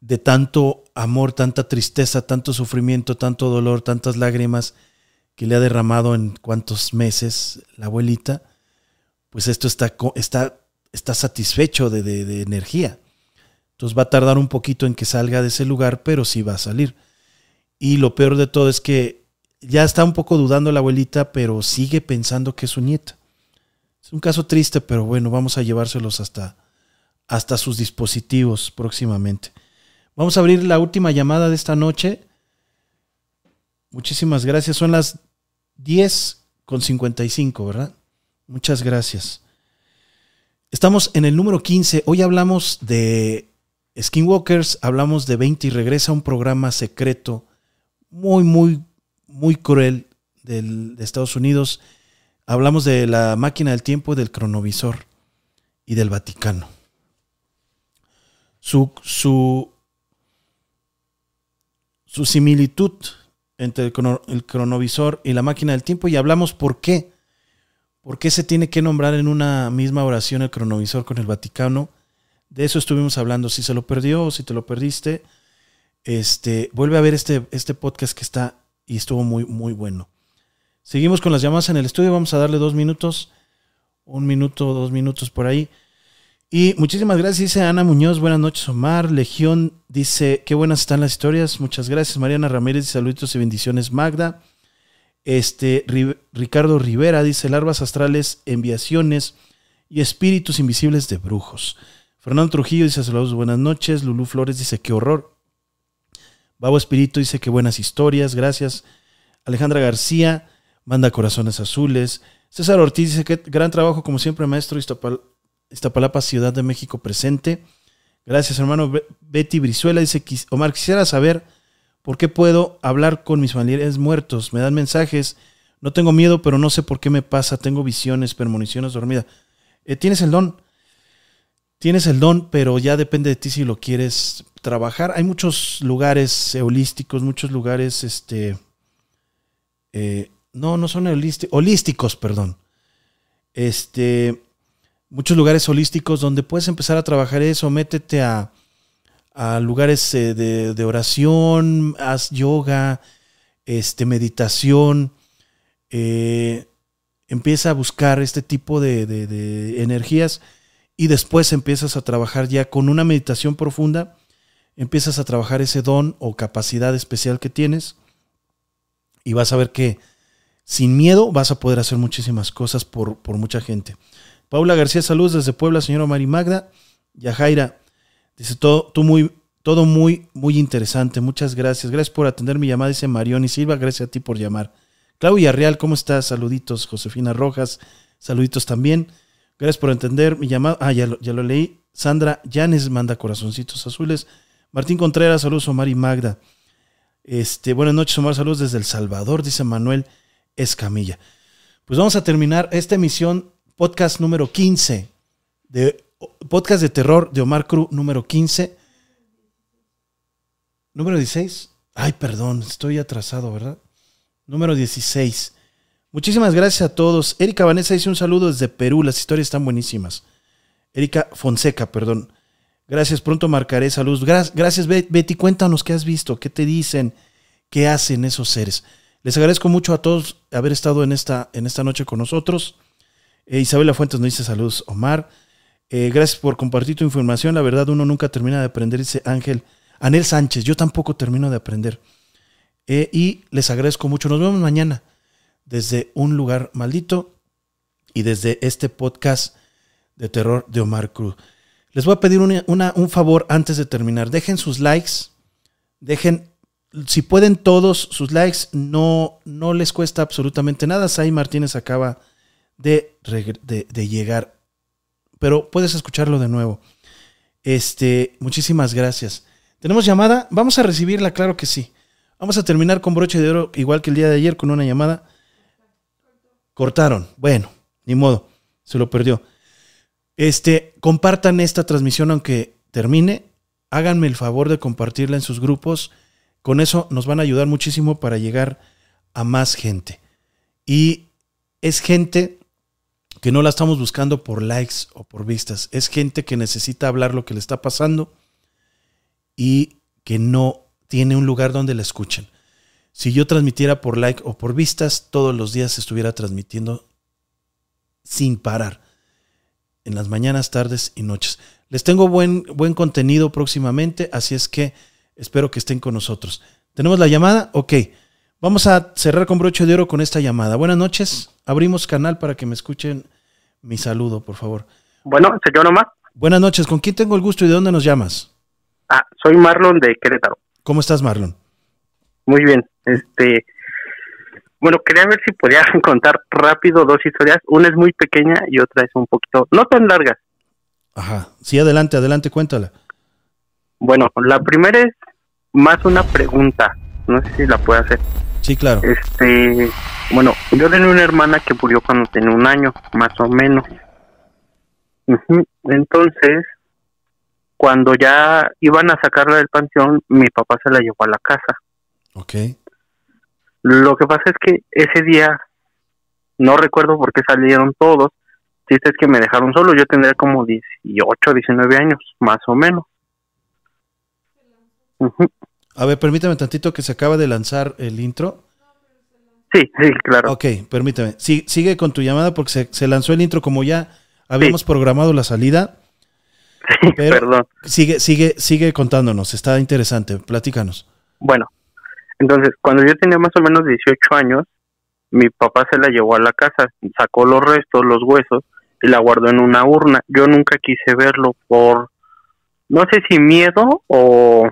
de tanto amor, tanta tristeza, tanto sufrimiento, tanto dolor, tantas lágrimas que le ha derramado en cuántos meses la abuelita, pues esto está, está, está satisfecho de, de, energía. Entonces va a tardar un poquito en que salga de ese lugar, pero sí va a salir. Y lo peor de todo es que ya está un poco dudando la abuelita, pero sigue pensando que es su nieta. Es un caso triste, pero bueno, vamos a llevárselos hasta, hasta sus dispositivos próximamente. Vamos a abrir la última llamada de esta noche. Muchísimas gracias. Son las 10 con 55, ¿verdad? Muchas gracias. Estamos en el número 15. Hoy hablamos de Skinwalkers, hablamos de 20 y regresa un programa secreto muy, muy, muy cruel de Estados Unidos. Hablamos de la máquina del tiempo, del cronovisor y del Vaticano. Su, su, su similitud entre el, cronovisor y la máquina del tiempo y hablamos por qué. ¿Por qué se tiene que nombrar en una misma oración el cronovisor con el Vaticano? De eso estuvimos hablando. Si se lo perdió o si te lo perdiste, este, vuelve a ver este, este podcast que está y estuvo muy, muy bueno. Seguimos con las llamadas en el estudio. Vamos a darle dos minutos. Un minuto, dos minutos por ahí. Y muchísimas gracias, dice Ana Muñoz. Buenas noches, Omar. Legión dice: Qué buenas están las historias. Muchas gracias, Mariana Ramírez. Saluditos y bendiciones, Magda. Este, Ricardo Rivera dice: Larvas astrales, enviaciones y espíritus invisibles de brujos. Fernando Trujillo dice: Saludos, buenas noches. Lulú Flores dice: Qué horror. Babo Espíritu dice: Qué buenas historias. Gracias. Alejandra García manda corazones azules. César Ortiz dice: Qué gran trabajo, como siempre, maestro. Iztapalapa, Ciudad de México presente. Gracias, hermano. Betty Brizuela dice, Omar, quisiera saber por qué puedo hablar con mis familiares muertos. Me dan mensajes. No tengo miedo, pero no sé por qué me pasa. Tengo visiones, premoniciones, dormida. Eh, tienes el don. Tienes el don, pero ya depende de ti si lo quieres trabajar. Hay muchos lugares holísticos, muchos lugares, este, eh, no, no son holísticos, perdón. Este, muchos lugares holísticos donde puedes empezar a trabajar eso, métete a, a lugares eh, de, oración, haz yoga, este, meditación, eh, empieza a buscar este tipo de, de, energías y después empiezas a trabajar ya con una meditación profunda, empiezas a trabajar ese don o capacidad especial que tienes y vas a ver que sin miedo vas a poder hacer muchísimas cosas por, por mucha gente. Paula García, saludos desde Puebla, señora Mari Magda. Yajaira, dice todo, tú muy, todo muy, muy interesante. Muchas gracias. Gracias por atender mi llamada, dice Marión y Silva. Gracias a ti por llamar. Claudia Real, ¿cómo estás? Saluditos. Josefina Rojas, saluditos también. Gracias por entender mi llamada. Ah, ya lo, ya lo leí. Sandra Llanes manda corazoncitos azules. Martín Contreras, saludos Omar y Magda. Este, buenas noches, Omar, saludos desde El Salvador, dice Manuel Escamilla. Pues vamos a terminar esta emisión podcast número 15 de podcast de terror de Omar Cruz número 15. Número 16. Ay, perdón, estoy atrasado, ¿verdad? Número 16. Muchísimas gracias a todos. Erika Vanessa dice un saludo desde Perú. Las historias están buenísimas. Erika Fonseca, perdón. Gracias, pronto marcaré saludos. Gracias, Betty. Cuéntanos qué has visto, qué te dicen, qué hacen esos seres. Les agradezco mucho a todos haber estado en esta, en esta noche con nosotros. Eh, Isabela Fuentes nos dice saludos, Omar. Eh, gracias por compartir tu información. La verdad, uno nunca termina de aprender, dice Ángel. Anel Sánchez, yo tampoco termino de aprender. Eh, y les agradezco mucho. Nos vemos mañana desde un lugar maldito y desde este podcast de terror de Omar Cruz. Les voy a pedir un favor antes de terminar. Dejen sus likes. Dejen, si pueden todos sus likes, no, no les cuesta absolutamente nada. Sai Martínez acaba de, de, llegar. Pero puedes escucharlo de nuevo. Este, muchísimas gracias. ¿Tenemos llamada? Vamos a recibirla, claro que sí. Vamos a terminar con broche de oro, igual que el día de ayer, con una llamada. Cortaron. Bueno, ni modo. Se lo perdió. Este, compartan esta transmisión aunque termine. Háganme el favor de compartirla en sus grupos. Con eso nos van a ayudar muchísimo para llegar a más gente. Y es gente que no la estamos buscando por likes o por vistas. Es gente que necesita hablar lo que le está pasando y que no tiene un lugar donde la escuchen. Si yo transmitiera por like o por vistas, todos los días estuviera transmitiendo sin parar. En las mañanas, tardes y noches. Les tengo buen, buen contenido próximamente, así es que espero que estén con nosotros. ¿Tenemos la llamada? Ok. Vamos a cerrar con broche de oro con esta llamada. Buenas noches. Abrimos canal para que me escuchen mi saludo, por favor. Bueno, señor Omar. Buenas noches. ¿Con quién tengo el gusto y de dónde nos llamas? Ah, soy Marlon de Querétaro. ¿Cómo estás, Marlon? Muy bien. Este, bueno, quería ver si podías contar rápido dos historias. Una es muy pequeña y otra es un poquito, no tan larga. Ajá. Sí, adelante, adelante, cuéntala. Bueno, la primera es más una pregunta. No sé si la puedo hacer. Sí, claro. Este, bueno, yo tenía una hermana que murió cuando tenía un año, más o menos. Entonces, cuando ya iban a sacarla del panteón, mi papá se la llevó a la casa. Ok. Lo que pasa es que ese día, no recuerdo por qué salieron todos, si es que me dejaron solo, yo tendría como 18, 19 años, más o menos. A ver, permítame tantito que se acaba de lanzar el intro. Sí, sí, claro. Ok, permítame. Sí, sigue con tu llamada porque se, se lanzó el intro como ya habíamos programado la salida. Sí, perdón. Sigue, sigue, sigue contándonos, está interesante, platícanos. Bueno, entonces, cuando yo tenía más o menos 18 años, mi papá se la llevó a la casa, sacó los restos, los huesos, y la guardó en una urna. Yo nunca quise verlo por, no sé si miedo o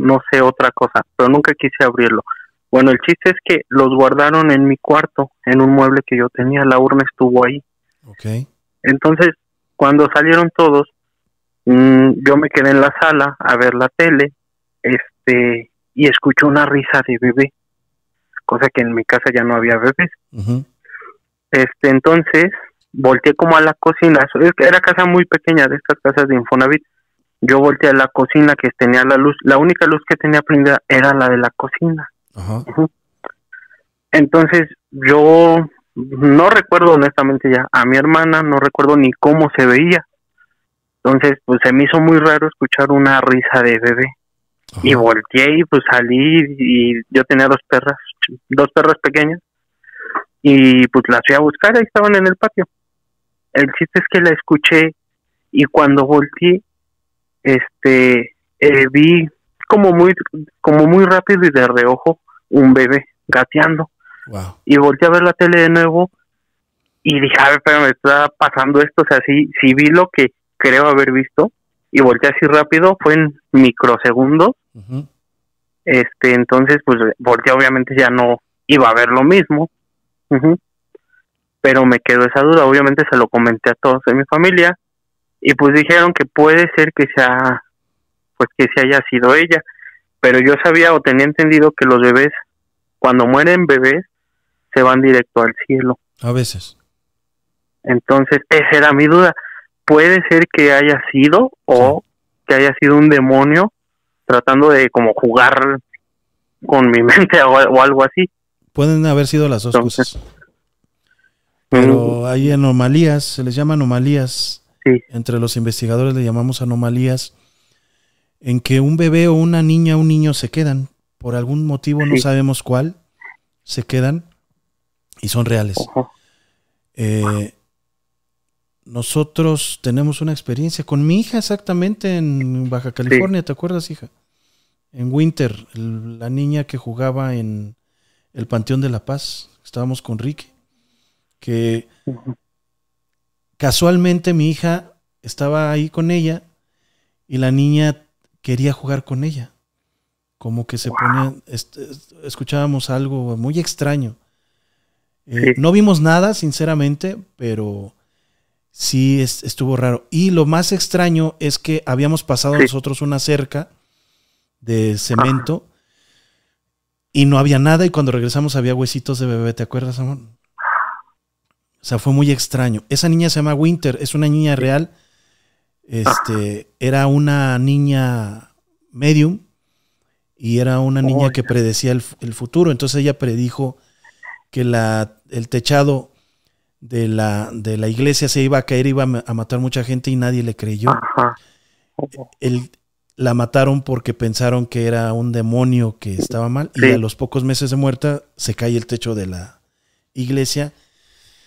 no sé otra cosa, pero nunca quise abrirlo. Bueno, el chiste es que los guardaron en mi cuarto, en un mueble que yo tenía, la urna estuvo ahí. Okay. Entonces, cuando salieron todos, mm, yo me quedé en la sala a ver la tele, este, y escuché una risa de bebé, cosa que en mi casa ya no había bebés. Este, entonces, volteé como a la cocina, era casa muy pequeña de estas casas de Infonavit. Yo volteé a la cocina que tenía la luz, la única luz que tenía prendida era la de la cocina. Entonces, yo no recuerdo honestamente ya a mi hermana, no recuerdo ni cómo se veía, Entonces, pues se me hizo muy raro escuchar una risa de bebé. Y volteé y pues salí y yo tenía dos perras, dos perras pequeñas. Y pues las fui a buscar, ahí estaban en el patio. El chiste es que la escuché y cuando volteé, este, eh, vi como muy, como muy rápido y de reojo un bebé gateando. Y volteé a ver la tele de nuevo y dije, a ver, pero me está pasando esto. O sea, sí, sí vi lo que creo haber visto y volteé así rápido, fue en microsegundos. Este, entonces, pues volteé, obviamente ya no iba a ver lo mismo. Pero me quedó esa duda. Obviamente se lo comenté a todos de mi familia y pues dijeron que puede ser que sea, pues que se haya sido ella. Pero yo sabía o tenía entendido que los bebés, cuando mueren bebés, se van directo al cielo. A veces. Entonces, esa era mi duda. Puede ser que haya sido o que haya sido un demonio tratando de como jugar con mi mente o, algo así. Pueden haber sido las dos cosas. Pero hay anomalías, se les llama anomalías. Sí. Entre los investigadores le llamamos anomalías en que un bebé o una niña o un niño se quedan, por algún motivo no sabemos cuál, se quedan y son reales. Eh, nosotros tenemos una experiencia con mi hija exactamente en Baja California, ¿te acuerdas, hija? En Winter, la niña que jugaba en el Panteón de la Paz, estábamos con Ricky, que casualmente mi hija estaba ahí con ella y la niña quería jugar con ella. Como que se ponía, escuchábamos algo muy extraño. Eh, no vimos nada, sinceramente, pero sí estuvo raro. Y lo más extraño es que habíamos pasado nosotros una cerca de cemento y no había nada y cuando regresamos había huesitos de bebé, ¿te acuerdas, amor? O sea, fue muy extraño. Esa niña se llama Winter, es una niña real. Este, era una niña medium y era una niña que predecía el, el, futuro. Entonces ella predijo que la, el techado de la, de la iglesia se iba a caer, iba a matar mucha gente y nadie le creyó. la mataron porque pensaron que era un demonio que estaba mal y a los pocos meses de muerta se cae el techo de la iglesia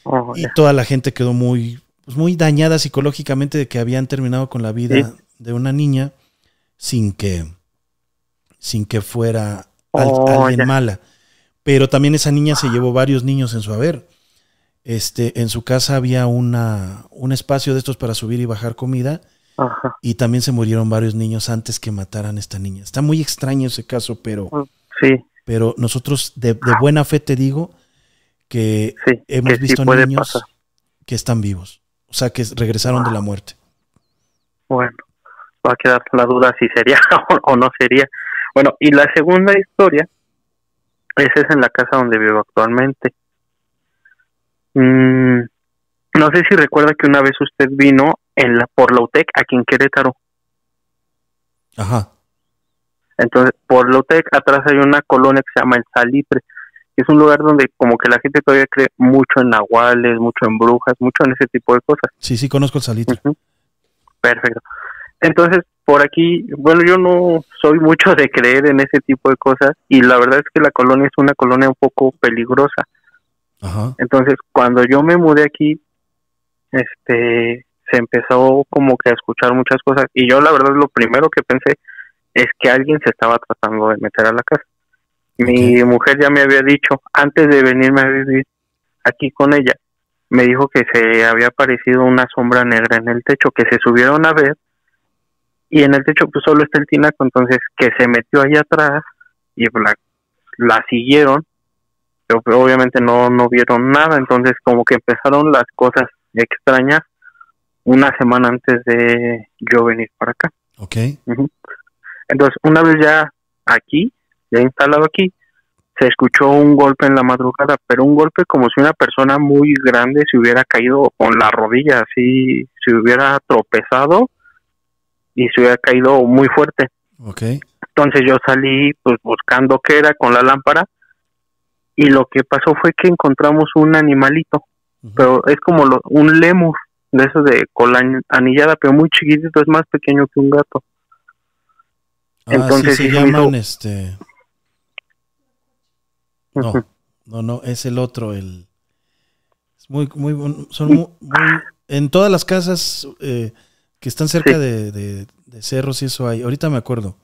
oh, y toda la gente quedó muy, pues, muy dañada psicológicamente de que habían terminado con la vida de una niña sin que, sin que fuera oh, alguien mala. Pero también esa niña se llevó varios niños en su haber este, en su casa había una, un espacio de estos para subir y bajar comida. Y también se murieron varios niños antes que mataran a esta niña. Está muy extraño ese caso, pero, sí. pero nosotros de, buena fe te digo que hemos visto niños que están vivos. O sea, que regresaron de la muerte. Bueno, va a quedar la duda si sería o no sería. Bueno, y la segunda historia, esa es en la casa donde vivo actualmente. Mm, no sé si recuerda que una vez usted vino en la, por la UTEC aquí en Querétaro. Ajá. Entonces, por la UTEC atrás hay una colonia que se llama El Salitre. Es un lugar donde como que la gente todavía cree mucho en nahuales, mucho en brujas, mucho en ese tipo de cosas. Sí, sí, conozco el Salitre. Perfecto. Entonces, por aquí, bueno, yo no soy mucho de creer en ese tipo de cosas y la verdad es que la colonia es una colonia un poco peligrosa entonces, cuando yo me mudé aquí, este, se empezó como que a escuchar muchas cosas y yo la verdad lo primero que pensé es que alguien se estaba tratando de meter a la casa. Mi mujer ya me había dicho, antes de venirme a vivir aquí con ella, me dijo que se había aparecido una sombra negra en el techo, que se subieron a ver y en el techo pues solo está el tinaco, entonces que se metió ahí atrás y la, la siguieron pero obviamente no, no vieron nada, entonces como que empezaron las cosas extrañas una semana antes de yo venir para acá. Ok. Entonces, una vez ya aquí, ya instalado aquí, se escuchó un golpe en la madrugada, pero un golpe como si una persona muy grande se hubiera caído con la rodilla, así se hubiera tropezado y se hubiera caído muy fuerte. Okay. Entonces yo salí pues buscando qué era con la lámpara y lo que pasó fue que encontramos un animalito, pero es como un lemur, de esos de cola anillada, pero muy chiquitito, es más pequeño que un gato. Ah, Entonces sí, se llaman este. No, no, no, es el otro, el. Es muy, muy, son muy, en todas las casas eh, que están cerca de, de, cerros y eso hay. Ahorita me acuerdo.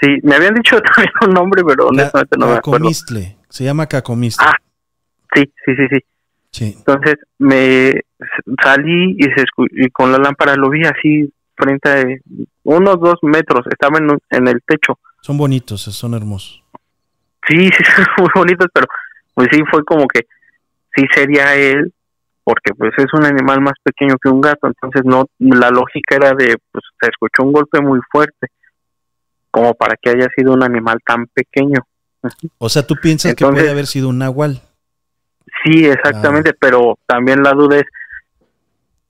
Sí, me habían dicho también un nombre, pero honestamente no me acuerdo. se llama Cacomistle. Ah, sí, sí, sí, sí. Sí. Entonces me salí y, se y con la lámpara lo vi así frente a unos dos metros, estaba en, en el techo. Son bonitos, son hermosos. Sí, sí, son muy bonitos, pero pues sí fue como que sí sería él, porque pues es un animal más pequeño que un gato, entonces no, la lógica era de, pues se escuchó un golpe muy fuerte, como para que haya sido un animal tan pequeño. O sea, tú piensas que puede haber sido un nahual. Sí, exactamente, pero también la duda es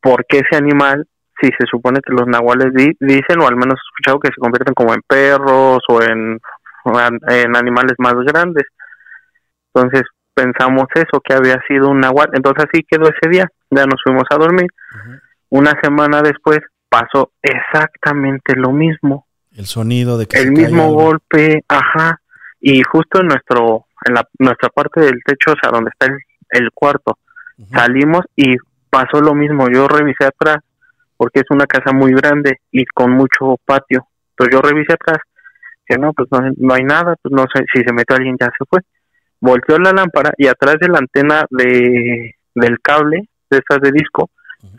por qué ese animal, si se supone que los nahuales dicen, o al menos he escuchado que se convierten como en perros o en, en animales más grandes. Entonces pensamos eso, que había sido un nahual. Entonces así quedó ese día, ya nos fuimos a dormir. Una semana después pasó exactamente lo mismo. El sonido de que el mismo golpe, ajá, y justo en nuestro en la nuestra parte del techo, o sea, donde está el el cuarto. Salimos y pasó lo mismo. Yo revisé atrás porque es una casa muy grande y con mucho patio. Entonces yo revisé atrás, no, pues no, hay nada, pues no sé si se metió alguien ya se fue. Volteó la lámpara y atrás de la antena de del cable de esas de disco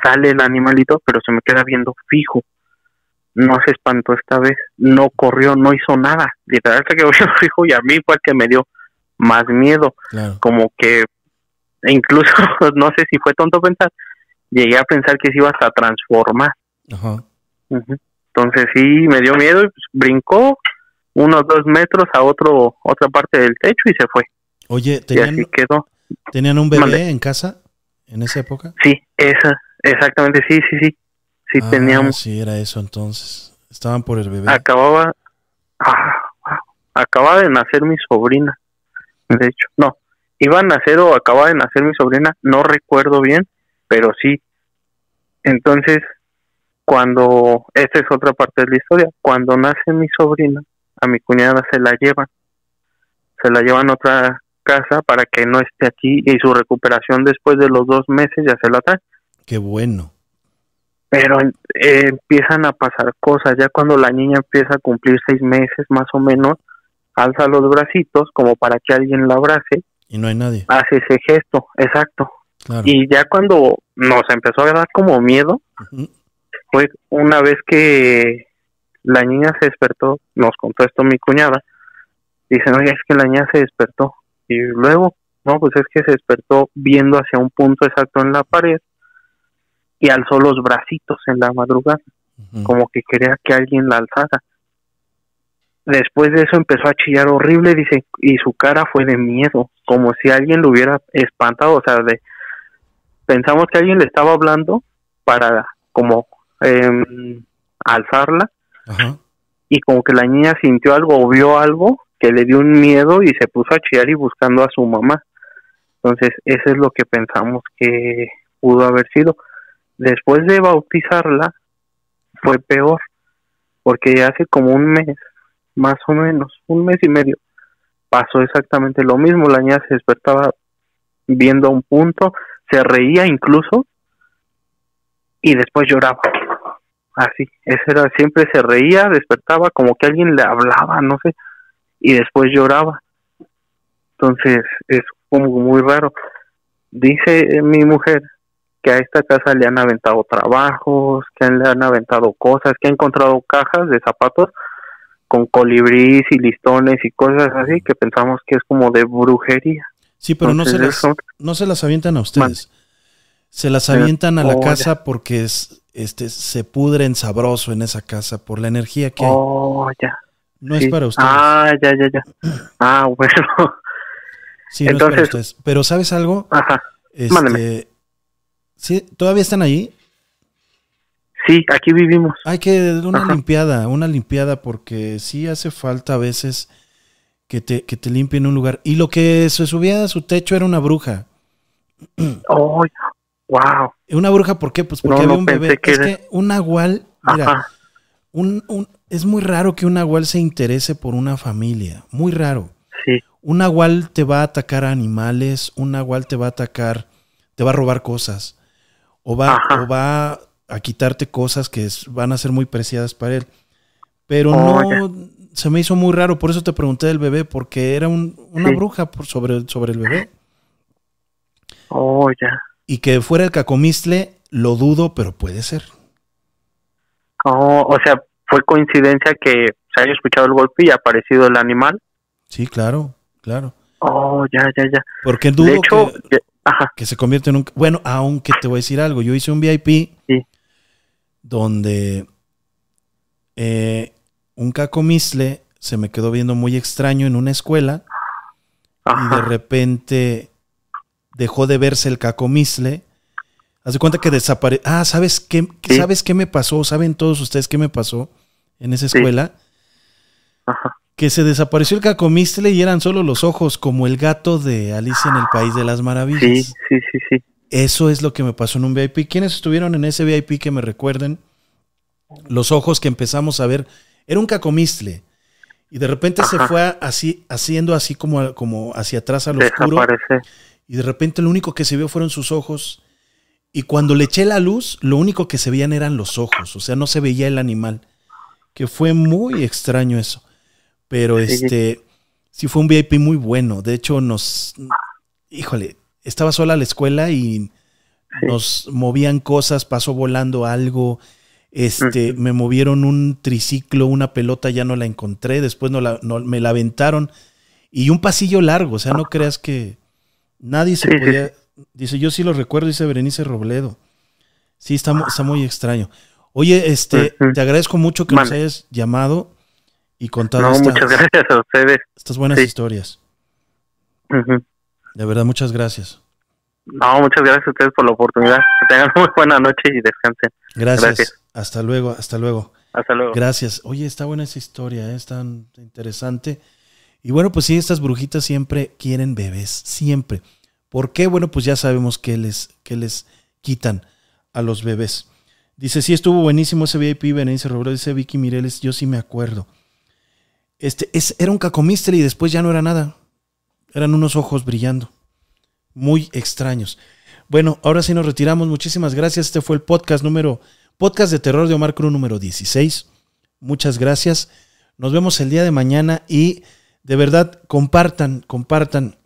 sale el animalito, pero se me queda viendo fijo. No se espantó esta vez, no corrió, no hizo nada. Literal se quedó fijo y a mí fue el que me dio más miedo. Como que incluso no sé si fue tonto pensar, llegué a pensar que se iba a transformar. Entonces sí, me dio miedo y pues, brincó unos dos metros a otro otra parte del techo y se fue. Oye, ¿tenían, quedó. ¿tenían un bebé en casa en esa época? Sí, esa, exactamente, sí, sí, sí. Sí, ah, teníamos. Sí, era eso entonces. Estaban por el bebé. Acababa, ah, acababa de nacer mi sobrina, de hecho. No, iba a nacer o acababa de nacer mi sobrina, no recuerdo bien, pero sí. Entonces, cuando, esta es otra parte de la historia, cuando nace mi sobrina, a mi cuñada se la llevan, se la llevan a otra casa para que no esté aquí y su recuperación después de los dos meses ya se la trae. Qué bueno. Pero eh, empiezan a pasar cosas, ya cuando la niña empieza a cumplir seis meses más o menos, alza los bracitos como para que alguien la abrace y no hay nadie. Hace ese gesto, exacto. Y ya cuando nos empezó a dar como miedo, fue una vez que la niña se despertó, nos contó esto mi cuñada, dicen, oye, es que la niña se despertó. Y luego, no, pues es que se despertó viendo hacia un punto exacto en la pared y alzó los bracitos en la madrugada, como que quería que alguien la alzara. Después de eso empezó a chillar horrible, dice, y su cara fue de miedo, como si alguien lo hubiera espantado, o sea, de pensamos que alguien le estaba hablando para como em, alzarla y como que la niña sintió algo o vio algo que le dio un miedo y se puso a chillar y buscando a su mamá. Entonces, eso es lo que pensamos que pudo haber sido. Después de bautizarla, fue peor, porque hace como un mes más o menos, un mes y medio. Pasó exactamente lo mismo, la niña se despertaba viendo a un punto, se reía incluso y después lloraba. Así, ese era, siempre se reía, despertaba como que alguien le hablaba, no sé, y después lloraba. Entonces es como muy raro. Dice mi mujer que a esta casa le han aventado trabajos, que le han aventado cosas, que ha encontrado cajas de zapatos con colibrís y listones y cosas así que pensamos que es como de brujería. Sí, pero no, se las, no se las avientan a ustedes. Se las avientan a la casa porque es, este, se pudren sabroso en esa casa por la energía que hay. Oh, ya. No es para ustedes. Ah, ya, ya, ya. Ah, bueno. Sí, no Entonces, es para ustedes. Pero ¿sabes algo? Ajá. Este, ¿sí? ¿Todavía están ahí? Sí, aquí vivimos. Hay que una limpiada, una limpiada porque sí hace falta a veces que te, que te limpien un lugar. Y lo que se subía a su techo era una bruja. Oh, Wow. Una bruja, ¿por qué? Pues porque No, había no un bebé. que es que un nahual, mira, un, un- es muy raro que un nahual se interese por una familia. Muy raro. Sí. Un nahual te va a atacar a animales, un nahual te va a atacar, te va a robar cosas, o va, o va a quitarte cosas que es- van a ser muy preciadas para él. Pero Oh, no, se me hizo muy raro, por eso te pregunté del bebé, porque era un- una Sí. bruja por sobre, sobre el bebé. Oh, ya. Y que fuera el cacomistle, lo dudo, pero puede ser. Oh, o sea, fue coincidencia que se haya escuchado el golpe y ha aparecido el animal. Sí, claro, claro. Oh, ya, ya, ya. Porque dudo De hecho, que, ya- ajá, que se convierte en un... Bueno, aunque te voy a decir algo, yo hice un VIP Sí. donde eh, un cacomisle se me quedó viendo muy extraño en una escuela y de repente dejó de verse el cacomisle. Haz de cuenta que desapareció. Ah, ¿sabes qué, Sí. ¿sabes qué me pasó? ¿Saben todos ustedes qué me pasó en esa Sí. escuela? Ajá. Que se desapareció el cacomistle y eran solo los ojos, como el gato de Alicia en el País de las Maravillas. Sí, sí, sí, sí. Eso es lo que me pasó en un VIP. ¿Quiénes estuvieron en ese VIP que me recuerden? Los ojos que empezamos a ver. Era un cacomistle. Y de repente se fue así, haciendo así como, como hacia atrás al oscuro. Desaparece. Y de repente lo único que se vio fueron sus ojos. Y cuando le eché la luz, lo único que se veían eran los ojos. O sea, no se veía el animal. Que fue muy extraño eso. Pero este, sí fue un VIP muy bueno. De hecho, nos, híjole, estaba sola la escuela y nos movían cosas, pasó volando algo. Este, me movieron un triciclo, una pelota, ya no la encontré. Después no la, no- me la aventaron. Y un pasillo largo, o sea, no creas que nadie se Sí, sí, podía. Dice, yo sí lo recuerdo, dice Berenice Robledo. Sí, está, está muy extraño. Oye, este, te agradezco mucho que nos hayas llamado y contado No, estas, muchas gracias a ustedes. estas buenas Sí. historias. De verdad, muchas gracias. No, muchas gracias a ustedes por la oportunidad. Que tengan muy buena noche y descansen. Gracias. Gracias. Hasta luego, hasta luego. Hasta luego. Gracias. Oye, está buena esa historia, ¿eh? es tan interesante. Y bueno, pues sí, estas brujitas siempre quieren bebés, siempre. ¿Por qué? Bueno, pues ya sabemos que les, que les quitan a los bebés. Dice, sí, estuvo buenísimo ese VIP, Berenice Robledo, dice Vicky Mireles, yo sí me acuerdo. Este, es, era un cacomistre y después ya no era nada. Eran unos ojos brillando. Muy extraños. Bueno, ahora sí nos retiramos. Muchísimas gracias. Este fue el podcast número, podcast de terror de Omar Cruz número 16. Muchas gracias. Nos vemos el día de mañana y de verdad compartan, compartan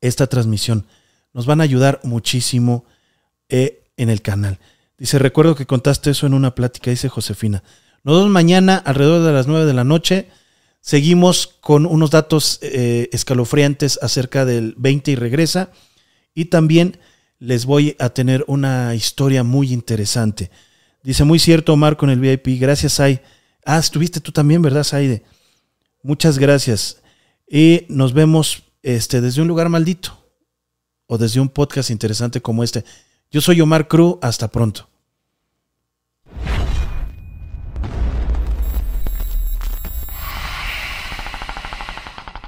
esta transmisión. Nos van a ayudar muchísimo eh, en el canal. Dice, recuerdo que contaste eso en una plática, dice Josefina. Nos vemos mañana alrededor de las 9 de la noche. Seguimos con unos datos eh, escalofriantes acerca del 20 y regresa. Y también les voy a tener una historia muy interesante. Dice, muy cierto, Omar, con el VIP. Gracias, Sai. Ah, estuviste tú también, ¿verdad, Saide? Muchas gracias. Y nos vemos este, desde un lugar maldito o desde un podcast interesante como este. Yo soy Omar Cruz. Hasta pronto.